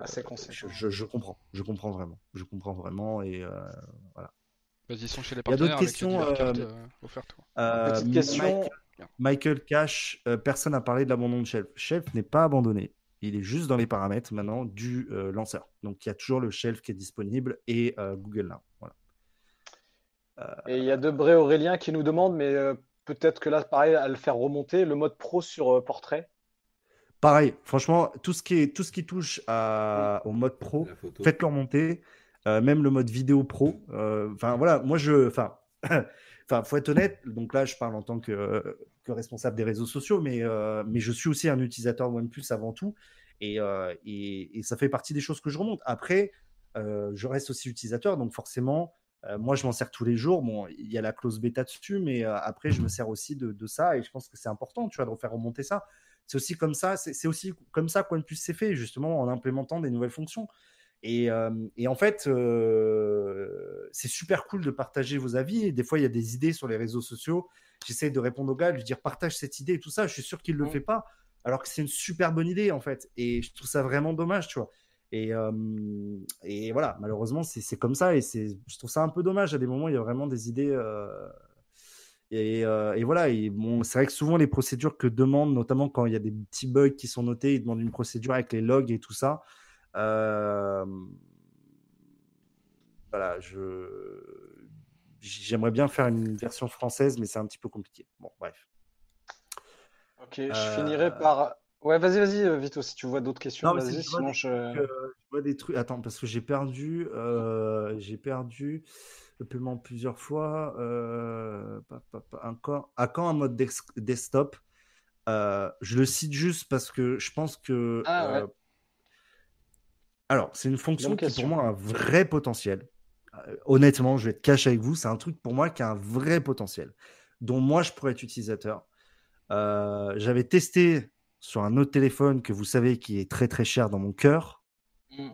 Assez je, conséquent. je- je comprends, je comprends vraiment, je comprends vraiment et euh, voilà. pense. Vas-y, ils sont chez les Il y a d'autres questions, cartes euh, euh, offertes. Euh, Petite Mike- question. Michael Cash, euh, personne n'a parlé de l'abandon de Shelf. Shelf n'est pas abandonné. Il est juste dans les paramètres maintenant du euh, lanceur. Donc il y a toujours le Shelf qui est disponible et euh, Google Now. Voilà. Et il y a Debré Aurélien qui nous demande, mais euh, peut-être que là, pareil, à le faire remonter, le mode pro sur euh, portrait. Pareil, franchement, tout ce qui, est, tout ce qui touche à- au mode pro, faites-le remonter. Euh, même le mode vidéo pro. Euh, Enfin voilà, moi je. Enfin, enfin, faut être honnête. Donc là, je parle en tant que, que responsable des réseaux sociaux, mais, euh, mais je suis aussi un utilisateur OnePlus avant tout. Et, euh, et, et ça fait partie des choses que je remonte. Après, euh, je reste aussi utilisateur, donc forcément, euh, moi je m'en sers tous les jours. Bon, il y a la clause bêta dessus, mais euh, après, je me sers aussi de, de ça et je pense que c'est important, tu vois, de refaire remonter ça. C'est aussi comme ça, c'est c'est aussi comme ça qu'OnePlus s'est fait, justement, en implémentant des nouvelles fonctions. Et, euh, et en fait, euh, c'est super cool de partager vos avis. Et des fois, il y a des idées sur les réseaux sociaux. J'essaie de répondre au gars, de lui dire partage cette idée et tout ça. Je suis sûr qu'il ne le Mm. fait pas, alors que c'est une super bonne idée, en fait. Et je trouve ça vraiment dommage, tu vois. Et, euh, et voilà, malheureusement, c'est comme ça. Et je trouve ça un peu dommage. À des moments, il y a vraiment des idées. euh, et, euh, et voilà, bon, c'est vrai que souvent les procédures que demandent, notamment quand il y a des petits bugs qui sont notés, ils demandent une procédure avec les logs et tout ça. Euh, voilà, je j'aimerais bien faire une version française, mais c'est un petit peu compliqué. Bon, bref. Ok, je finirai par. Ouais, vas-y, vas-y, euh, Vito, si tu vois d'autres questions, Non, vas-y, que je vois sinon des je. trucs, euh, je vois des trucs. Attends, parce que j'ai perdu, euh, j'ai perdu le paiement plusieurs fois. Euh, pa- pa- pa- encore, à quand un mode desktop Je le cite juste parce que je pense que. Ah, ouais. alors, c'est une fonction qui question. pour moi a un vrai potentiel. Honnêtement, je vais être cash avec vous, c'est un truc pour moi qui a un vrai potentiel, dont moi je pourrais être utilisateur. Euh, J'avais testé sur un autre téléphone que vous savez qui est très très cher dans mon cœur. Mm.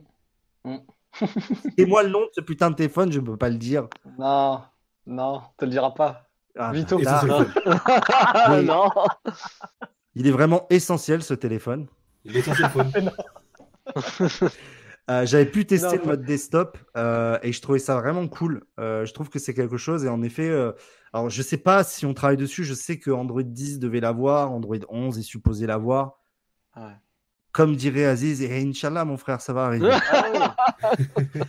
Mm. Et moi, le nom de ce putain de téléphone, je ne peux pas le dire. Non, non, te le dira pas. Ah, Vito. Là. Oui. non. il est vraiment essentiel ce téléphone. Il est. Euh, J'avais pu tester Non, le mode desktop euh, et je trouvais ça vraiment cool. Euh, je trouve que c'est quelque chose et en effet, euh, alors je sais pas si on travaille dessus. Je sais que Android 10 devait l'avoir, Android 11 est supposé l'avoir. Ouais. Comme dirait Aziz, et Inch'Allah, mon frère, ça va arriver. Ah oui.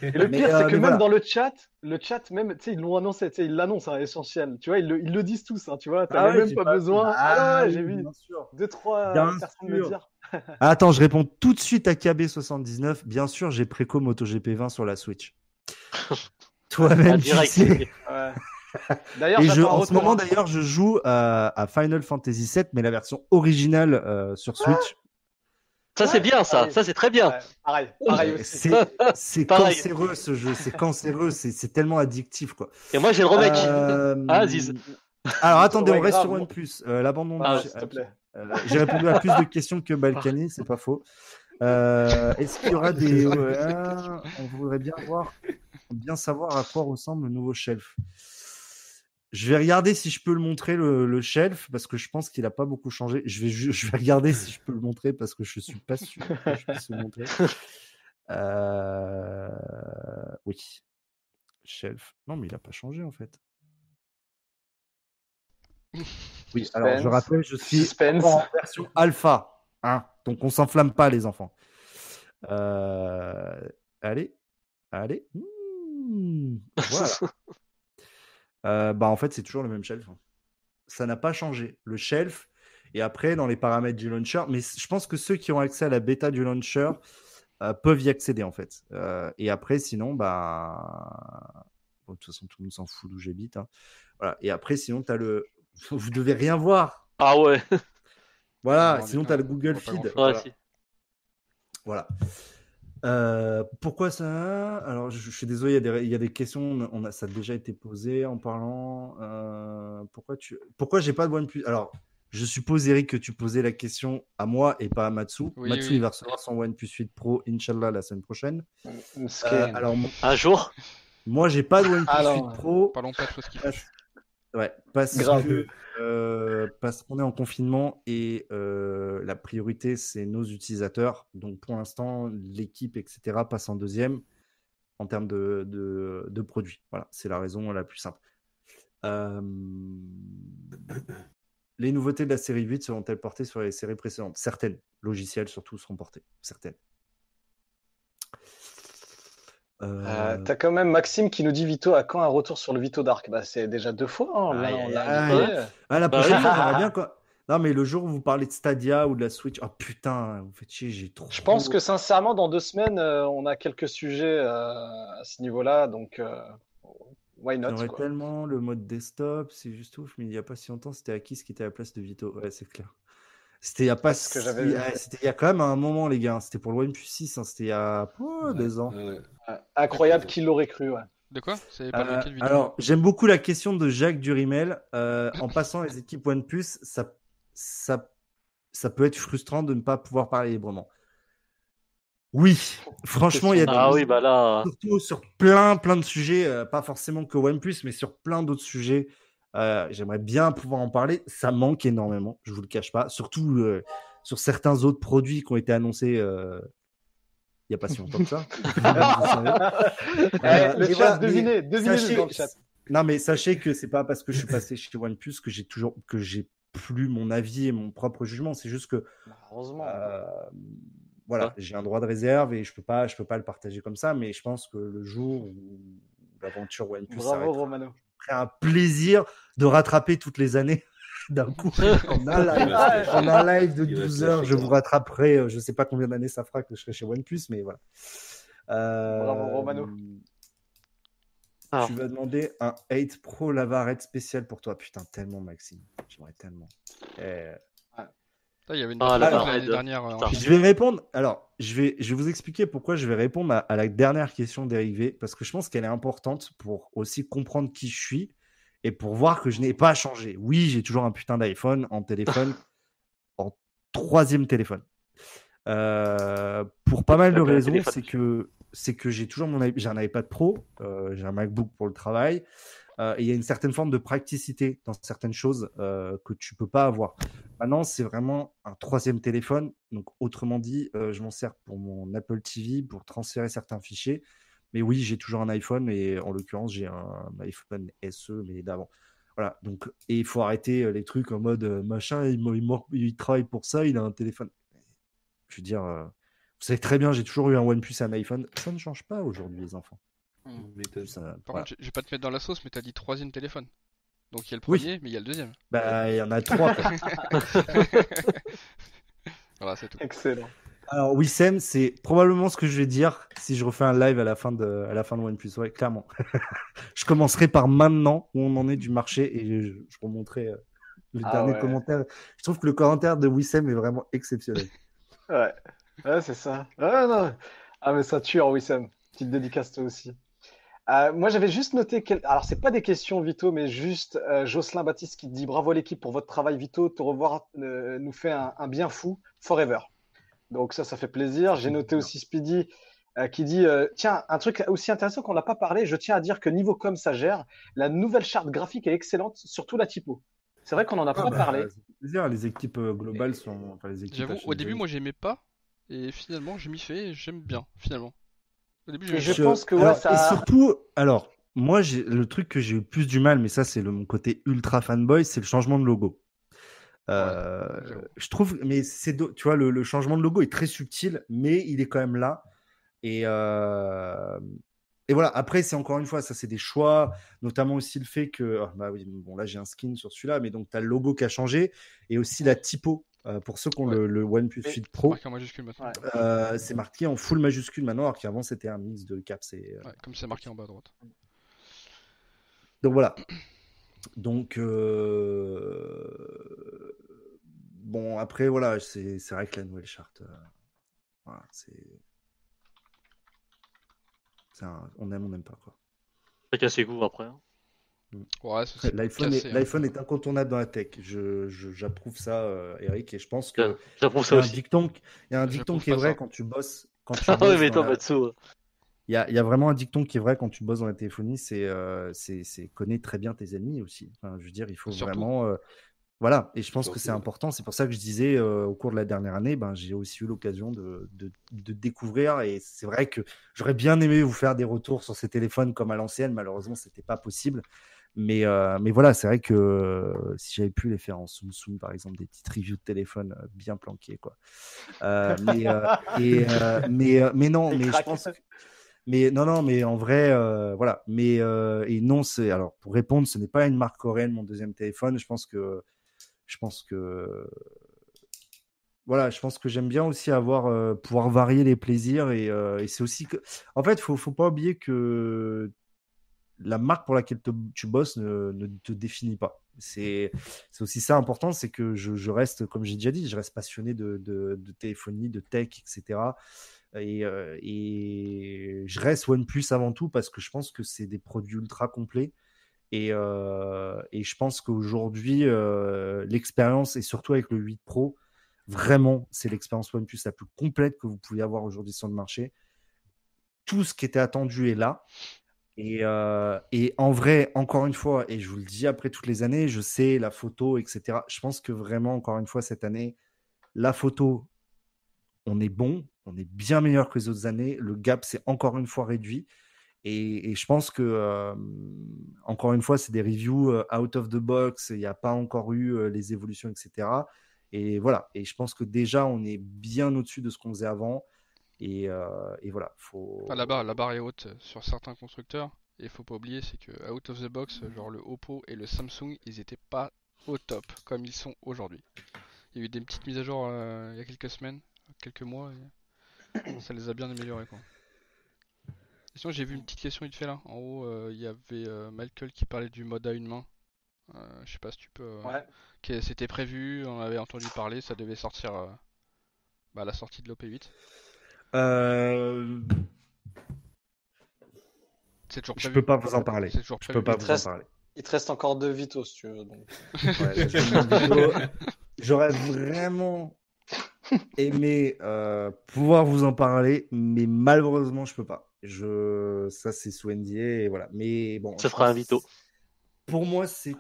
Et le pire, euh, c'est que mais même voilà. dans le chat, le chat, même, tu sais, ils l'ont annoncé, tu sais, ils l'annoncent, hein, essentiel. Tu vois, ils le, ils le disent tous, hein, tu vois, t'as Ah même pas, pas- besoin. Ah Ah ouais, oui, j'ai vu bien sûr. deux, trois Bien personnes me sûr. dire. Ah, Attends, je réponds tout de suite à KB79. Bien sûr, j'ai préco MotoGP 20 sur la Switch. Ah, Toi-même, tu sais. Ouais. D'ailleurs, en ce moment, d'ailleurs, je joue à, à Final Fantasy VII, mais la version originale euh, sur Switch. Ça, c'est bien, ça. pareil. Ça, c'est très bien. Ouais, pareil, pareil Euh, aussi. C'est c'est Pareil. cancéreux ce jeu, c'est cancéreux, c'est c'est tellement addictif quoi. Et moi, j'ai le remake. Euh, Ah, Aziz. Alors attendez, on reste grave. sur OnePlus. Euh, L'abandon. Ah, de- s'il te plaît. Euh, J'ai répondu à plus de questions que Balkany, c'est pas faux. Euh, Est-ce qu'il y aura des. ouais, on voudrait bien voir, bien savoir à quoi ressemble le nouveau shelf. Je vais regarder si je peux le montrer le, le shelf parce que je pense qu'il n'a pas beaucoup changé. Je vais, je vais regarder si je peux le montrer parce que je suis pas sûr que je puisse le montrer. Euh, Oui. Shelf. Non, mais il n'a pas changé en fait. Oui, alors je rappelle, je suis Suspense. en version alpha. Hein Donc on s'enflamme pas, les enfants. Euh, Allez, allez. Mmh, Voilà. Euh, bah en fait, c'est toujours le même shelf. hein. Ça n'a pas changé. Le shelf, et après, dans les paramètres du launcher, mais je pense que ceux qui ont accès à la bêta du launcher euh, peuvent y accéder en fait. Euh, et après, sinon, bah. bon, de toute façon, tout le monde s'en fout d'où j'habite. hein. Voilà. Et après, sinon, tu as le. Vous devez rien voir. Ah ouais, Voilà. Non, sinon, tu as le Google Feed. Voilà. si. Voilà. Euh, pourquoi ça? Alors, je, je suis désolé, il y, a des, il y a des questions, on a, ça a déjà été posé en parlant. euh, pourquoi tu, pourquoi j'ai pas de OnePlus? Alors, je suppose, Eric, que tu posais la question à moi et pas à Matsu. Oui, Matsu, oui. il va recevoir son OnePlus 8 Pro, Inch'Allah, la semaine prochaine. Euh, alors, Un jour? moi, j'ai pas de OnePlus Alors, 8 Pro. Parlons pas de choses qui fâchent. Ouais, parce Grave. que euh, parce qu'on est en confinement et euh, la priorité c'est nos utilisateurs. Donc pour l'instant, l'équipe etc passe en deuxième en termes de, de, de produits. Voilà, c'est la raison la plus simple. Euh, les nouveautés de la série 8 seront-elles portées sur les séries précédentes? Certaines, logiciels surtout seront portés. Certaines. Euh, Euh, T'as quand même Maxime qui nous dit Vito, à quand un retour sur le Vito Dark bah, C'est déjà deux fois. hein, on l'a. Ah, la Bah prochaine oui. bien quoi. Non, mais le jour où vous parlez de Stadia ou de la Switch, oh putain, vous faites chier, j'ai trop. Je pense que sincèrement, dans deux semaines, euh, on a quelques sujets euh, à ce niveau-là. Donc, euh, why not J'aimerais quoi? tellement le mode desktop, c'est juste ouf, mais il n'y a pas si longtemps, c'était Akis qui était à la place de Vito. Ouais, c'est clair. C'était il y a pas Ouais, c'est ce que si- j'avais vu. ouais, c'était il y a quand même un moment, les gars. C'était pour le OnePlus 6, hein, c'était il y a oh, Ouais, deux ans. ouais. Euh, incroyable, qui l'aurait cru. Ouais. De quoi? Pas Euh, vidéo? alors, j'aime beaucoup la question de Jacques Durimel. Euh, en passant les équipes OnePlus, ça, ça, ça peut être frustrant de ne pas pouvoir parler librement. Oui, franchement, il y a des, Ah oui, bah là. surtout sur plein, plein de sujets, euh, pas forcément que OnePlus, mais sur plein d'autres sujets. Euh, J'aimerais bien pouvoir en parler. Ça manque énormément, je vous le cache pas. Surtout euh, sur certains autres produits qui ont été annoncés euh, il n'y a pas si longtemps que ça. Le chat, voilà, devinez, devinez sachez- dans le chat. Non, mais sachez que c'est pas parce que je suis passé chez OnePlus que j'ai toujours que j'ai plus mon avis et mon propre jugement. C'est juste que Heureusement. voilà, j'ai un droit de réserve et je peux pas, je peux pas le partager comme ça. Mais je pense que le jour où l'aventure OnePlus Bravo, Romano. Serait un plaisir de rattraper toutes les années d'un coup. en un live, en un live de Il va se 12 heures, je vous rattraperai. euh, Je sais pas combien d'années ça fera que je serai chez OnePlus, mais voilà. Euh, Bravo, Romano. Alors. Tu vas demander un 8 Pro Lavarette spécial pour toi. Putain, tellement, Maxime. J'aimerais tellement. Eh, Il y avait une Ah, l'année dernière. euh. Je vais répondre. Alors, je vais, je vais vous expliquer pourquoi je vais répondre à, à la dernière question dérivée, parce que je pense qu'elle est importante pour aussi comprendre qui je suis et pour voir que je n'ai pas changé. Oui, j'ai toujours un putain d'iPhone en téléphone, en troisième téléphone. Euh, pour pas mal de raisons, c'est que c'est que j'ai toujours mon i- j'ai un iPad Pro, euh, j'ai un MacBook pour le travail. Euh, il y a une certaine forme de praticité dans certaines choses euh, que tu peux pas avoir. Maintenant, c'est vraiment un troisième téléphone. Donc, autrement dit, euh, je m'en sers pour mon Apple TV, pour transférer certains fichiers. Mais oui, j'ai toujours un iPhone et en l'occurrence, j'ai un iPhone SE, mais d'avant. Voilà. Donc, et il faut arrêter les trucs en mode machin, il, il travaille pour ça, il a un téléphone. Je veux dire, vous savez très bien, j'ai toujours eu un OnePlus et un iPhone. Ça ne change pas aujourd'hui, les enfants. Hmm. Ça- Par voilà. contre, je- vais pas te mettre dans la sauce, mais t'as dit troisième téléphone. Donc il y a le Oui. premier, mais il y a le deuxième. Bah, il y en a trois. quoi. Voilà, c'est tout. Excellent. Alors, Wissem, c'est probablement ce que je vais dire si je refais un live à la fin de, à la fin de OnePlus. Ouais, clairement. je commencerai par maintenant où on en est du marché et je, je remonterai euh, le Ah dernier ouais. commentaire. Je trouve que le commentaire de Wissem est vraiment exceptionnel. Ouais, ouais c'est ça. Ouais, non. Ah, mais ça tue en Wissem. Petite dédicace toi aussi. Euh, moi, j'avais juste noté. quel- Alors, c'est pas des questions, Vito, mais juste euh, Jocelyn Baptiste qui dit bravo à l'équipe pour votre travail, Vito. Te revoir euh, nous fait un, un bien fou forever. Donc ça, ça fait plaisir. J'ai noté aussi Speedy euh, qui dit euh, Tiens, un truc aussi intéressant qu'on n'a pas parlé, je tiens à dire que niveau com, ça gère. La nouvelle charte graphique est excellente, surtout la typo. C'est vrai qu'on n'en a Ah pas bah, parlé. plaisir, les équipes globales sont. Enfin, les équipes J'avoue, au début, moi j'aimais pas, et finalement, je m'y fais et j'aime bien, finalement. Au début, je pense que ouais, alors, ça- Et surtout, alors, moi, le truc que j'ai eu le plus du mal, mais ça, c'est le, mon côté ultra fanboy, c'est le changement de logo. Euh, Ouais, je trouve, mais c'est, tu vois, le, le changement de logo est très subtil, mais il est quand même là. Et, euh, et voilà, après, c'est encore une fois, ça, c'est des choix, notamment aussi le fait que, ah, bah oui, bon, là, j'ai un skin sur celui-là, mais donc, tu as le logo qui a changé et aussi la typo. Euh, pour ceux qui ont Ouais. le, le OnePlus Et- 8 Pro, Marqué en majuscule maintenant. Ouais. euh, c'est marqué en full majuscule maintenant, alors qu'avant, c'était un mix de caps et, euh, Ouais, comme c'est marqué en bas à droite. Donc voilà. Donc euh, bon après voilà c'est c'est vrai que la nouvelle charte euh, voilà, c'est un- on aime on n'aime pas quoi. Goûts après. hein. Ouais, L'iPhone est, hein. l'iPhone est incontournable dans la tech. Je je- j'approuve ça euh, Eric et je pense que J'approuve il y ça a un aussi. dicton qui- il y a un dicton J'approuve qui est vrai ça. quand tu bosses quand tu Ah bosses ouais, mais toi, la- Matsu. Il y a, il y a vraiment un dicton qui est vrai quand tu bosses dans la téléphonie, c'est euh, c'est c'est connaître très bien tes ennemis aussi. Enfin, je veux dire, il faut Surtout. vraiment. euh, voilà, et je pense que c'est important. C'est pour ça que je disais euh, au cours de la dernière année, ben, j'ai aussi eu l'occasion de, de, de découvrir. Et c'est vrai que j'aurais bien aimé vous faire des retours sur ces téléphones comme à l'ancienne. Malheureusement, c'était pas possible. Mais, euh, mais voilà, c'est vrai que euh, si j'avais pu les faire en Zoom, par exemple, des petites reviews de téléphone euh, bien planquées, quoi. Mais, et, mais, mais non, mais je pense mais non, non, mais en vrai, voilà. Mais et non, c'est alors pour répondre, ce n'est pas une marque coréenne mon deuxième téléphone. Je pense que, je pense que, voilà, je pense que j'aime bien aussi avoir euh, pouvoir varier les plaisirs et, euh, et c'est aussi que, en fait, faut faut pas oublier que la marque pour laquelle tu bosses ne, te définit pas. C'est aussi ça important, c'est que je, reste, comme j'ai déjà dit, je reste passionné de, téléphonie, de tech, etc. Et, euh, et je reste OnePlus avant tout parce que je pense que c'est des produits ultra complets. Et, euh, je pense qu'aujourd'hui, euh, l'expérience, et surtout avec le 8 Pro, vraiment, c'est l'expérience OnePlus la plus complète que vous pouvez avoir aujourd'hui sur le marché. Tout ce qui était attendu est là. Et, euh, et en vrai, encore une fois, et je vous le dis après toutes les années, je sais la photo, etc. Je pense que vraiment, encore une fois, cette année, la photo, on est bon, on est bien meilleur que les autres années. Le gap s'est encore une fois réduit. Et, je pense que, euh, encore une fois, c'est des reviews euh, out of the box. Il n'y a pas encore eu les évolutions, etc. Et voilà. Et je pense que déjà, on est bien au-dessus de ce qu'on faisait avant. Et, euh, et voilà. Faut... Ah, la, barre, la barre est haute sur certains constructeurs. Et faut pas oublier, c'est que out of the box, genre le Oppo et le Samsung, ils étaient pas au top comme ils sont aujourd'hui. Il y a eu des petites mises à jour euh, il y a quelques semaines, quelques mois, et ça les a bien améliorés quoi. Et sinon, j'ai vu une petite question vite fait là. En haut, euh, il y avait euh, Michael qui parlait du mode à une main. Euh, je sais pas si tu peux. euh, Ouais. que C'était prévu, on avait entendu parler, ça devait sortir euh, bah, à la sortie de l'OP8. Euh, C'est toujours je peux pas vous en parler. Toujours Je peux pas Il te vous en reste- parler. Il te reste encore deux Vito si tu veux. donc. Ouais, J'aurais vraiment aimé euh, pouvoir vous en parler, mais malheureusement, je peux pas. Je... Ça, c'est sous NDA, et voilà. Mais bon. Ça fera un Vito. Pour moi, c'est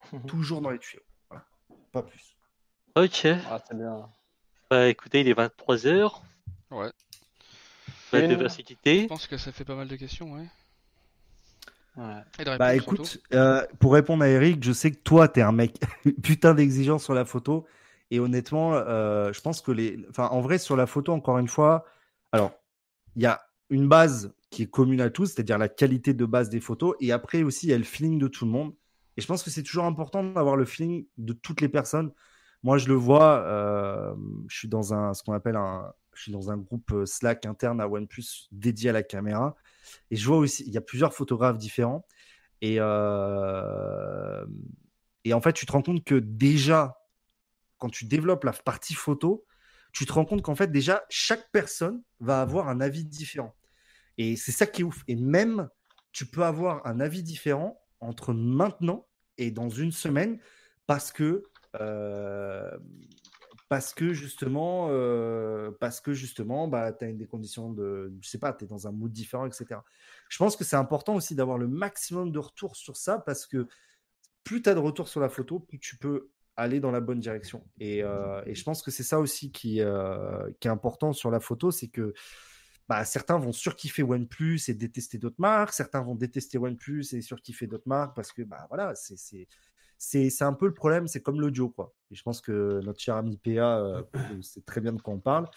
toujours dans les tuyaux. Voilà. Pas plus. Ok. Ah, c'est bien. Bah écoutez, il est 23h. Ouais. Quitter. Je pense que ça fait pas mal de questions, ouais. Ouais. Et de Bah écoute, euh, pour répondre à Eric, je sais que toi, t'es un mec putain d'exigeant sur la photo. Et honnêtement, euh, je pense que les. Enfin, en vrai, sur la photo, encore une fois, alors, il y a une base qui est commune à tous, c'est-à-dire la qualité de base des photos. Et après aussi, il y a le feeling de tout le monde. Et je pense que c'est toujours important d'avoir le feeling de toutes les personnes. Moi, je le vois, euh, je suis dans un, ce qu'on appelle un, je suis dans un groupe euh, Slack interne à OnePlus dédié à la caméra. Et je vois aussi, il y a plusieurs photographes différents. Et, euh, et en fait, tu te rends compte que déjà, quand tu développes la partie photo, tu te rends compte qu'en fait, déjà, chaque personne va avoir un avis différent. Et c'est ça qui est ouf. Et même, tu peux avoir un avis différent entre maintenant et dans une semaine parce que euh, parce que justement, euh, parce que justement, bah, tu as des conditions de, je sais pas, tu es dans un mood différent, etc. Je pense que c'est important aussi d'avoir le maximum de retours sur ça parce que plus tu as de retours sur la photo, plus tu peux aller dans la bonne direction. Et, euh, je pense que c'est ça aussi qui, euh, qui est important sur la photo, c'est que bah, certains vont surkiffer OnePlus et détester d'autres marques, certains vont détester OnePlus et surkiffer d'autres marques parce que bah voilà, c'est c'est c'est c'est un peu le problème, c'est comme l'audio quoi. Et je pense que notre cher ami PA euh, sait très bien de quoi on parle.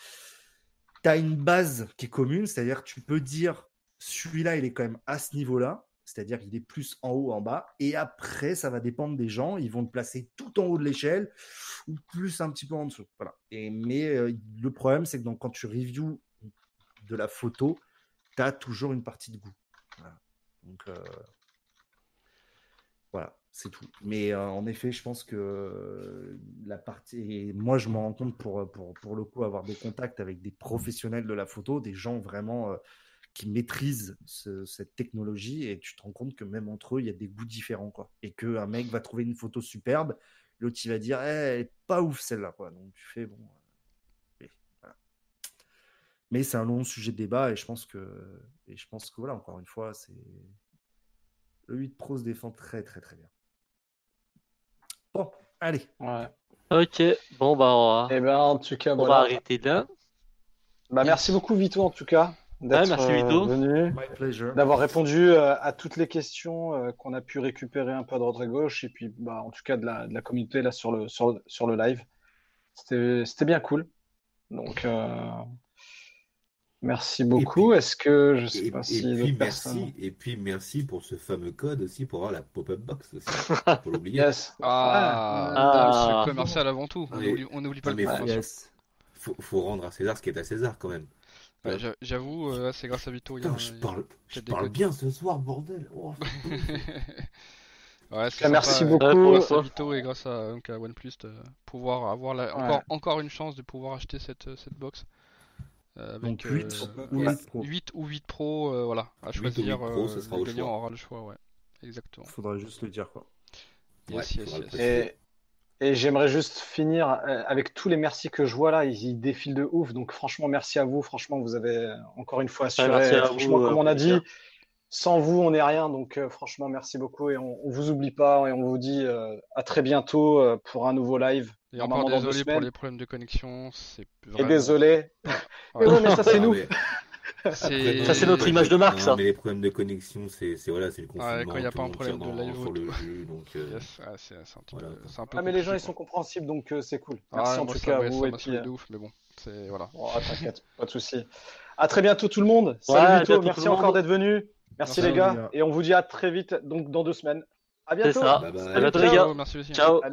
Tu as une base qui est commune, c'est-à-dire tu peux dire celui-là il est quand même à ce niveau-là, c'est-à-dire qu'il est plus en haut, en bas, et après ça va dépendre des gens, ils vont le placer tout en haut de l'échelle ou plus un petit peu en dessous. Voilà. Et mais euh, le problème c'est que donc, quand tu reviews de la photo, tu as toujours une partie de goût. Voilà. Donc, euh, voilà, c'est tout. Mais euh, en effet, je pense que la partie. moi, je me rends compte pour, le coup, avoir des contacts avec des professionnels de la photo, des gens vraiment euh, qui maîtrisent ce- cette technologie, et tu te rends compte que même entre eux, il y a des goûts différents. Quoi. Et qu'un mec va trouver une photo superbe, l'autre, il va dire, Eh, elle est pas ouf celle-là. Quoi. Donc, tu fais, bon. euh. Mais c'est un long sujet de débat et je pense que, et je pense que voilà, encore une fois, c'est le 8 Pro se défend très très très bien. Bon, allez. Ouais. Ok, bon bah on va, Eh ben, en tout cas, on va arrêter là. Bah, merci beaucoup, Vito, en tout cas, d'être merci, euh, Vito. venu, d'avoir répondu euh, à toutes les questions euh, qu'on a pu récupérer un peu à droite à gauche, et puis, bah, en tout cas, de la, de la communauté là sur le, sur, le- sur le live. C'était, c'était bien cool. Donc, euh, merci beaucoup. Est-ce que je sais Et, pas et si puis d'autres merci, personnes. et puis merci pour ce fameux code aussi pour avoir la pop-up box aussi. Faut l'oublier. Yes. Ah, Ah. c'est commercial avant tout. On Ah, n'oublie on n'oublie pas le mais prix, faut-. Yes. Faut, faut rendre à César ce qui est à César quand même. Ouais, j'a- J'avoue, euh, c'est grâce à Vito. il y a- Putain, je il y a- parle, je bien ce soir, bordel. Oh. ouais, c'est Ah, merci sympa, euh, beaucoup. Pour grâce à toi. Vito et grâce à, donc, à OnePlus de pouvoir avoir la- Ouais. encore, encore une chance de pouvoir acheter cette, cette box. Euh, avec, Donc 8 euh, ou voilà, 8 Pro. 8 ou 8 Pro, euh, voilà, à 8 ou choisir. 8 Pro, euh, ce sera le au gagnant choix. aura le choix, ouais. Exactement. Faudrait juste le dire quoi. Yes, Ouais, yes, faudra le yes. préciser. Et, et j'aimerais juste finir euh, avec tous les merci que je vois là, ils, ils défilent de ouf. Donc franchement, merci à vous. Franchement, vous avez encore une fois assuré. merci à franchement, vous, comme on a dit. Sans vous, on n'est rien. Donc euh, franchement, merci beaucoup et on, on vous oublie pas et on vous dit euh, à très bientôt euh, pour un nouveau live. Et encore désolé pour semaines. les problèmes de connexion. C'est Et désolé. Ouais. Mais ouais, mais ça c'est Ah, nous. mais- Ça, c'est notre image de marque, Non, ça. mais les problèmes de connexion, c'est voilà, c'est le confinement. Ouais, quand il y a pas un problème de live sur le jus, donc. euh, Yes, ouais, c'est un, petit Voilà, un peu Ah mais les gens ils sont compréhensibles donc euh, c'est cool. Ah, Merci en tout cas à vous et puis. de ouf, mais bon, c'est voilà. oh, t'inquiète, pas de souci. À très bientôt tout le monde. Salut à Vito, merci tout le monde. encore d'être venu. Merci Merci, les gars et on vous dit à très vite donc dans deux semaines. À C'est bientôt. ça. Bye bye. À bientôt les gars. Ciao, merci aussi. Ciao.